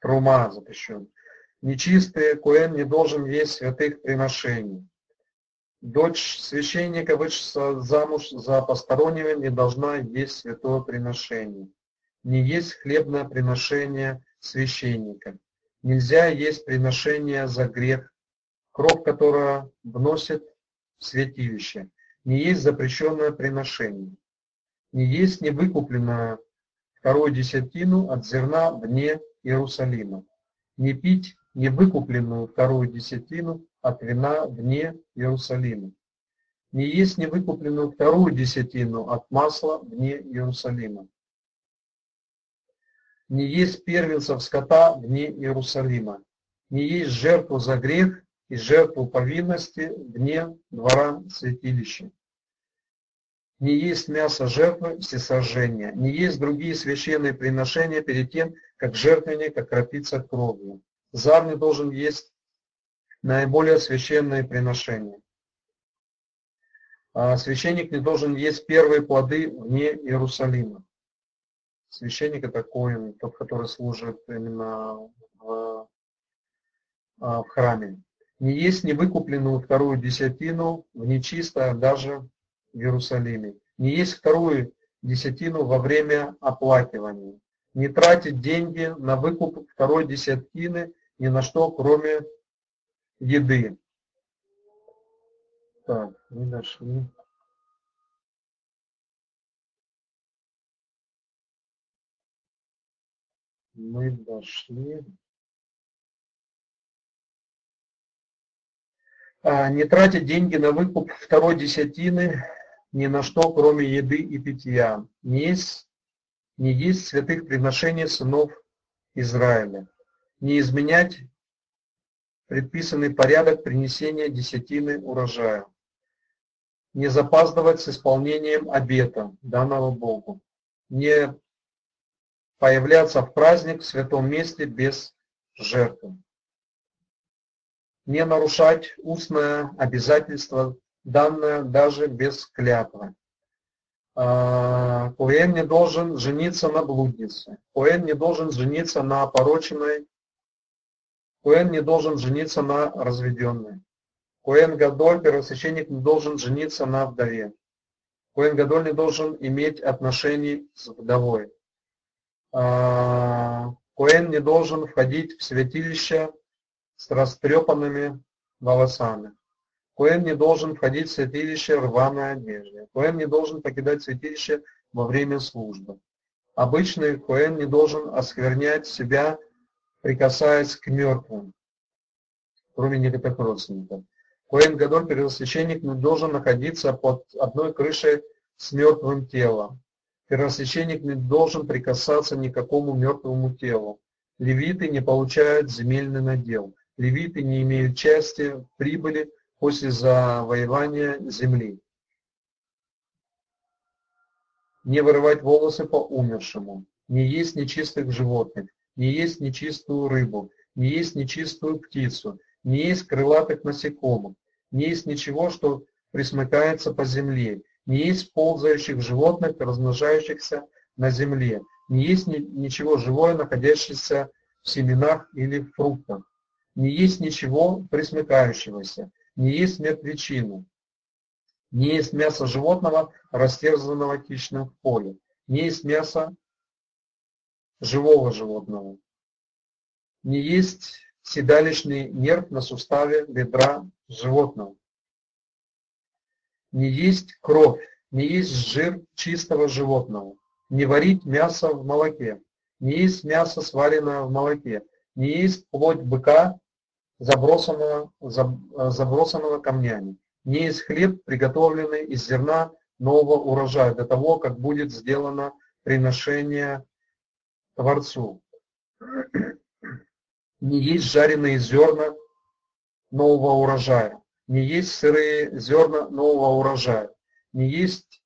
трума запрещен. Нечистый куэн не должен есть святых приношений. Дочь священника, вышла замуж за постороннего, не должна есть святое приношение. Не есть хлебное приношение священника. Нельзя есть приношение за грех, кровь которого вносит в святилище. Не есть запрещенное приношение. Не есть невыкупленное вторую десятину от зерна вне Иерусалима. Не пить невыкупленную вторую десятину от вина вне Иерусалима. Не есть невыкупленную вторую десятину от масла вне Иерусалима. Не есть первенцев скота вне Иерусалима. Не есть жертву за грех и жертву повинности вне двора святилища. Не есть мясо жертвы всесожжения. Не есть другие священные приношения перед тем, как жертвенник окропится кровью. Зар не должен есть наиболее священные приношения. А священник не должен есть первые плоды вне Иерусалима. Священник это коин, тот, который служит именно в, а, в храме. Не есть невыкупленную вторую десятину в нечисто даже в Иерусалиме. Не есть вторую десятину во время оплакивания. Не тратить деньги на выкуп второй десятины ни на что, кроме еды. Так, не дошли. Мы дошли. Не тратить деньги на выкуп второй десятины ни на что, кроме еды и питья. Не есть, не есть святых приношений сынов Израиля. Не изменять предписанный порядок принесения десятины урожая. Не запаздывать с исполнением обета, данного Богу. Не появляться в праздник в святом месте без жертвы. Не нарушать устное обязательство, данное даже без клятвы. А, Коэн не должен жениться на блуднице. Коэн не должен жениться на опороченной. Коэн не должен жениться на разведенной. Коэн Гадоль, первосвященник, не должен жениться на вдове. Коэн Гадоль не должен иметь отношений с вдовой. А, Коэн не должен входить в святилище с растрепанными волосами. Коэн не должен входить в святилище в рваной одежде. Коэн не должен покидать святилище во время службы. Обычный Коэн не должен осквернять себя, прикасаясь к мертвым, кроме некоторых родственников. Коэн Гадоль, первосвященник, не должен находиться под одной крышей с мертвым телом. Первосвященник не должен прикасаться ни к какому мертвому телу. Левиты не получают земельный надел. Левиты не имеют части прибыли после завоевания земли. Не вырывать волосы по умершему. Не есть нечистых животных. Не есть нечистую рыбу. Не есть нечистую птицу. Не есть крылатых насекомых. Не есть ничего, что присмыкается по земле не есть ползающих животных, размножающихся на земле, не есть ни, ничего живое, находящееся в семенах или в фруктах, не есть ничего присмыкающегося, не есть мертвечину, не есть мясо животного, растерзанного хищным в поле, не есть мясо живого животного, не есть седалищный нерв на суставе бедра животного, не есть кровь, не есть жир чистого животного, не варить мясо в молоке, не есть мясо, сваренное в молоке, не есть плоть быка, забросанного, забросанного камнями, не есть хлеб, приготовленный из зерна нового урожая, до того, как будет сделано приношение Творцу. Не есть жареные зерна нового урожая, не есть сырые зерна нового урожая, не есть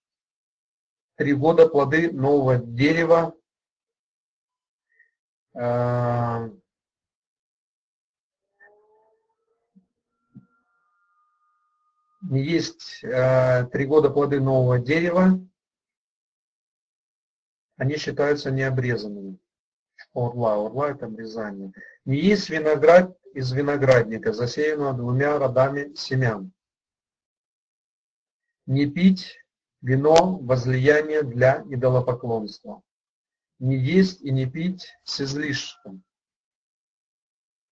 три года плоды нового дерева, а, есть а, три года плоды нового дерева, они считаются необрезанными. Орла, орла это обрезание. Не есть виноград из виноградника, засеянного двумя родами семян. Не пить вино возлияния для идолопоклонства. Не есть и не пить с излишком.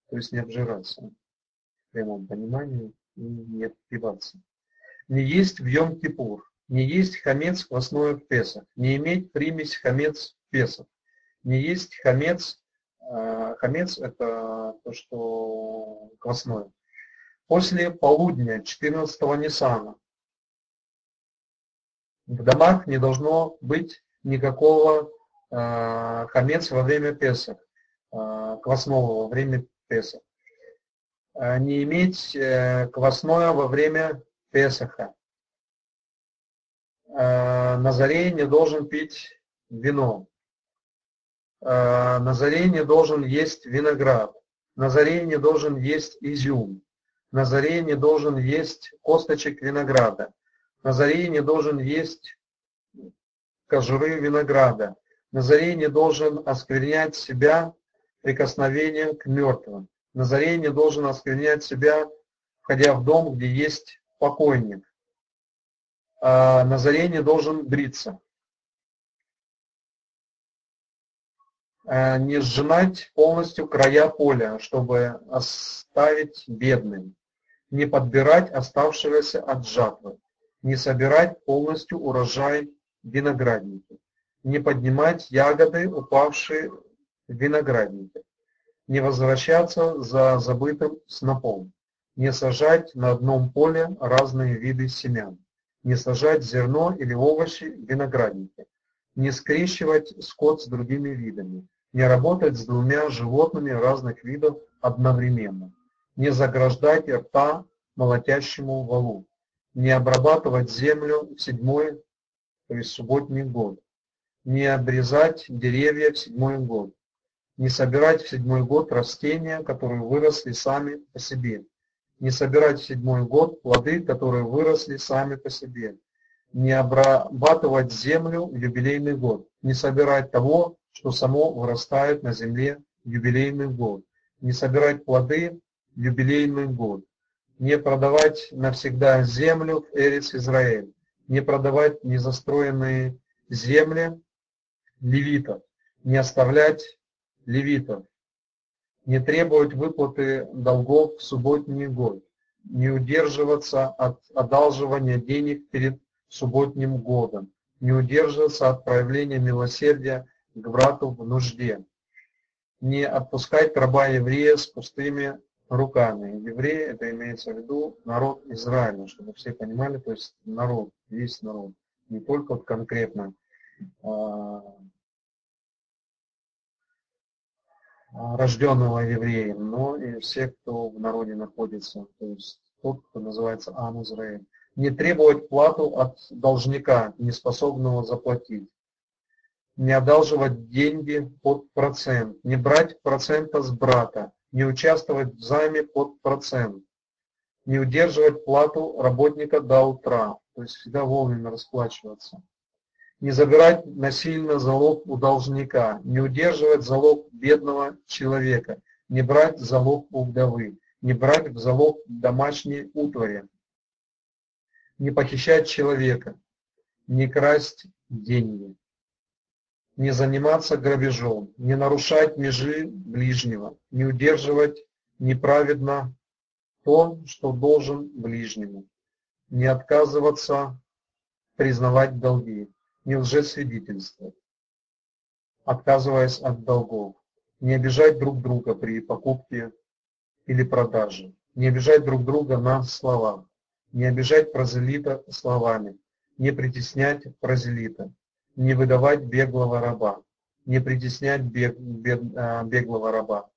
То есть не обжираться. В прямом понимании не отпиваться. Не есть в Йом-Кипур. Не есть хамец квасное в Песах. Не иметь примесь хамец в Песах. Не есть хамец Э, хамец – это то, что квасное. После полудня 14 Ниссана в домах не должно быть никакого э, хамец во время Песах, э, квасного во время Песах. Не иметь квасное во время Песаха. Назарей не должен пить вино. Э, Назарей не должен есть виноград, Назарей не должен есть изюм, Назарей не должен есть косточек винограда, Назарей не должен есть кожуры винограда, Назарей не должен осквернять себя прикосновением к мертвым, Назарей не должен осквернять себя, входя в дом, где есть покойник, а Назарей не должен бриться. э, не сжинать полностью края поля, чтобы оставить бедным, не подбирать оставшегося от жатвы, не собирать полностью урожай виноградники, не поднимать ягоды, упавшие в винограднике, не возвращаться за забытым снопом, не сажать на одном поле разные виды семян, не сажать зерно или овощи в винограднике, не скрещивать скот с другими видами, не работать с двумя животными разных видов одновременно, не заграждать рта молотящему валу, не обрабатывать землю в седьмой, то есть субботний год, не обрезать деревья в седьмой год, не собирать в седьмой год растения, которые выросли сами по себе, не собирать в седьмой год плоды, которые выросли сами по себе, не обрабатывать землю в юбилейный год, не собирать того, что само вырастает на земле в юбилейный год, не собирать плоды в юбилейный год, не продавать навсегда землю в Эрис Израиль, не продавать незастроенные земли левитов, не оставлять левитов, не требовать выплаты долгов в субботний год, не удерживаться от одалживания денег перед субботним годом, не удерживаться от проявления милосердия к брату в нужде, не отпускать раба еврея с пустыми руками. Евреи, это имеется в виду народ Израиля, чтобы все понимали, то есть народ, весь народ, не только вот конкретно а, рожденного евреем, но и все, кто в народе находится, то есть тот, кто называется Ам Израиль. Не требовать плату от должника, не способного заплатить. Не одалживать деньги под процент, не брать процента с брата, не участвовать в займе под процент, не удерживать плату работника до утра, то есть всегда вовремя расплачиваться, не забирать насильно залог у должника, не удерживать залог бедного человека, не брать залог у вдовы, не брать в залог домашней утвари, не похищать человека, не красть деньги не заниматься грабежом, не нарушать межи ближнего, не удерживать неправедно то, что должен ближнему, не отказываться признавать долги, не лжесвидетельствовать, отказываясь от долгов, не обижать друг друга при покупке или продаже, не обижать друг друга на слова, не обижать прозелита словами, не притеснять прозелита, не выдавать беглого раба, не притеснять бег, бег, а, беглого раба,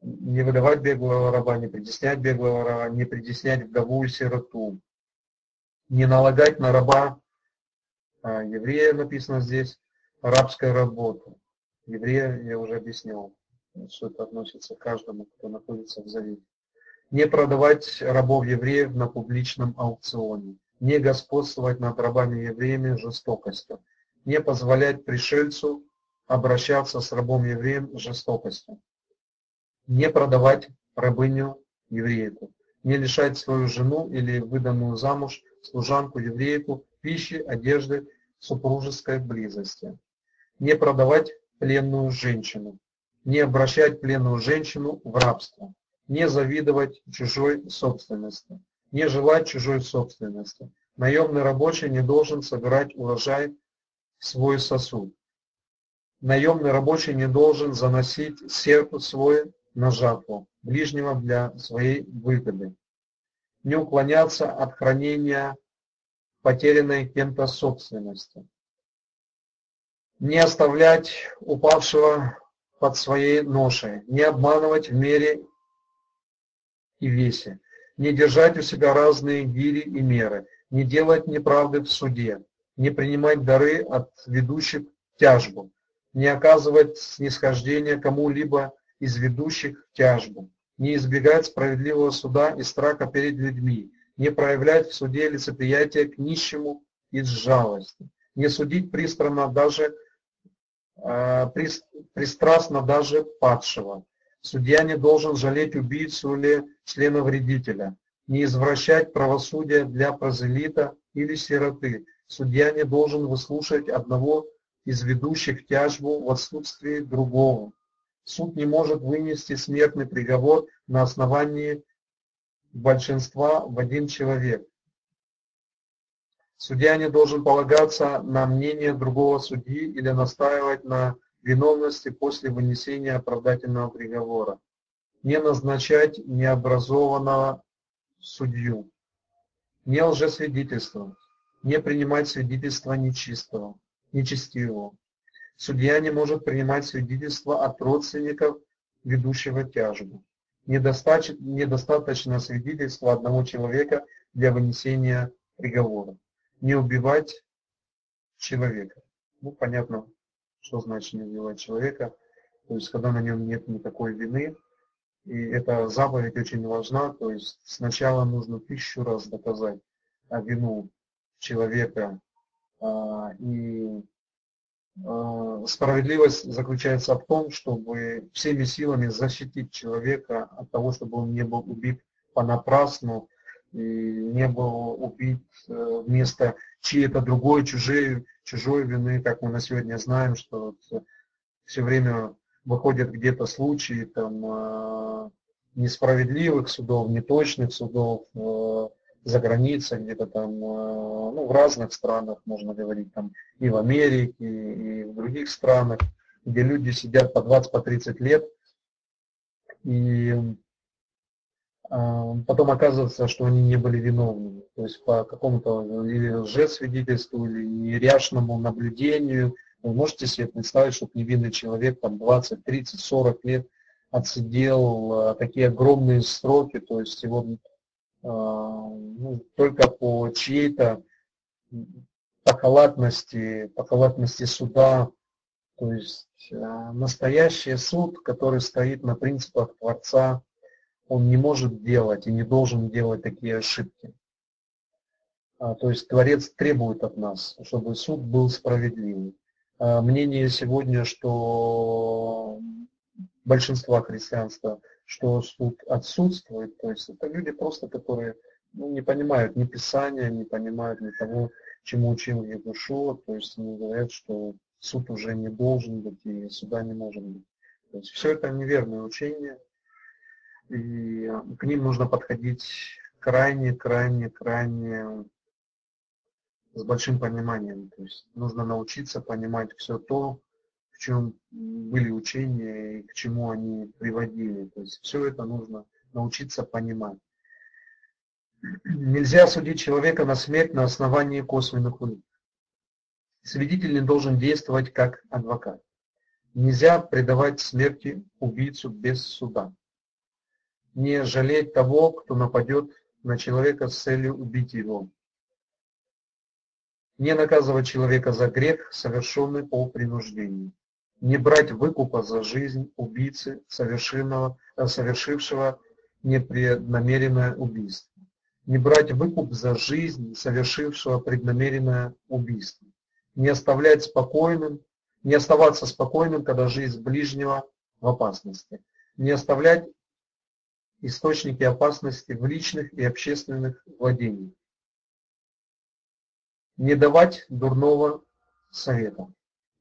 не выдавать беглого раба, не притеснять беглого раба, не притеснять вдову и сироту, не налагать на раба еврея, написано здесь, рабская работа. Еврея я уже объяснил, что это относится к каждому, кто находится в завете. Не продавать рабов евреев на публичном аукционе не господствовать над рабами-евреями жестокостью, не позволять пришельцу обращаться с рабом-евреем жестокостью, не продавать рабыню еврейку, не лишать свою жену или выданную замуж служанку еврейку пищи, одежды, супружеской близости, не продавать пленную женщину, не обращать пленную женщину в рабство, не завидовать чужой собственности, не желать чужой собственности. Наемный рабочий не должен собирать урожай в свой сосуд. Наемный рабочий не должен заносить серп свой на жатву, ближнего для своей выгоды. Не уклоняться от хранения потерянной кем-то собственности. Не оставлять упавшего под своей ношей, не обманывать в мере и весе, не держать у себя разные гири и меры, не делать неправды в суде, не принимать дары от ведущих тяжбу, не оказывать снисхождения кому-либо из ведущих тяжбу, не избегать справедливого суда и страха перед людьми, не проявлять в суде лицеприятие к нищему из жалости, не судить пристрастно даже, э, пристрастно даже падшего, Судья не должен жалеть убийцу или члена вредителя, не извращать правосудие для прозелита или сироты. Судья не должен выслушать одного из ведущих тяжбу в отсутствии другого. Суд не может вынести смертный приговор на основании большинства в один человек. Судья не должен полагаться на мнение другого судьи или настаивать на виновности после вынесения оправдательного приговора. Не назначать необразованного судью. Не лжесвидетельствовать. Не принимать свидетельства нечистого, нечестивого. Судья не может принимать свидетельства от родственников ведущего тяжбу. Недостаточно, недостаточно свидетельства одного человека для вынесения приговора. Не убивать человека. Ну, понятно, что значит не убивать человека. То есть, когда на нем нет никакой вины, и эта заповедь очень важна, то есть сначала нужно тысячу раз доказать вину человека. А, и а, справедливость заключается в том, чтобы всеми силами защитить человека от того, чтобы он не был убит понапрасну и не был убит э, вместо чьей-то другой, чужой, чужой вины, как мы на сегодня знаем, что вот все время выходят где-то случаи там, несправедливых судов, неточных судов, э, за границей, где-то там, э, ну, в разных странах, можно говорить, там, и в Америке, и в других странах, где люди сидят по 20, по 30 лет, и э, потом оказывается, что они не были виновными. То есть по какому-то или лжесвидетельству, или неряшному наблюдению. Вы можете себе представить, что невинный человек там 20, 30, 40 лет отсидел э, такие огромные сроки, то есть его ну, только по чьей-то по халатности, суда, то есть а, настоящий суд, который стоит на принципах Творца, он не может делать и не должен делать такие ошибки. А, то есть Творец требует от нас, чтобы суд был справедливый. Мнение сегодня, что большинства христианства – что суд отсутствует, то есть это люди просто, которые ну, не понимают ни Писания, не понимают ни того, чему учил Егушуа, то есть они говорят, что суд уже не должен быть и суда не может быть. То есть все это неверное учение, и к ним нужно подходить крайне, крайне, крайне с большим пониманием. То есть нужно научиться понимать все то, в чем были учения и к чему они приводили. То есть все это нужно научиться понимать. Нельзя судить человека на смерть на основании косвенных улик. Свидетель не должен действовать как адвокат. Нельзя предавать смерти убийцу без суда. Не жалеть того, кто нападет на человека с целью убить его. Не наказывать человека за грех, совершенный по принуждению не брать выкупа за жизнь убийцы, совершившего, э, совершившего непреднамеренное убийство. Не брать выкуп за жизнь, совершившего преднамеренное убийство. Не оставлять спокойным, не оставаться спокойным, когда жизнь ближнего в опасности. Не оставлять источники опасности в личных и общественных владениях. Не давать дурного совета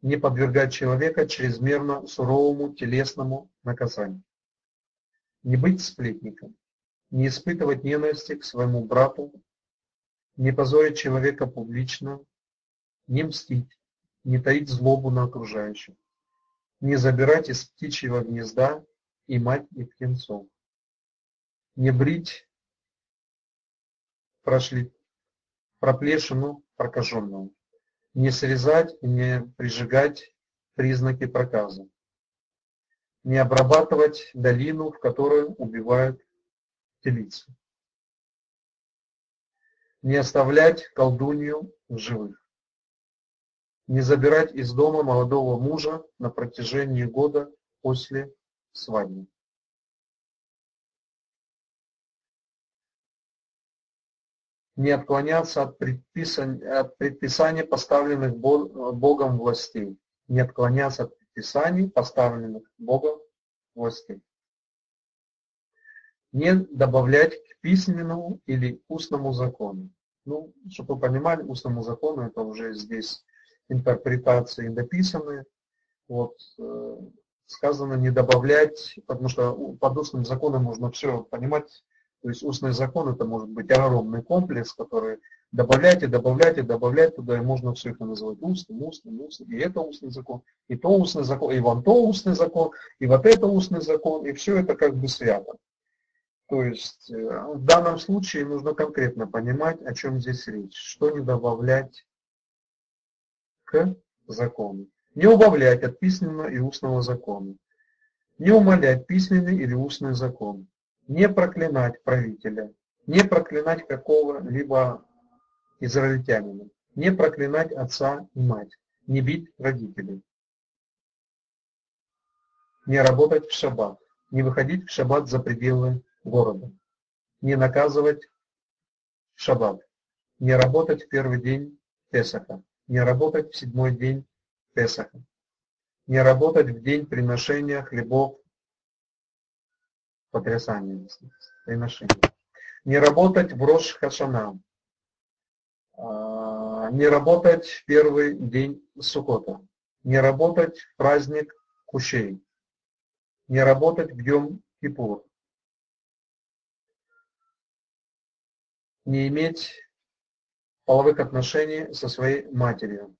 не подвергать человека чрезмерно суровому телесному наказанию. Не быть сплетником, не испытывать ненависти к своему брату, не позорить человека публично, не мстить, не таить злобу на окружающих, не забирать из птичьего гнезда и мать и птенцов, не брить прошли проплешину прокаженного, не срезать и не прижигать признаки проказа, не обрабатывать долину, в которой убивают телицу, не оставлять колдунью в живых, не забирать из дома молодого мужа на протяжении года после свадьбы. Не отклоняться от предписаний, от предписаний поставленных Богом властей. Не отклоняться от предписаний, поставленных Богом властей. Не добавлять к письменному или устному закону. Ну, чтобы вы понимали, устному закону это уже здесь интерпретации написаны. Вот, э, сказано не добавлять, потому что под устным законом можно все понимать. То есть устный закон это может быть огромный комплекс, который добавлять и добавлять туда, и можно все это называть устным, устным, устным. И это устный закон, и то устный закон, и вон то устный закон, и вот это устный закон, и все это как бы свято. То есть э, в данном случае нужно конкретно понимать, о чем здесь речь, что не добавлять к закону. Не убавлять от письменного и устного закона. Не умолять письменный или устный закон. Не проклинать правителя. Не проклинать какого-либо израильтянина. Не проклинать отца и мать. Не бить родителей. Не работать в шаббат. Не выходить в шаббат за пределы города. Не наказывать в шаббат. Не работать в первый день Песаха. Не работать в седьмой день Песаха. Не работать в день приношения хлебов потрясания приношения. Не работать в Рош Хашана. А, не работать в первый день Сукота. Не работать в праздник Кущей. Не работать в Йом Кипур. Не иметь половых отношений со своей матерью.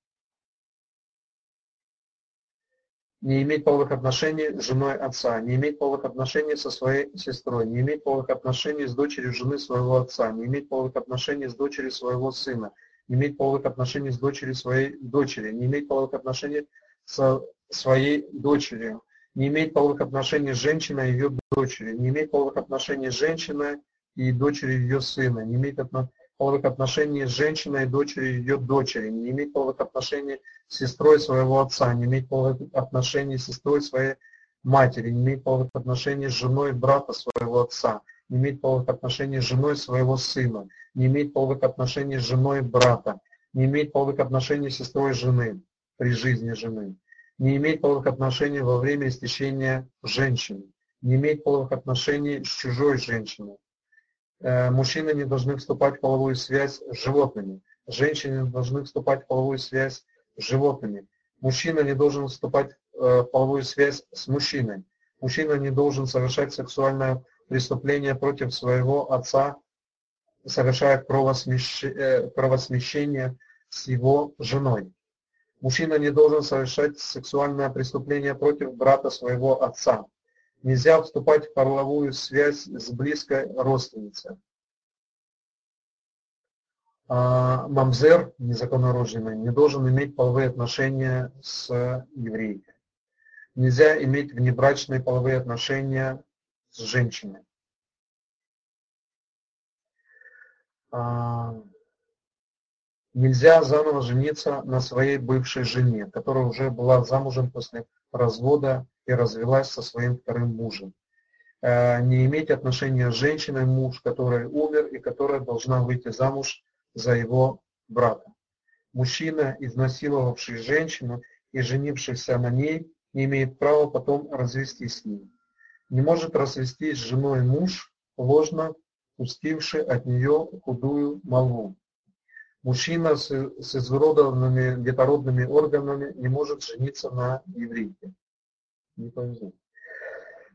Не иметь половых отношений с женой отца, не иметь половых отношений со своей сестрой, не иметь половых отношений с дочерью жены своего отца, не иметь половых отношений с дочерью своего сына, не иметь половых отношений с дочерью своей дочери, не иметь половых отношений со своей дочерью, не иметь половых отношений с женщиной и ее дочерью, не иметь половых отношений с женщиной и дочерью ее сына, не иметь отношений половых отношений с женщиной и дочерью ее дочери, не иметь половых отношений с сестрой своего отца, не иметь половых отношений с сестрой своей матери, не иметь половых отношений с женой брата своего отца, не иметь половых отношений с женой своего сына, не иметь половых отношений с женой брата, не иметь половых отношений с сестрой жены при жизни жены, не иметь половых отношений во время истечения женщины, не иметь половых отношений с чужой женщиной, мужчины не должны вступать в половую связь с животными. Женщины не должны вступать в половую связь с животными. Мужчина не должен вступать э, в половую связь с мужчиной. Мужчина не должен совершать сексуальное преступление против своего отца, совершая кровосмещение, кровосмещение с его женой. Мужчина не должен совершать сексуальное преступление против брата своего отца. Нельзя вступать в половую связь с близкой родственницей. А мамзер, незаконнорожденный, не должен иметь половые отношения с еврейкой. Нельзя иметь внебрачные половые отношения с женщиной. А, нельзя заново жениться на своей бывшей жене, которая уже была замужем после развода и развелась со своим вторым мужем. Э, не иметь отношения с женщиной, муж, который умер и которая должна выйти замуж за его брата. Мужчина, изнасиловавший женщину и женившийся на ней, не имеет права потом развестись с ней. Не может развестись с женой муж, ложно пустивший от нее худую молву. Мужчина с, с изуродованными детородными органами не может жениться на еврейке не повезло.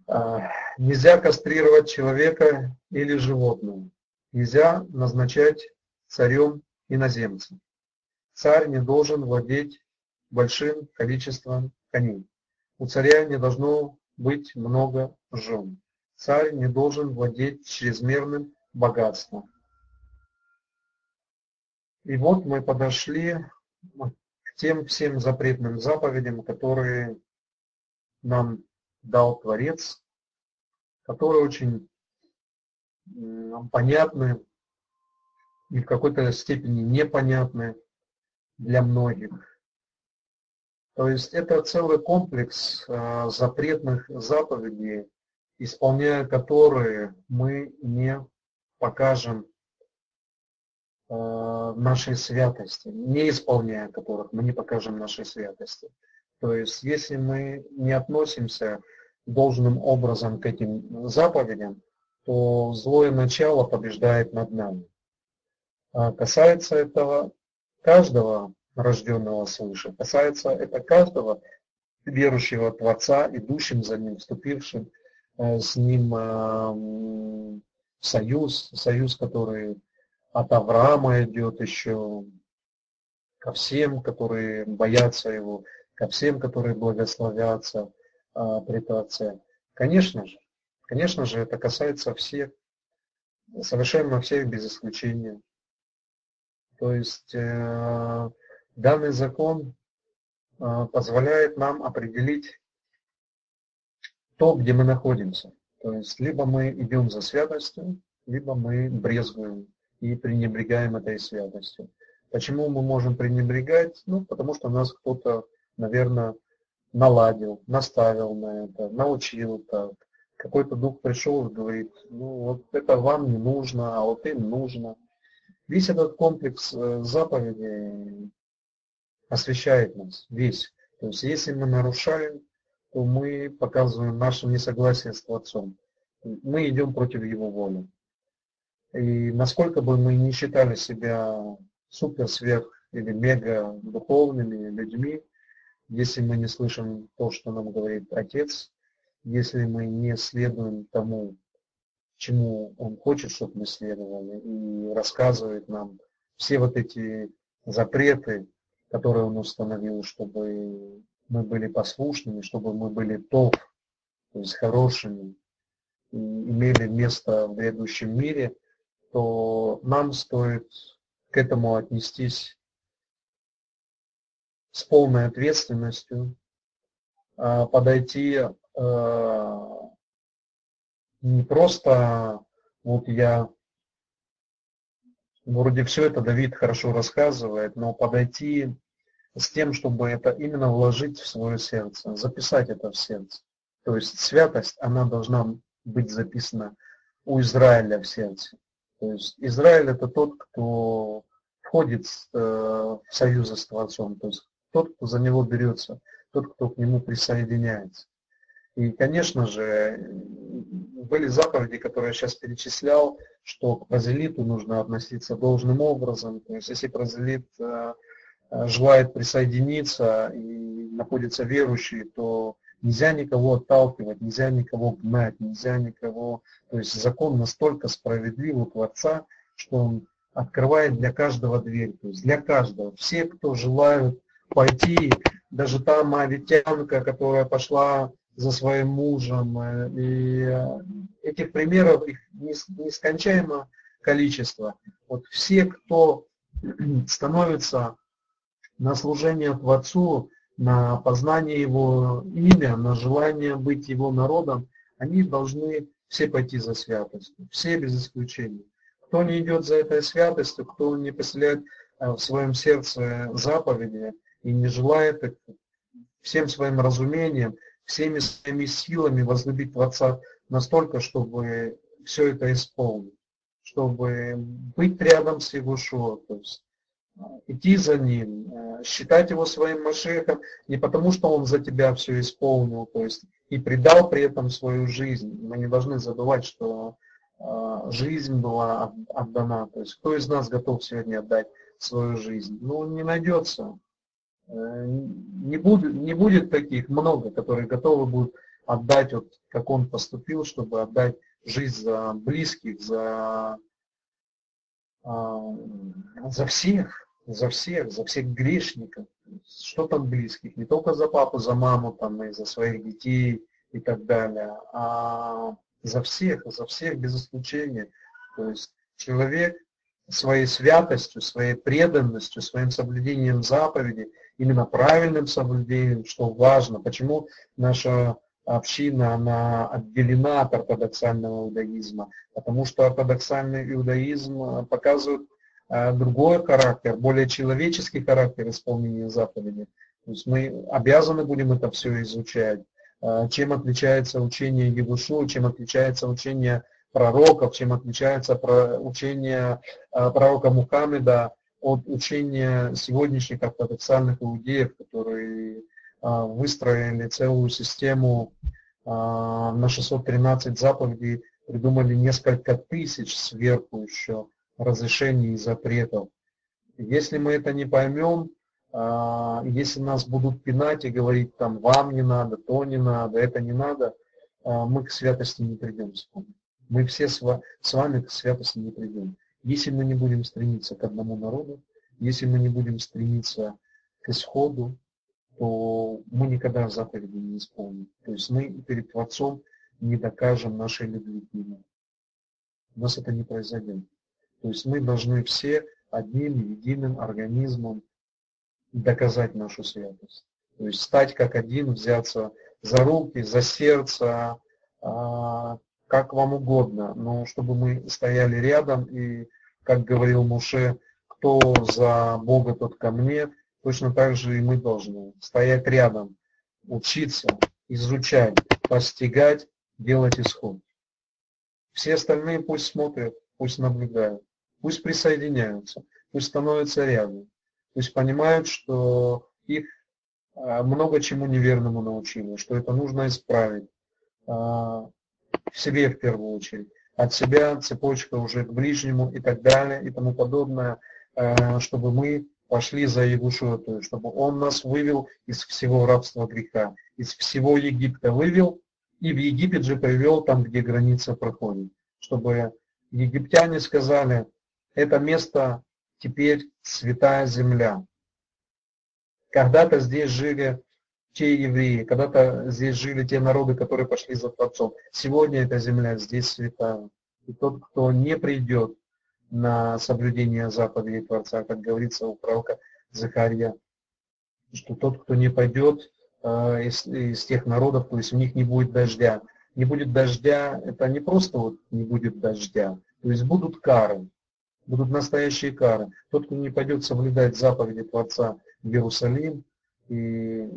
А, нельзя кастрировать человека или животное. Нельзя назначать царем иноземца. Царь не должен владеть большим количеством коней. У царя не должно быть много жен. Царь не должен владеть чрезмерным богатством. И вот мы подошли к тем всем запретным заповедям, которые нам дал Творец, которые очень понятны и в какой-то степени непонятны для многих. То есть это целый комплекс э, запретных заповедей, исполняя которые мы не покажем э, нашей святости, не исполняя которых мы не покажем нашей святости. То есть если мы не относимся должным образом к этим заповедям, то злое начало побеждает над нами. А касается этого каждого рожденного свыше. Касается это каждого верующего Творца, идущим за Ним, вступившим э, с Ним э, в союз, союз, который от Авраама идет еще ко всем, которые боятся Его, ко всем, которые благословятся а, при Творце. Конечно же, конечно же, это касается всех, совершенно всех без исключения. То есть э, данный закон э, позволяет нам определить то, где мы находимся. То есть либо мы идем за святостью, либо мы брезгуем и пренебрегаем этой святостью. Почему мы можем пренебрегать? Ну, потому что нас кто-то, наверное, наладил, наставил на это, научил так. Какой-то дух пришел и говорит, ну вот это вам не нужно, а вот им нужно. Весь этот комплекс э, заповедей освещает нас, весь. То есть если мы нарушаем, то мы показываем наше несогласие с Творцом. Мы идем против Его воли. И насколько бы мы не считали себя супер, сверх или мега духовными людьми, если мы не слышим то, что нам говорит Отец, если мы не следуем тому, чему Он хочет, чтобы мы следовали, и рассказывает нам все вот эти запреты, которые Он установил, чтобы мы были послушными, чтобы мы были топ, то есть хорошими, и имели место в грядущем мире, то нам стоит к этому отнестись с полной ответственностью, а, подойти а, не просто вот я вроде все это Давид хорошо рассказывает, но подойти с тем, чтобы это именно вложить в свое сердце, записать это в сердце. То есть святость, она должна быть записана у Израиля в сердце. То есть Израиль это тот, кто входит э, в союзы с Творцом, то есть тот, кто за него берется, тот, кто к нему присоединяется. И, конечно же, были заповеди, которые я сейчас перечислял, что к прозелиту нужно относиться должным образом. То есть, если прозелит э, э, желает присоединиться и находится верующий, то Нельзя никого отталкивать, нельзя никого гнать, нельзя никого... То есть закон настолько справедлив у Творца, что он открывает для каждого дверь, то есть для каждого. Все, кто желают пойти, даже та мавитянка, которая пошла за своим мужем, э, и э, этих примеров их нескончаемое количество. Вот все, кто становится на служение Творцу, на познание Его имя, на желание быть Его народом, они должны все пойти за святостью, все без исключения. Кто не идет за этой святостью, кто не поселяет э, в своем сердце заповеди и не желает всем своим разумением, всеми своими силами возлюбить Творца настолько, чтобы все это исполнить, чтобы быть рядом с Его шо, то есть идти за ним, э, считать его своим Машехом не потому, что он за тебя все исполнил, то есть и предал при этом свою жизнь. Мы не должны забывать, что э, жизнь была отдана. То есть кто из нас готов сегодня отдать свою жизнь? Ну, не найдется. Не будет, не будет таких много, которые готовы будут отдать, вот, как он поступил, чтобы отдать жизнь за близких, за за всех, за всех, за всех грешников, что там близких, не только за папу, за маму там и за своих детей и так далее, а за всех, за всех без исключения. То есть человек своей святостью, своей преданностью, своим соблюдением заповедей, именно правильным соблюдением, что важно. Почему наша община, она отделена от ортодоксального иудаизма, потому что ортодоксальный иудаизм э, показывает э, другой характер, более человеческий характер исполнения заповедей. То есть мы обязаны будем это все изучать. Э, чем отличается учение Егушу, чем отличается учение пророков, чем отличается учение пророка Мухаммеда от учения сегодняшних ортодоксальных иудеев, которые а, выстроили целую систему а, на 613 заповедей, придумали несколько тысяч сверху еще разрешений и запретов. Если мы это не поймем, А, Если нас будут пинать и говорить, там, вам не надо, то не надо, это не надо, мы к святости не придем. Мы все с вами к святости не придем. Если мы не будем стремиться к одному народу, если мы не будем стремиться к исходу, то мы никогда заповеди не исполним. То есть мы перед Творцом не докажем нашей любви к Нему. У нас это не произойдет. То есть мы должны все одним единым организмом доказать нашу святость. То есть стать как один, взяться за руки, за сердце, а, как вам угодно, но чтобы мы стояли рядом и, как говорил Муше, кто за Бога, тот ко мне, точно так же и мы должны стоять рядом, учиться, изучать, постигать, делать исход. Все остальные пусть смотрят, пусть наблюдают, пусть присоединяются, пусть становятся рядом, пусть понимают, что их а, много чему неверному научили, что это нужно исправить а, в себе в первую очередь, от себя цепочка уже к ближнему и так далее и тому подобное, а, чтобы мы пошли за Ягушотою, чтобы он нас вывел из всего рабства греха, из всего Египта вывел и в Египет же привел там, где граница проходит, чтобы египтяне сказали, это место теперь святая земля. Когда-то здесь жили те евреи, когда-то здесь жили те народы, которые пошли за Творцом. Сегодня эта земля здесь святая. И тот, кто не придет на соблюдение заповедей Творца, как говорится у пророка Захария, что тот, кто не пойдет э, из, из тех народов, то есть у них не будет дождя. Не будет дождя, это не просто вот не будет дождя, то есть будут кары, будут настоящие кары. Тот, кто не пойдет соблюдать заповеди Творца в Иерусалим, и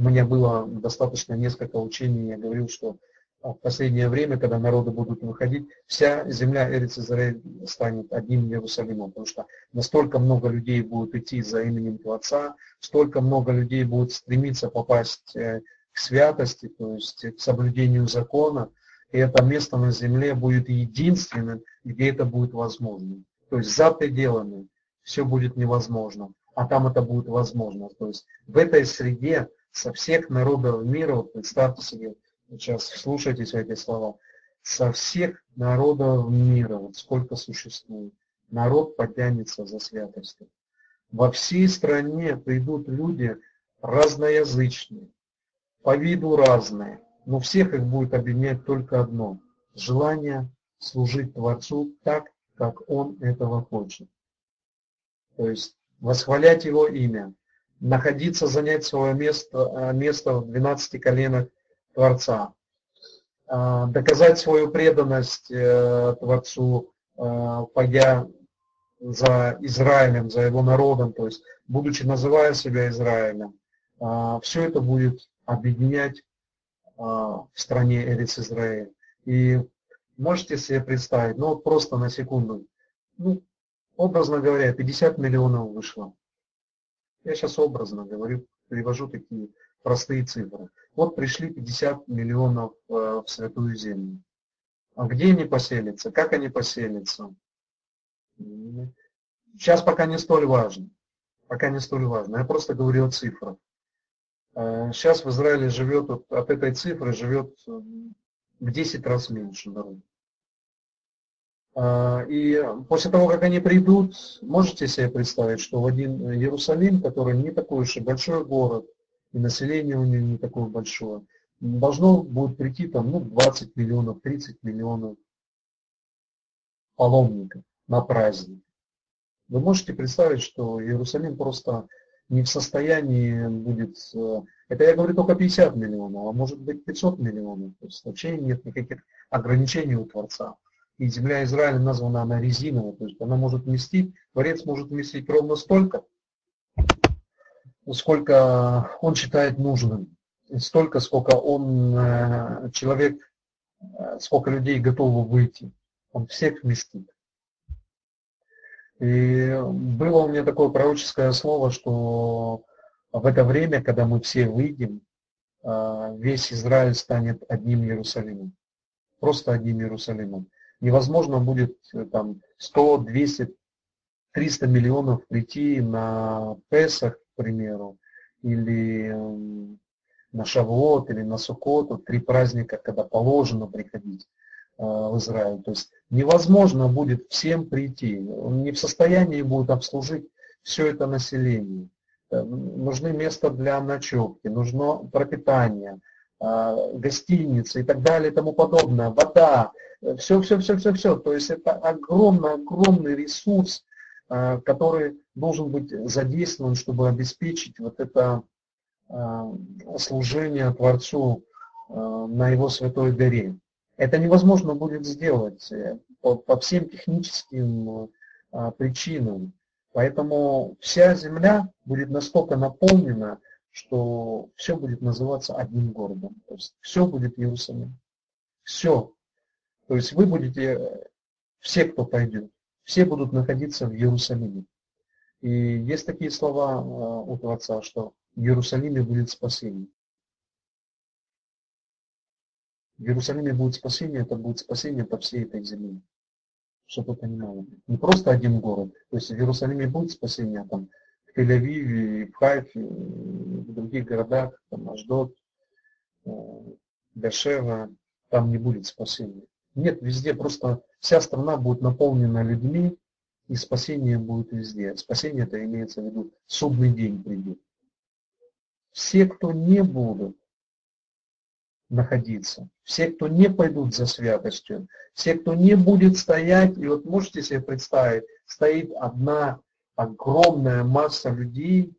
у меня было достаточно несколько учений, я говорил, что в последнее время, когда народы будут выходить, вся земля Эриц Израиль станет одним Иерусалимом, потому что настолько много людей будут идти за именем Творца, столько много людей будут стремиться попасть э, к святости, то есть к соблюдению закона, и это место на земле будет единственным, где это будет возможно. То есть за пределами все будет невозможно, а там это будет возможно. То есть в этой среде со всех народов мира, вот представьте себе, сейчас слушайтесь в эти слова, со всех народов мира, вот сколько существует, народ потянется за святостью. Во всей стране придут люди разноязычные, по виду разные, но всех их будет объединять только одно – желание служить Творцу так, как Он этого хочет. То есть восхвалять Его имя, находиться, занять свое место, место в 12 коленах Творца, доказать свою преданность э, Творцу, пойдя за Израилем, за его народом, то есть будучи называя себя Израилем, все это будет объединять в стране Эрис Израиль. И можете себе представить, ну просто на секунду, ну, образно говоря, 50 миллионов вышло. Я сейчас образно говорю, привожу такие простые цифры. Вот пришли 50 миллионов в Святую Землю. А где они поселятся? Как они поселятся? Сейчас пока не столь важно. Пока не столь важно. Я просто говорю о цифрах. Сейчас в Израиле живет, от этой цифры живет в 10 раз меньше народу. И после того, как они придут, можете себе представить, что в один Иерусалим, который не такой уж и большой город, и население у него не такое большое, должно будет прийти там ну, 20 миллионов, 30 миллионов паломников на праздник. Вы можете представить, что Иерусалим просто не в состоянии будет, это я говорю только 50 миллионов, а может быть 500 миллионов, то есть вообще нет никаких ограничений у Творца. И земля Израиля названа она резиновой, то есть она может вместить, Творец может вместить ровно столько, сколько он считает нужным, столько, сколько он, человек, сколько людей готовы выйти, он всех вместит. И было у меня такое пророческое слово, что в это время, когда мы все выйдем, весь Израиль станет одним Иерусалимом. Просто одним Иерусалимом. Невозможно будет там 100, 200, 300 миллионов прийти на Песах, примеру, или эм, на Шавуот, или на Суккот, вот три праздника, когда положено приходить э, в Израиль. То есть невозможно будет всем прийти, он не в состоянии будет обслужить все это население. Э, нужны места для ночевки, нужно пропитание, э, гостиницы и так далее и тому подобное, вода, все, все, все, все, все. То есть это огромный, огромный ресурс, э, который должен быть задействован, чтобы обеспечить вот это служение Творцу на его святой горе. Это невозможно будет сделать по, по всем техническим причинам. Поэтому вся земля будет настолько наполнена, что все будет называться одним городом. То есть все будет Иерусалим. Все. То есть вы будете, все, кто пойдет, все будут находиться в Иерусалиме. И есть такие слова э, у Творца, что в Иерусалиме будет спасение. В Иерусалиме будет спасение, это будет спасение по всей этой земле чтобы вы понимали. Не просто один город. То есть в Иерусалиме будет спасение, а там в Тель-Авиве, в Хайфе, в других городах, там Аждот, э, Бешева, там не будет спасения. Нет, везде просто вся страна будет наполнена людьми, и спасение будет везде. Спасение это имеется в виду, судный день придет. Все, кто не будут находиться. Все, кто не пойдут за святостью, все, кто не будет стоять, и вот можете себе представить, стоит одна огромная масса людей,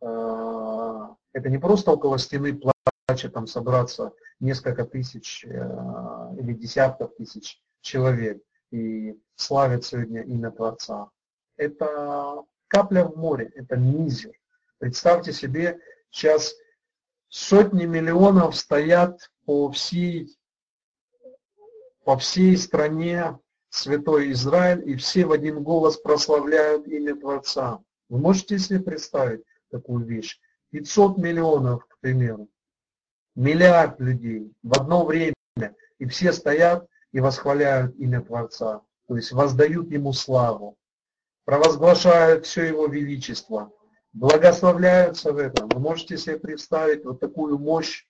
э, это не просто около стены плача там собраться несколько тысяч э, или десятков тысяч человек и славят сегодня имя Творца. Это капля в море, это мизер. Представьте себе, сейчас сотни миллионов стоят по всей, по всей стране Святой Израиль, и все в один голос прославляют имя Творца. Вы можете себе представить такую вещь? 500 миллионов, к примеру, миллиард людей в одно время, и все стоят и восхваляют имя Творца, то есть воздают Ему славу, провозглашают все Его величество, благословляются в этом. Вы можете себе представить вот такую мощь.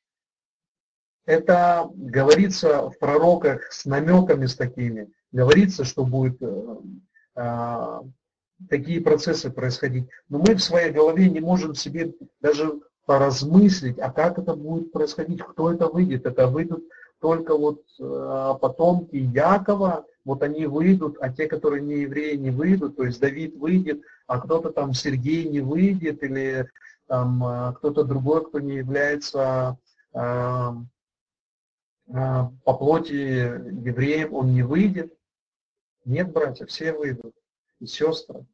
Это говорится в пророках с намеками с такими. Говорится, что будет э, э, такие процессы происходить. Но мы в своей голове не можем себе даже поразмыслить, а как это будет происходить, кто это выйдет. Это выйдут только вот э, потомки Якова, вот они выйдут, а те, которые не евреи, не выйдут, то есть Давид выйдет, а кто-то там Сергей не выйдет, или там э, кто-то другой, кто не является э, по плоти евреем, он не выйдет. Нет, братья, все выйдут, и сестры,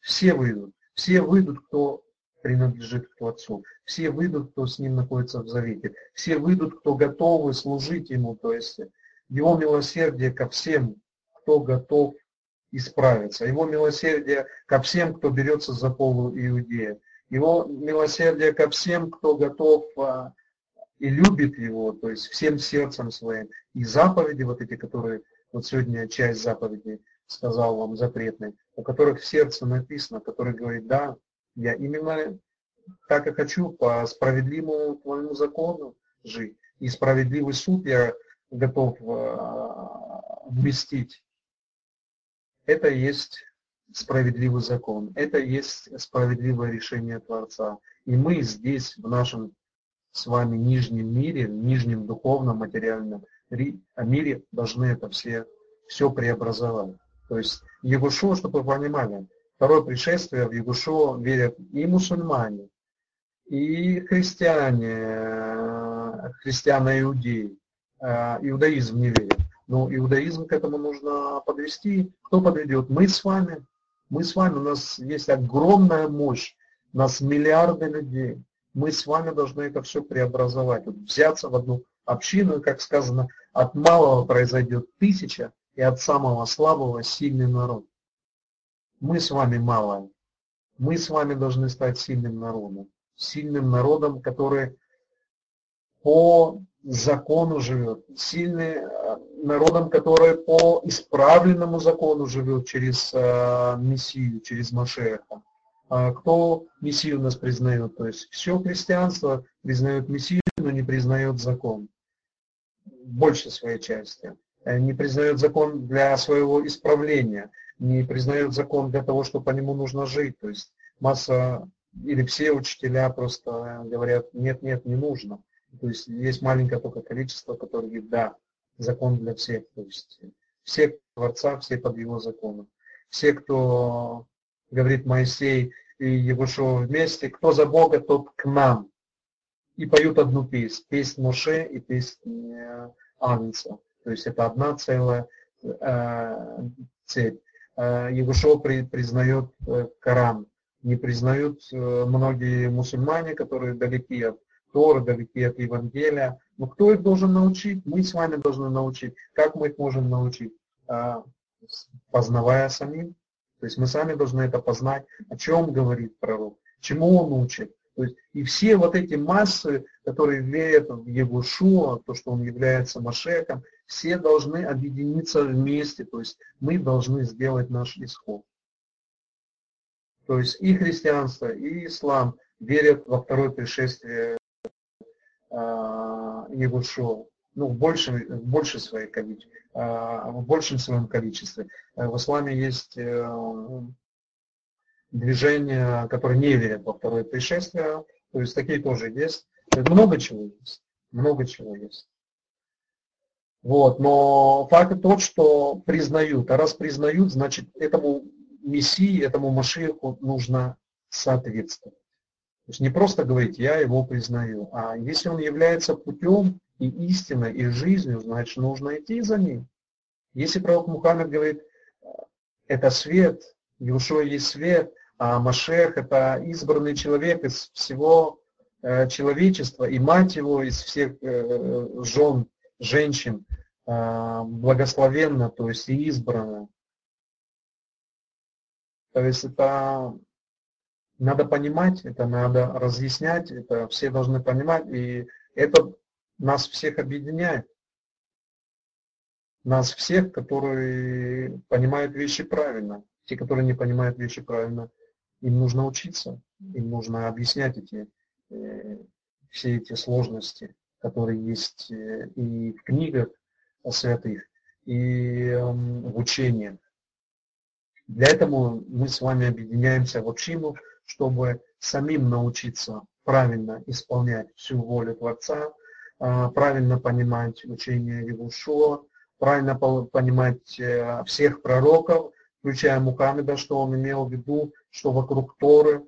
все выйдут. Все выйдут, кто принадлежит к Творцу. Все выйдут, кто с Ним находится в завете. Все выйдут, кто готовы служить Ему, то есть Его милосердие ко всем кто готов исправиться. Его милосердие ко всем, кто берется за полу Иудея. Его милосердие ко всем, кто готов а, и любит его, то есть всем сердцем своим. И заповеди вот эти, которые, вот сегодня часть заповедей сказал вам запретной, у которых в сердце написано, который говорит, да, я именно так и хочу по справедливому твоему закону жить. И справедливый суд я готов а, вместить это есть справедливый закон, это есть справедливое решение Творца. И мы здесь, в нашем с вами нижнем мире, нижнем духовном, материальном мире должны это все, все преобразовать. То есть Егушо, чтобы вы понимали, второе пришествие в Егушо верят и мусульмане, и христиане, христиано-иудеи, а, иудаизм не верит. Но иудаизм к этому нужно подвести. Кто подведет? Мы с вами. Мы с вами. У нас есть огромная мощь. У нас миллиарды людей. Мы с вами должны это все преобразовать. Вот взяться в одну общину, как сказано, от малого произойдет тысяча, и от самого слабого сильный народ. Мы с вами малое. Мы с вами должны стать сильным народом. Сильным народом, который по закону живет, сильный э, народом, который по исправленному закону живет через э, Мессию, через Машеха. А кто Мессию нас признает? То есть все христианство признает Мессию, но не признает закон. Большей своей части. Э, не признает закон для своего исправления, не признает закон для того, чтобы по нему нужно жить. То есть масса или все учителя просто говорят, нет, нет, не нужно. То есть есть маленькое только количество, которые говорят, да, закон для всех. То есть все Творца, все под его законом. Все, кто говорит Моисей и Егошева вместе, кто за Бога, тот к нам. И поют одну песнь, песнь Моше и песнь э, Агнца. То есть это одна целая э, цепь. Э, Егушев при, признает э, Коран, не признают э, многие мусульмане, которые далеки от Торы, далеки от Евангелия. Но кто их должен научить? Мы с вами должны научить. Как мы их можем научить? Э, познавая самим. То есть мы сами должны это познать, о чем говорит пророк, чему он учит. То есть, и все вот эти массы, которые верят в Егушуа, то, что он является Машеком, все должны объединиться вместе. То есть мы должны сделать наш исход. То есть и христианство, и ислам верят во второе пришествие а, Егушуа ну, в, большем, в, большей своей, а, в большем своем количестве. В исламе есть э, движения, которые не верят во второе пришествие, то есть такие тоже есть. Много чего есть, много чего есть. Вот, но факт тот, что признают, а раз признают, значит этому Мессии, этому Машеху нужно соответствовать. То есть не просто говорить, я его признаю, а если он является путем и истиной, и жизнью, значит нужно идти за ним. Если пророк Мухаммед говорит, это свет, Иешуа есть свет, а Машех это избранный человек из всего э, человечества, и мать его из всех э, жен, женщин, э, благословенно, то есть и. То есть это надо понимать, это надо разъяснять, это все должны понимать, и это нас всех объединяет. Нас всех, которые понимают вещи правильно. Те, которые не понимают вещи правильно, им нужно учиться, им нужно объяснять эти, э, все эти сложности, которые есть э, и в книгах святых, и э, в учениях. Для этого мы с вами объединяемся в общину, чтобы самим научиться правильно исполнять всю волю Творца, э, правильно понимать учение Евушуа, правильно понимать э, всех пророков, включая Мухаммеда, что он имел в виду, что вокруг Торы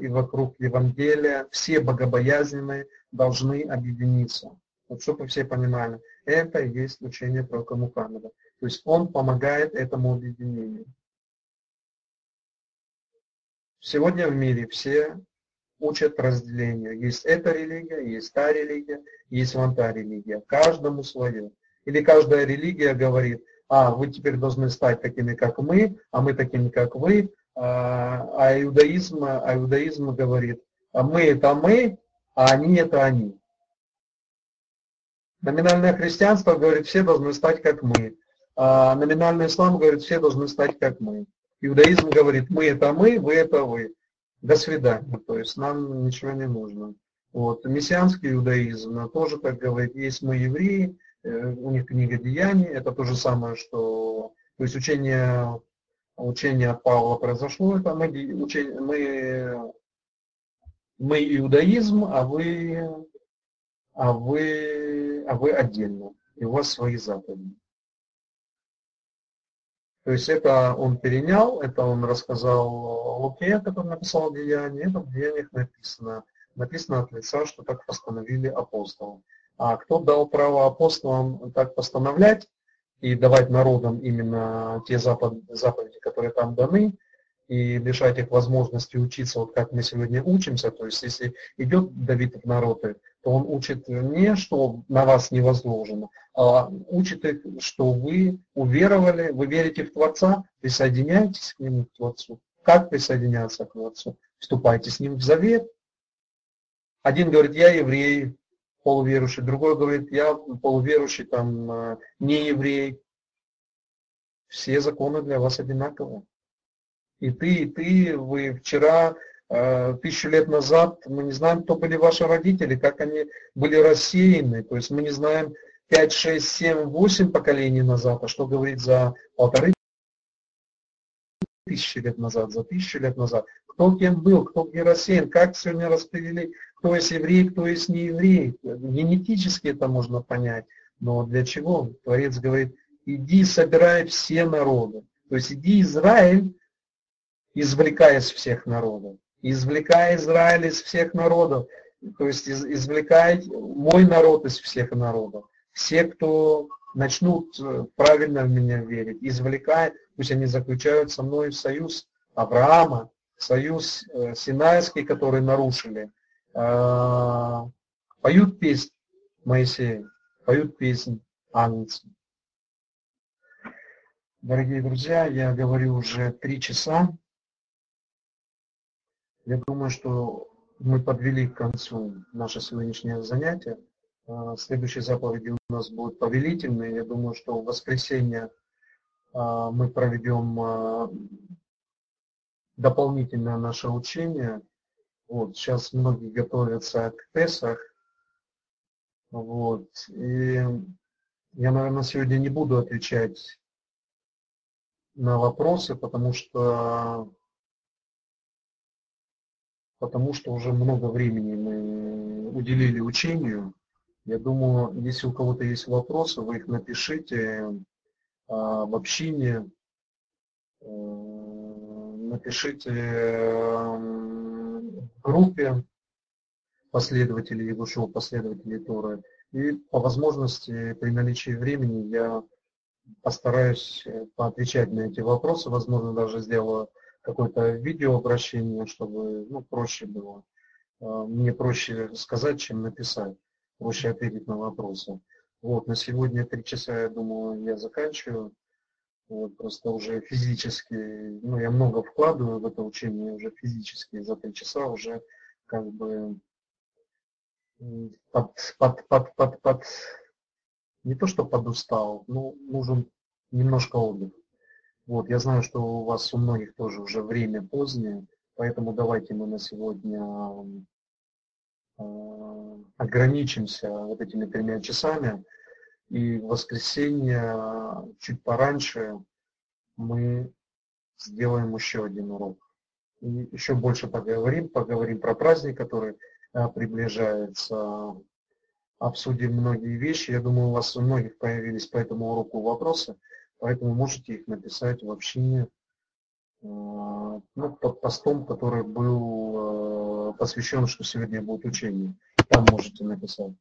и вокруг Евангелия все богобоязненные должны объединиться. Вот чтобы все понимали, это и есть учение пророка Мухаммеда. То есть он помогает этому объединению. Сегодня в мире все учат разделению. Есть эта религия, есть та религия, есть вон та религия. Каждому свое. Или каждая религия говорит, а вы теперь должны стать такими, как мы, а мы такими, как вы. А, а иудаизм, а иудаизм говорит, а мы это мы, а они это они. Номинальное христианство говорит, все должны стать как мы. А номинальный ислам говорит, все должны стать как мы. Иудаизм говорит, мы это мы, вы это вы. До свидания. То есть нам ничего не нужно. Вот. Мессианский иудаизм тоже так говорит, есть мы евреи, Э, у них книга Деяний, это то же самое, что, то есть учение, учение Павла произошло, это мы, учение, мы, мы иудаизм, а вы, а вы, а вы отдельно, и у вас свои заповеди. То есть это он перенял, это он рассказал Луке, который написал Деяние, это в Деяниях написано. Написано от лица, что так постановили апостолы. А кто дал право апостолам так постановлять и давать народам именно те заповеди, которые там даны, и лишать их возможности учиться, вот как мы сегодня учимся, то есть если идет Давид в народы, то он учит не, что на вас не возложено, а учит их, что вы уверовали, вы верите в Творца, присоединяйтесь к Нему, к Творцу. Как присоединяться к Творцу? Вступайте с Ним в завет. Один говорит, я еврей, полуверующий, другой говорит, я полуверующий, там, э, не еврей. Все законы для вас одинаковые. И ты, и ты, вы вчера, э, тысячу лет назад, мы не знаем, кто были ваши родители, как они были рассеяны. То есть мы не знаем 5, 6, 7, 8 поколений назад, а что говорить за полторы тысячи лет назад, за тысячу лет назад. Кто кем был, кто где рассеян, как сегодня распределили, кто есть еврей, кто есть не еврей. Генетически это можно понять. Но для чего? Творец говорит, иди собирай все народы. То есть иди Израиль, извлекая из всех народов. Извлекай Израиль из всех народов. То есть извлекай мой народ из всех народов. Все, кто начнут э, правильно в меня верить, извлекай, пусть они заключают со мной союз Авраама, союз э, Синайский, который нарушили, поют песнь Моисея, поют песнь Агнца. Дорогие друзья, я говорю уже три часа. Я думаю, что мы подвели к концу наше сегодняшнее занятие. А, следующие заповеди у нас будут повелительные. Я думаю, что в воскресенье а, мы проведем а, дополнительное наше учение. Вот, сейчас многие готовятся к Песах. Вот, и я, наверное, сегодня не буду отвечать на вопросы, потому что потому что уже много времени мы уделили учению. Я думаю, если у кого-то есть вопросы, вы их напишите а, в общине, э, напишите в группе последователей Егушева, последователей Торы. И по возможности, при наличии времени, я постараюсь э, поотвечать на эти вопросы. Возможно, даже сделаю какое-то видеообращение, чтобы ну, проще было. А, мне проще сказать, чем написать проще ответить на вопросы. Вот, на сегодня три часа, я думаю, я заканчиваю. Вот, просто уже физически, ну, я много вкладываю в это учение, уже физически за три часа уже как бы под, под, под, под, под, не то что подустал, но нужен немножко отдых. Вот, я знаю, что у вас у многих тоже уже время позднее, поэтому давайте мы на сегодня Э, ограничимся вот этими тремя часами, и в воскресенье чуть пораньше мы сделаем еще один урок. И еще больше поговорим, поговорим про праздник, который э, приближается, обсудим многие вещи. Я думаю, у вас у многих появились по этому уроку вопросы, поэтому можете их написать в общине э, ну, под постом, который был посвящен, что сегодня будет учение. Там можете написать.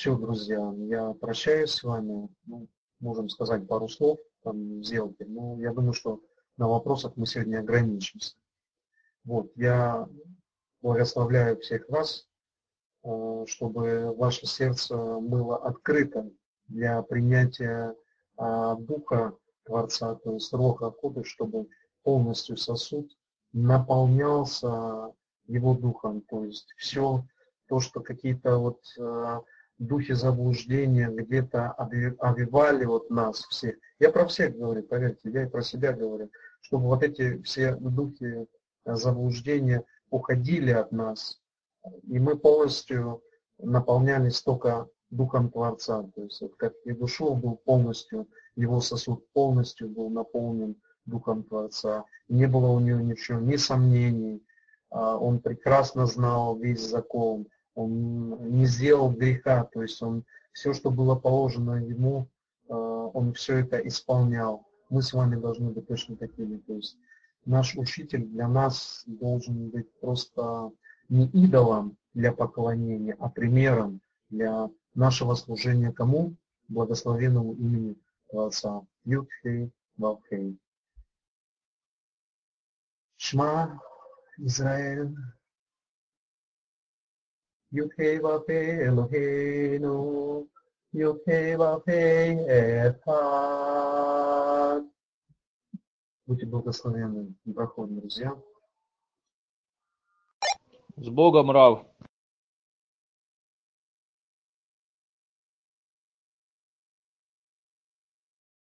Все, друзья, я прощаюсь с вами. Ну, можем сказать пару слов, там, сделки. Но я думаю, что на вопросах мы сегодня ограничимся. Вот, я благословляю всех вас, э, чтобы ваше сердце было открыто для принятия э, Духа Творца, то есть Роха Коды, чтобы полностью сосуд наполнялся его духом, то есть все то, что какие-то вот э, духи заблуждения где-то обвивали вот нас всех. Я про всех говорю, поверьте, я и про себя говорю, чтобы вот эти все духи заблуждения уходили от нас, и мы полностью наполнялись только Духом Творца, то есть вот как и душой был полностью, его сосуд полностью был наполнен Духом Творца. Не было у него ничего, ни сомнений. А, он прекрасно знал весь закон он не сделал греха, то есть он все, что было положено ему, э, он все это исполнял. Мы с вами должны быть точно такими. То есть наш учитель для нас должен быть просто не идолом для поклонения, а примером для нашего служения кому? Благословенному имени Отца. Юдхей Вавхей. Шма, Израиль. Yukeva Eloheinu, Yukeva Echad. Будьте благословенны, проходим, друзья. С Богом, Рав!